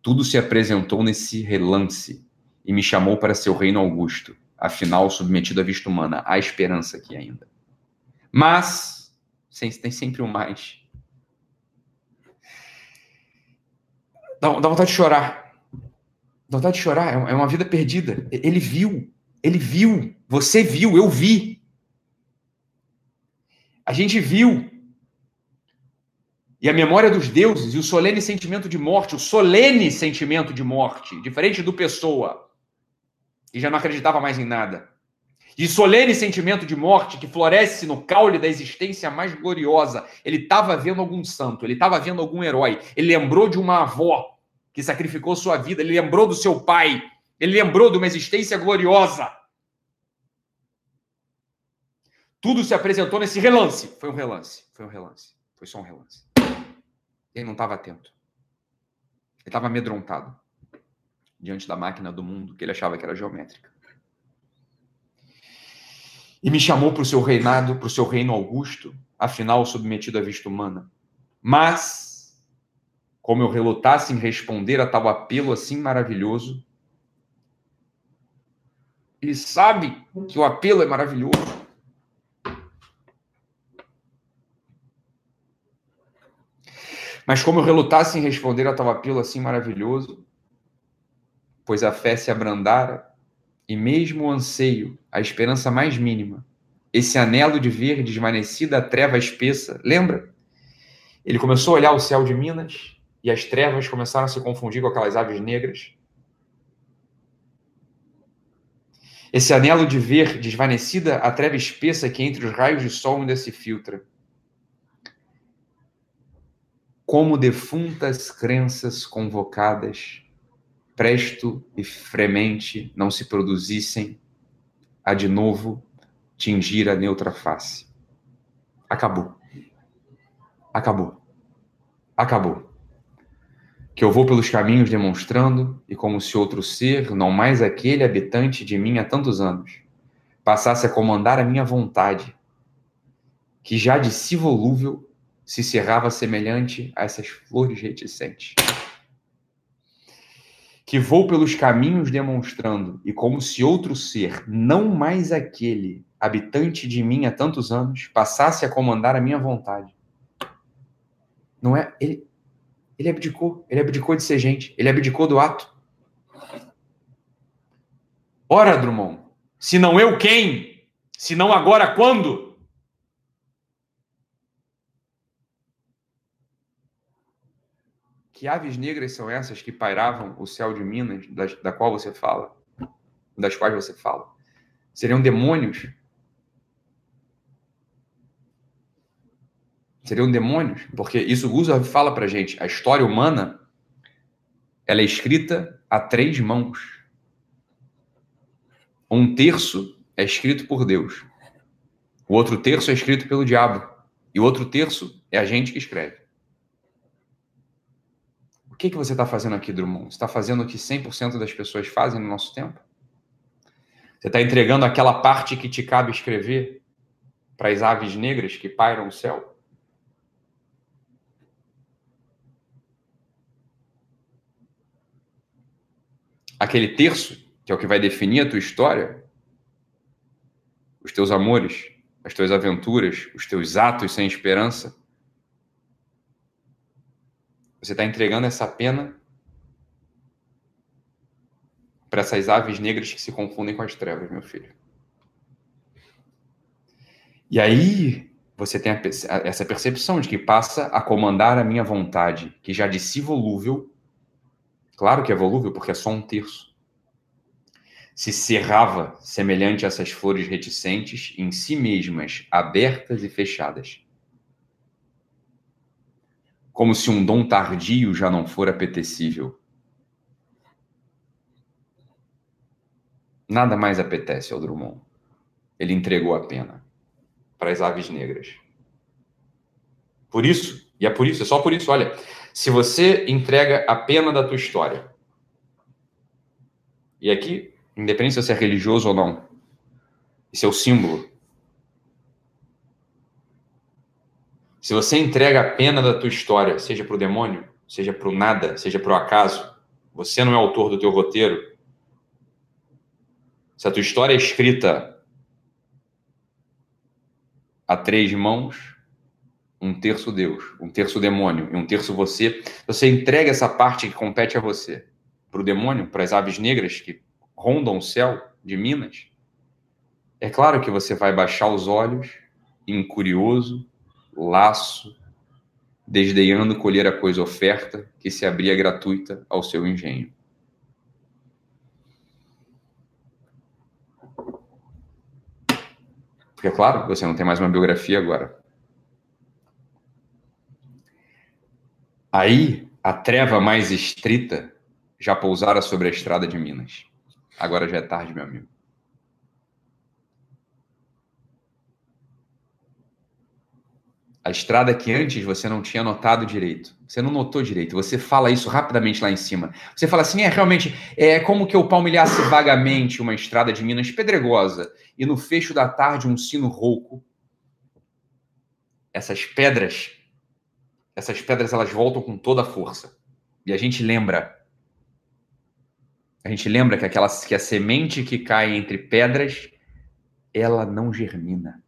Tudo se apresentou nesse relance e me chamou para seu reino augusto, afinal submetido à vista humana. Há esperança aqui ainda. Mas tem sempre um mais. Dá, dá vontade de chorar. Dá vontade de chorar. É, é uma vida perdida. Ele viu. Ele viu. Você viu. Eu vi. A gente viu. E a memória dos deuses e o solene sentimento de morte, o solene sentimento de morte, diferente do pessoa, e já não acreditava mais em nada. De solene sentimento de morte que floresce no caule da existência mais gloriosa. Ele estava vendo algum santo, ele estava vendo algum herói. Ele lembrou de uma avó que sacrificou sua vida, ele lembrou do seu pai, ele lembrou de uma existência gloriosa. Tudo se apresentou nesse relance. Foi um relance, foi um relance, foi só um relance. Ele não estava atento. Ele estava amedrontado diante da máquina do mundo que ele achava que era geométrica. E me chamou para o seu reinado, para o seu reino augusto, afinal submetido à vista humana. Mas, como eu relutasse em responder a tal apelo assim maravilhoso, ele sabe que o apelo é maravilhoso. Mas como eu relutasse em responder a tal apelo assim maravilhoso, pois a fé se abrandara, e mesmo o anseio, a esperança mais mínima, esse anelo de ver desvanecida a treva espessa, lembra? Ele começou a olhar o céu de Minas e as trevas começaram a se confundir com aquelas aves negras. Esse anelo de ver desvanecida a treva espessa que entre os raios de sol ainda se filtra. Como defuntas crenças convocadas presto e fremente não se produzissem a de novo tingir a neutra face. Acabou. Acabou. Acabou. Que eu vou pelos caminhos demonstrando, e como se outro ser, não mais aquele habitante de mim há tantos anos, passasse a comandar a minha vontade, que já de si volúvel se cerrava semelhante a essas flores reticentes que vou pelos caminhos demonstrando, e como se outro ser, não mais aquele, habitante de mim há tantos anos, passasse a comandar a minha vontade. Não é? Ele, ele abdicou, ele abdicou de ser gente, ele abdicou do ato. Ora, Drummond, se não eu, quem? Se não agora, quando? Que aves negras são essas que pairavam o céu de Minas, das, da qual você fala, das quais você fala? Seriam demônios? Seriam demônios? Porque isso Gustav fala pra gente. A história humana ela é escrita a três mãos. Um terço é escrito por Deus. O outro terço é escrito pelo diabo. E o outro terço é a gente que escreve. O que, que você está fazendo aqui, Drummond? Você está fazendo o que 100% das pessoas fazem no nosso tempo? Você está entregando aquela parte que te cabe escrever para as aves negras que pairam o céu? Aquele terço, que é o que vai definir a tua história, os teus amores, as tuas aventuras, os teus atos sem esperança. Você está entregando essa pena para essas aves negras que se confundem com as trevas, meu filho. E aí você tem essa percepção de que passa a comandar a minha vontade, que já si volúvel, claro que é volúvel porque é só um terço, se cerrava semelhante a essas flores reticentes em si mesmas, abertas e fechadas. Como se um dom tardio já não for apetecível. Nada mais apetece ao Drummond. Ele entregou a pena para as aves negras. Por isso, e é por isso, é só por isso, olha, se você entrega a pena da tua história, e aqui, independente se você é religioso ou não, esse é o símbolo. Se você entrega a pena da tua história, seja para o demônio, seja para o nada, seja para o acaso, você não é autor do teu roteiro, se a tua história é escrita a três mãos, um terço Deus, um terço demônio e um terço você, você entrega essa parte que compete a você para o demônio, para as aves negras que rondam o céu de Minas. É claro que você vai baixar os olhos, incurioso, laço, desdenhando colher a coisa oferta que se abria gratuita ao seu engenho. Porque, é claro, você não tem mais uma biografia agora. Aí, a treva mais estrita já pousara sobre a estrada de Minas. Agora já é tarde, meu amigo. A estrada que antes você não tinha notado direito. Você não notou direito. Você fala isso rapidamente lá em cima. Você fala assim: é realmente, é como que eu palmilhasse vagamente uma estrada de Minas pedregosa e no fecho da tarde um sino rouco. Essas pedras, essas pedras elas voltam com toda a força. E a gente lembra. A gente lembra que aquela que a semente que cai entre pedras, ela não germina.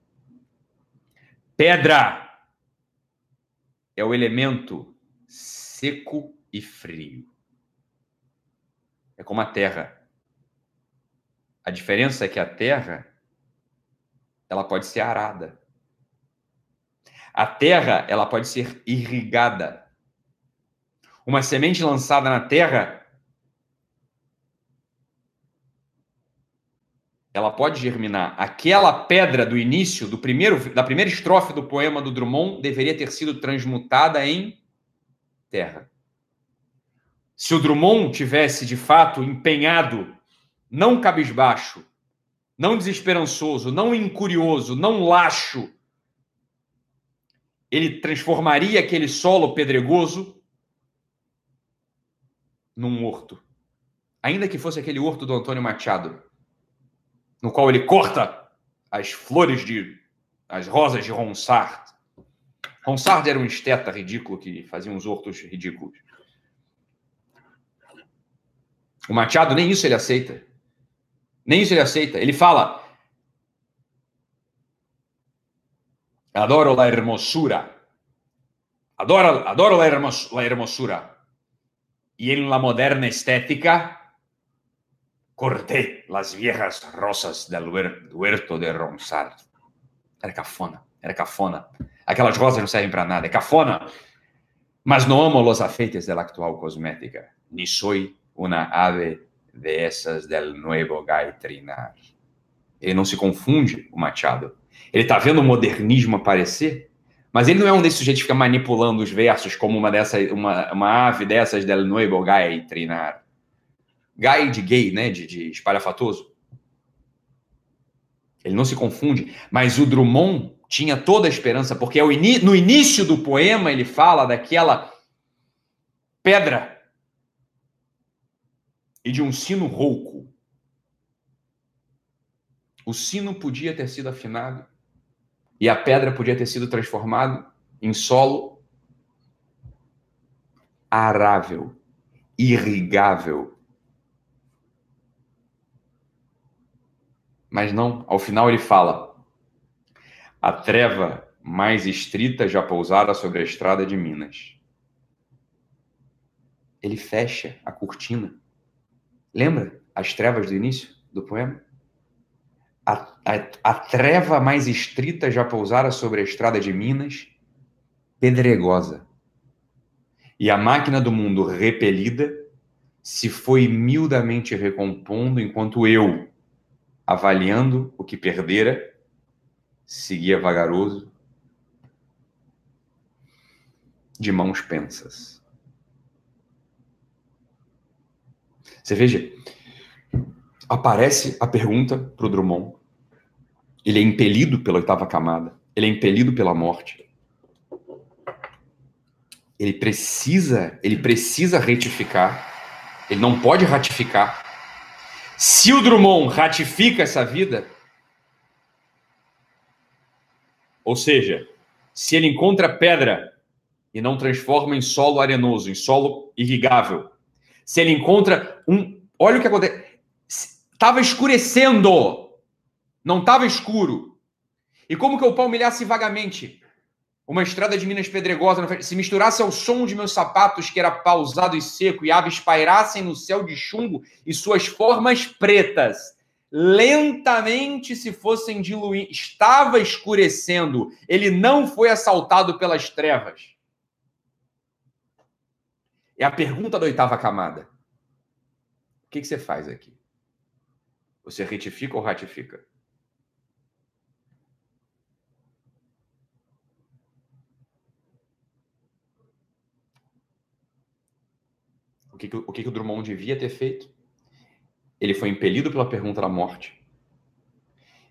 Pedra é o elemento seco e frio. É como a terra. A diferença é que a terra ela pode ser arada. A terra ela pode ser irrigada. Uma semente lançada na terra ela pode germinar. Aquela pedra do início, do primeiro, da primeira estrofe do poema do Drummond, deveria ter sido transmutada em terra. Se o Drummond tivesse de fato empenhado, não cabisbaixo, não desesperançoso, não incurioso, não laxo, ele transformaria aquele solo pedregoso num horto. Ainda que fosse aquele horto do Antônio Machado, no qual ele corta as flores de. as rosas de Ronsard. Ronsard era um esteta ridículo que fazia uns hortos ridículos. O Machado nem isso ele aceita. Nem isso ele aceita. Ele fala: Adoro la hermosura. Adoro, adoro la, hermos, la hermosura. Y en la moderna estética corté las viejas rosas del huerto de Ronsard. Era cafona, era cafona. Aquelas rosas não servem para nada, é cafona. Mas não amo los afeites de la actual cosmética, ni soy una ave de essas del nuevo gaitrinar. Ele não se confunde, o Machado. Ele está vendo o modernismo aparecer, mas ele não é um desses sujeitos que fica manipulando os versos como uma, dessa, uma, uma ave dessas del nuevo gaitrinar gay de gay, né, de, de espalhafatoso. Ele não se confunde, mas o Drummond tinha toda a esperança, porque no início do poema ele fala daquela pedra e de um sino rouco. o sino podia ter sido afinado e a pedra podia ter sido transformada em solo arável, irrigável. Mas não, ao final ele fala: a treva mais estrita já pousara sobre a estrada de Minas. Ele fecha a cortina. Lembra as trevas do início do poema? A, a, a treva mais estrita já pousara sobre a estrada de Minas, pedregosa. E a máquina do mundo repelida se foi miudamente recompondo, enquanto eu, avaliando o que perdera, seguia vagaroso, de mãos pensas. Você veja, aparece a pergunta para o Drummond. Ele é impelido pela oitava camada, ele é impelido pela morte. Ele precisa, ele precisa retificar. Ele não pode ratificar. Se o Drummond ratifica essa vida, ou seja, se ele encontra pedra e não transforma em solo arenoso, em solo irrigável, se ele encontra um. Olha o que acontece. Estava escurecendo, não estava escuro. E como que eu palmilhasse vagamente uma estrada de Minas Pedregosa, se misturasse ao som de meus sapatos, que era pausado e seco, e aves pairassem no céu de chumbo e suas formas pretas lentamente se fossem diluindo, estava escurecendo, ele não foi assaltado pelas trevas. É a pergunta da oitava camada. O que, que você faz aqui? Você retifica ou ratifica? O que, o que o Drummond devia ter feito? Ele foi impelido pela pergunta da morte.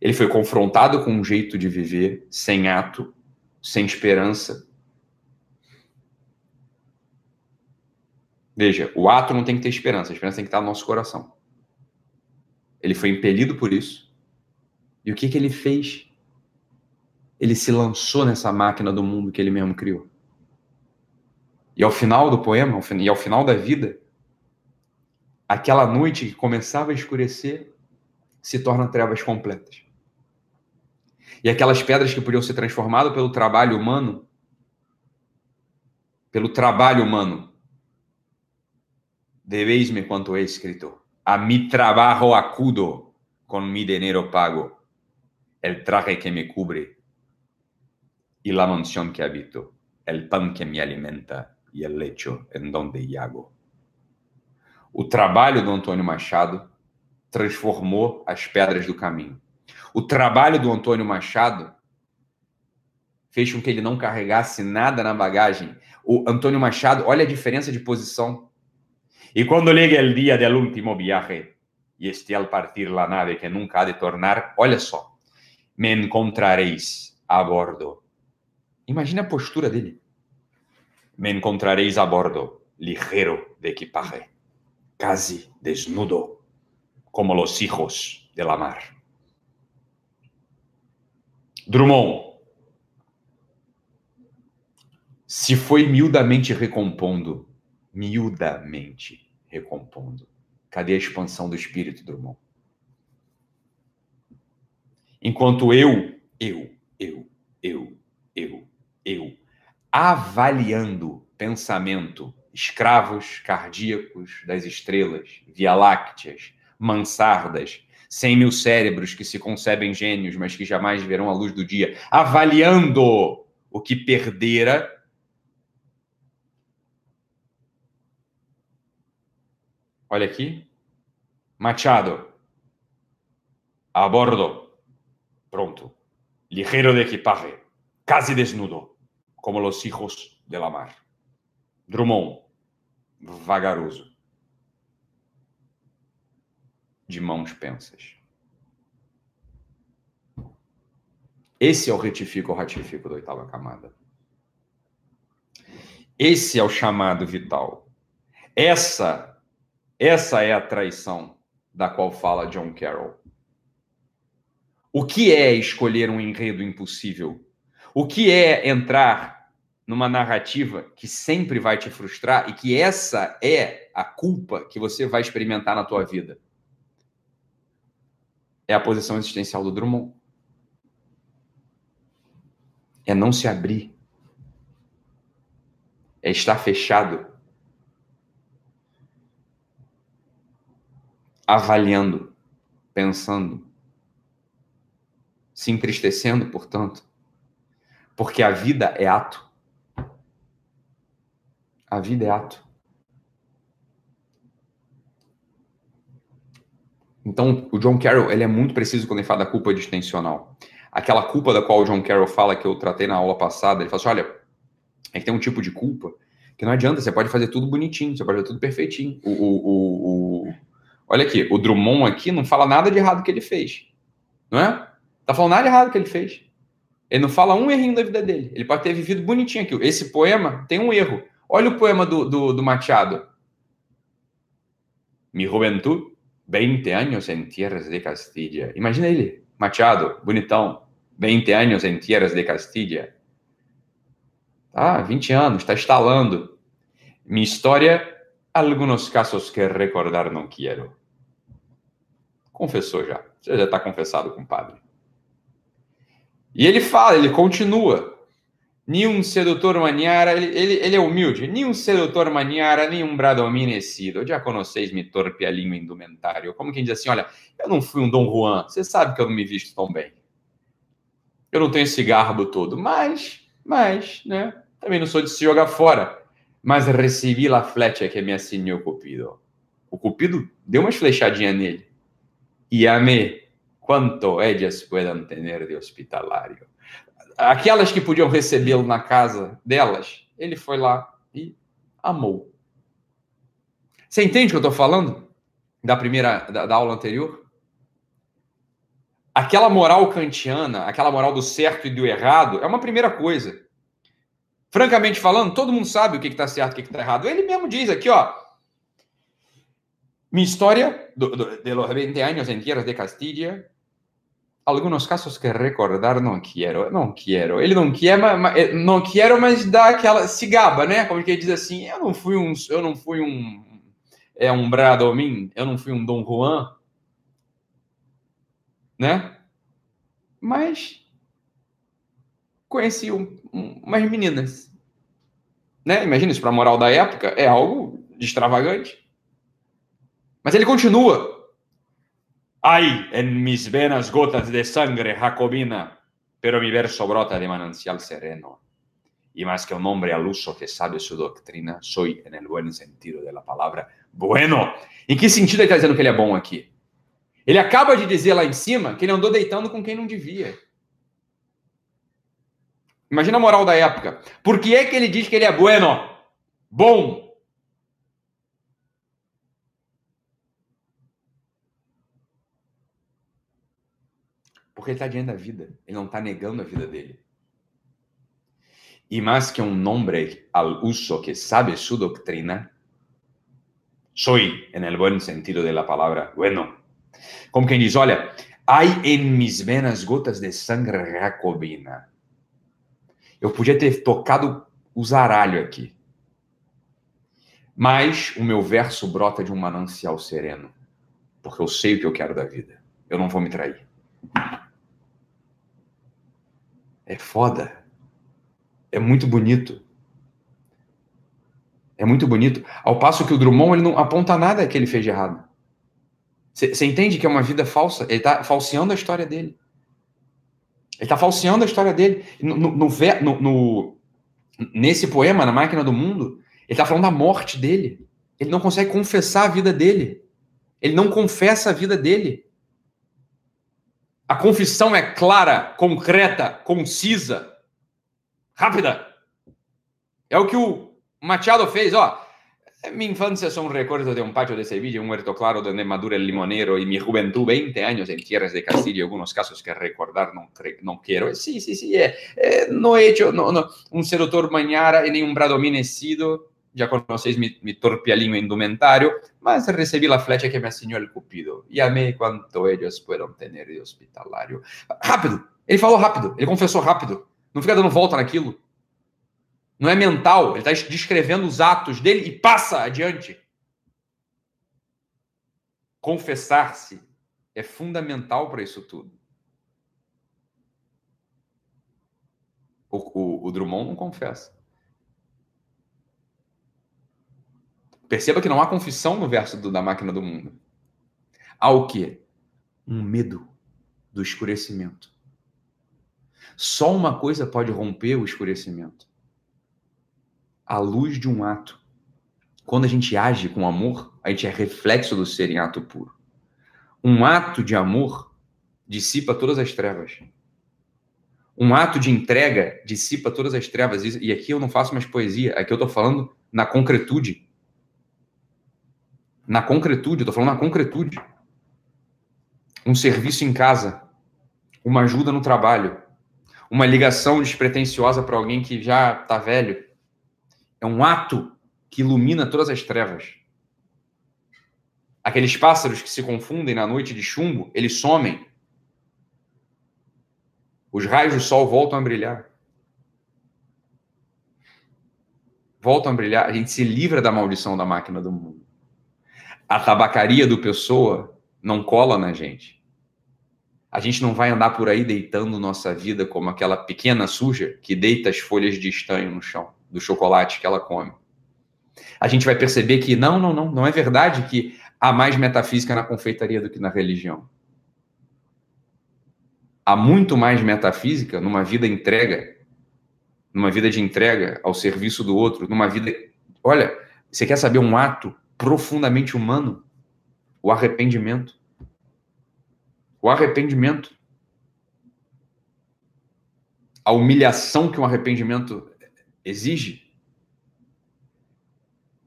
Ele foi confrontado com um jeito de viver sem ato, sem esperança. Veja, o ato não tem que ter esperança, a esperança tem que estar no nosso coração. Ele foi impelido por isso. E o que, que ele fez? Ele se lançou nessa máquina do mundo que ele mesmo criou. E ao final do poema, e ao final da vida, aquela noite que começava a escurecer se torna trevas completas. E aquelas pedras que podiam ser transformadas pelo trabalho humano, pelo trabalho humano, deveis-me quanto é escrito, a mi trabajo acudo con mi dinero pago, el traje que me cubre y la mansión que habito, el pan que me alimenta e el lecho en donde yago. O trabalho do Antônio Machado transformou as pedras do caminho. O trabalho do Antônio Machado fez com que ele não carregasse nada na bagagem. O Antônio Machado, olha a diferença de posição. E quando llegue o dia del último viaje e este al partir la nave que nunca há de tornar, olha só, me encontrareis a bordo. Imagina a postura dele. Me encontraréis a bordo, ligero de equipaje, casi desnudo, como los hijos de la mar. Drummond se foi miudamente recompondo, miudamente recompondo. Cadê a expansão do espírito, Drummond? Enquanto eu, eu, eu, eu, eu, eu avaliando pensamento, escravos cardíacos das estrelas, via-lácteas, mansardas, cem mil cérebros que se concebem gênios, mas que jamais verão a luz do dia, avaliando o que perdera. Olha aqui. Machado. A bordo. Pronto. Ligero de equipaje. Casi desnudo como los hijos de la mar. Drummond, vagaroso, de mãos pensas. Esse é o retifico ou ratifico da oitava camada. Esse é o chamado vital. Essa, essa é a traição da qual fala John Carroll. O que é escolher um enredo impossível? O que é entrar numa narrativa que sempre vai te frustrar e que essa é a culpa que você vai experimentar na tua vida? É a posição existencial do Drummond. É não se abrir. É estar fechado. Avaliando, pensando, se entristecendo, portanto, porque a vida é ato. A vida é ato. Então, o John Carroll, ele é muito preciso quando ele fala da culpa existencial. Aquela culpa da qual o John Carroll fala, que eu tratei na aula passada, ele fala assim, olha, é que tem um tipo de culpa que não adianta, você pode fazer tudo bonitinho, você pode fazer tudo perfeitinho. O, o, o, o... Olha aqui, o Drummond aqui não fala nada de errado que ele fez, não é? Tá falando nada de errado que ele fez. Ele não fala um errinho da vida dele. Ele pode ter vivido bonitinho aqui. Esse poema tem um erro. Olha o poema do, do, do Machado. Mi juventud, 20 anos em tierras de Castilla. Imagina ele, Machado, bonitão, 20 anos em tierras de Castilla. Ah, 20 anos, está instalando. Minha história, alguns casos que recordar não quero. Confessou já. Você já está confessado com o padre. E ele fala, ele continua. Nenhum sedutor maniara, ele, ele, ele é humilde. Nenhum sedutor maniara, nenhum bradomine sido. Já conheceis me torpe a língua indumentário. Como quem diz assim, olha, eu não fui um Dom Juan. Você sabe que eu não me visto tão bem. Eu não tenho esse garbo todo. Mas, mas, né? Também não sou de se jogar fora. Mas recebi a flecha que me assinou Cupido. O Cupido deu umas flechadinhas nele. E amei quanto ellas puedan tener de hospitalário. Aquelas que podiam recebê-lo na casa delas, ele foi lá e amou. Você entende o que eu estou falando? Da primeira, da, da aula anterior? Aquela moral kantiana, aquela moral do certo e do errado, é uma primeira coisa. Francamente falando, todo mundo sabe o que está certo e o que está errado. Ele mesmo diz aqui, ó. Minha história de los 20 años de Castilla alguns casos que recordar não quero, não quero. Ele não quer, mas, eh, não quero, mas dá aquela se gaba, né? Como que ele diz assim, eu não fui um, eu não fui um é um Bradomim, eu não fui um Dom Juan, né? Mas conheci um, um, umas meninas, né? Imagina isso para a moral da época, é algo extravagante. Mas ele continua Hay en mis venas gotas de sangre jacobina, pero mi verso brota de manancial sereno. Y más que un hombre al uso que sabe su doctrina, soy en el buen sentido de la palavra bueno. Em que sentido ele está dizendo que ele é bom aqui? Ele acaba de dizer lá em cima que ele andou deitando com quem não devia. Imagina a moral da época. Por que é que ele diz que ele é bueno? Bom. Porque ele está diante da vida. Ele não está negando a vida dele. E mais que um nombre al uso que sabe su doctrina, soy, en el buen sentido de la palabra, bueno. Como quem diz, olha, hay en mis venas gotas de sangre jacobina. Eu podia ter tocado o zaralho aqui. Mas o meu verso brota de um manancial sereno. Porque eu sei o que eu quero da vida. Eu não vou me trair. É foda. É muito bonito. É muito bonito. Ao passo que o Drummond ele não aponta nada que ele fez de errado. Você entende que é uma vida falsa? Ele está falseando a história dele. Ele está falseando a história dele. No, no, no, no, nesse poema, Na Máquina do Mundo, ele está falando da morte dele. Ele não consegue confessar a vida dele. Ele não confessa a vida dele. A confissão é clara, concreta, concisa, rápida. É o que o Machado fez, ó. Mi infancia es un recuerdo de un patio de Sevilla, un huerto claro donde madura el limonero y mi juventud, 20 años en tierras de Castilla, algunos casos que recordar no, no quiero. Sí, sí, sí, eh, eh, no he hecho no, no, un seductor mañana ni un já conocéis mi, mi torpialinho indumentário, mas recebi a flecha que me assinó el cupido e amei quanto eles puedan tener de hospitalário. Rápido! Ele falou rápido, ele confessou rápido. Não fica dando volta naquilo. Não é mental, ele está descrevendo os atos dele e passa adiante. Confessar-se é fundamental para isso tudo. O, o, o Drummond não confessa. Perceba que não há confissão no verso do, da máquina do mundo. Há o quê? Um medo do escurecimento. Só uma coisa pode romper o escurecimento: a luz de um ato. Quando a gente age com amor, a gente é reflexo do ser em ato puro. Um ato de amor dissipa todas as trevas. Um ato de entrega dissipa todas as trevas. E aqui eu não faço mais poesia, aqui eu estou falando na concretude. Na concretude, estou falando na concretude. Um serviço em casa, uma ajuda no trabalho, uma ligação despretensiosa para alguém que já está velho. É um ato que ilumina todas as trevas. Aqueles pássaros que se confundem na noite de chumbo, eles somem. Os raios do sol voltam a brilhar. Voltam a brilhar. A gente se livra da maldição da máquina do mundo. A tabacaria do pessoa não cola na gente. A gente não vai andar por aí deitando nossa vida como aquela pequena suja que deita as folhas de estanho no chão do chocolate que ela come. A gente vai perceber que não, não, não, não é verdade que há mais metafísica na confeitaria do que na religião. Há muito mais metafísica numa vida entrega, numa vida de entrega ao serviço do outro, numa vida. Olha, você quer saber um ato profundamente humano? O arrependimento. O arrependimento. A humilhação que um arrependimento exige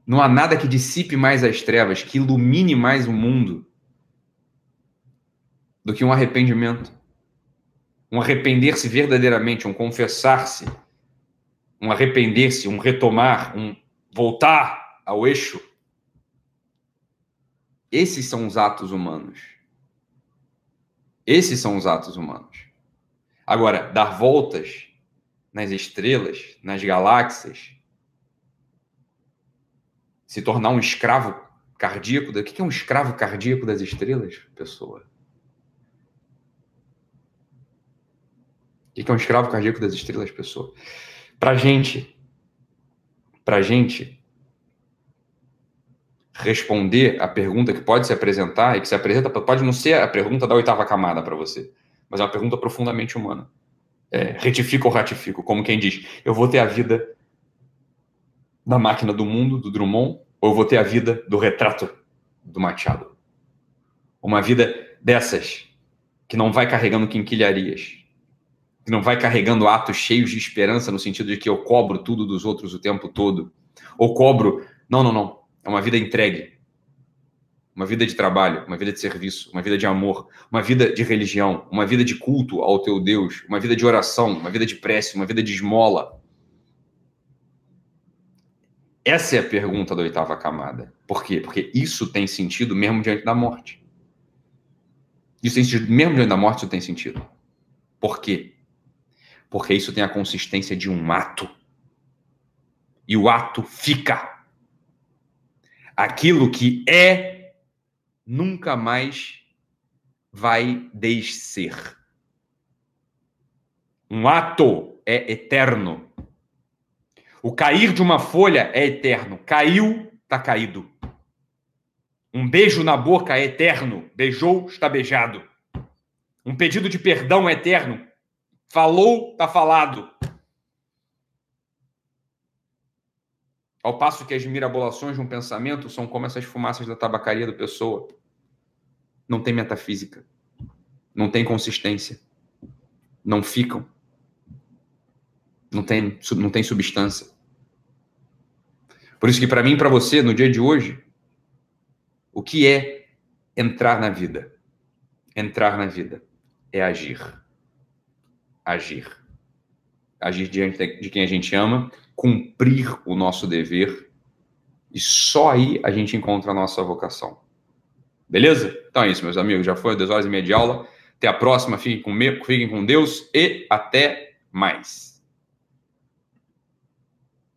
não há nada que dissipe mais as trevas, que ilumine mais o mundo do que um arrependimento. Um arrepender-se verdadeiramente, um confessar-se, um arrepender-se, um retomar, um voltar ao eixo. Esses são os atos humanos. Esses são os atos humanos. Agora, dar voltas nas estrelas, nas galáxias, se tornar um escravo cardíaco. O que é um escravo cardíaco das estrelas, pessoa? O que é um escravo cardíaco das estrelas, pessoa? Para gente, para gente responder a pergunta que pode se apresentar e que se apresenta, pode não ser a pergunta da oitava camada para você, mas é uma pergunta profundamente humana. É, retifico ou ratifico? Como quem diz, eu vou ter a vida da máquina do mundo, do Drummond, ou eu vou ter a vida do retrato do Machado? Uma vida dessas, que não vai carregando quinquilharias, que não vai carregando atos cheios de esperança, no sentido de que eu cobro tudo dos outros o tempo todo, ou cobro. Não, não, não. É uma vida entregue. Uma vida de trabalho, uma vida de serviço, uma vida de amor, uma vida de religião, uma vida de culto ao teu Deus, uma vida de oração, uma vida de prece, uma vida de esmola, essa é a pergunta da oitava camada. Por quê? Porque isso tem sentido mesmo diante da morte. Isso tem sentido, mesmo diante da morte, isso tem sentido. Por quê? Porque isso tem a consistência de um ato. E o ato fica. Aquilo que é, nunca mais vai descer. Um ato é eterno. O cair de uma folha é eterno. Caiu, está caído. Um beijo na boca é eterno. Beijou, está beijado. Um pedido de perdão é eterno. Falou, está falado. Ao passo que as mirabolações de um pensamento são como essas fumaças da tabacaria do pessoa. Não tem metafísica. Não tem consistência. Não ficam não tem, não tem substância. Por isso que para mim e para você, no dia de hoje, o que é entrar na vida? Entrar na vida é agir. Agir. Agir diante de quem a gente ama, cumprir o nosso dever E só aí a gente encontra a nossa vocação. Beleza? Então é isso, meus amigos. Já foi 2 horas e meia de aula. Até a próxima. Fiquem com, fiquem com Deus e até mais.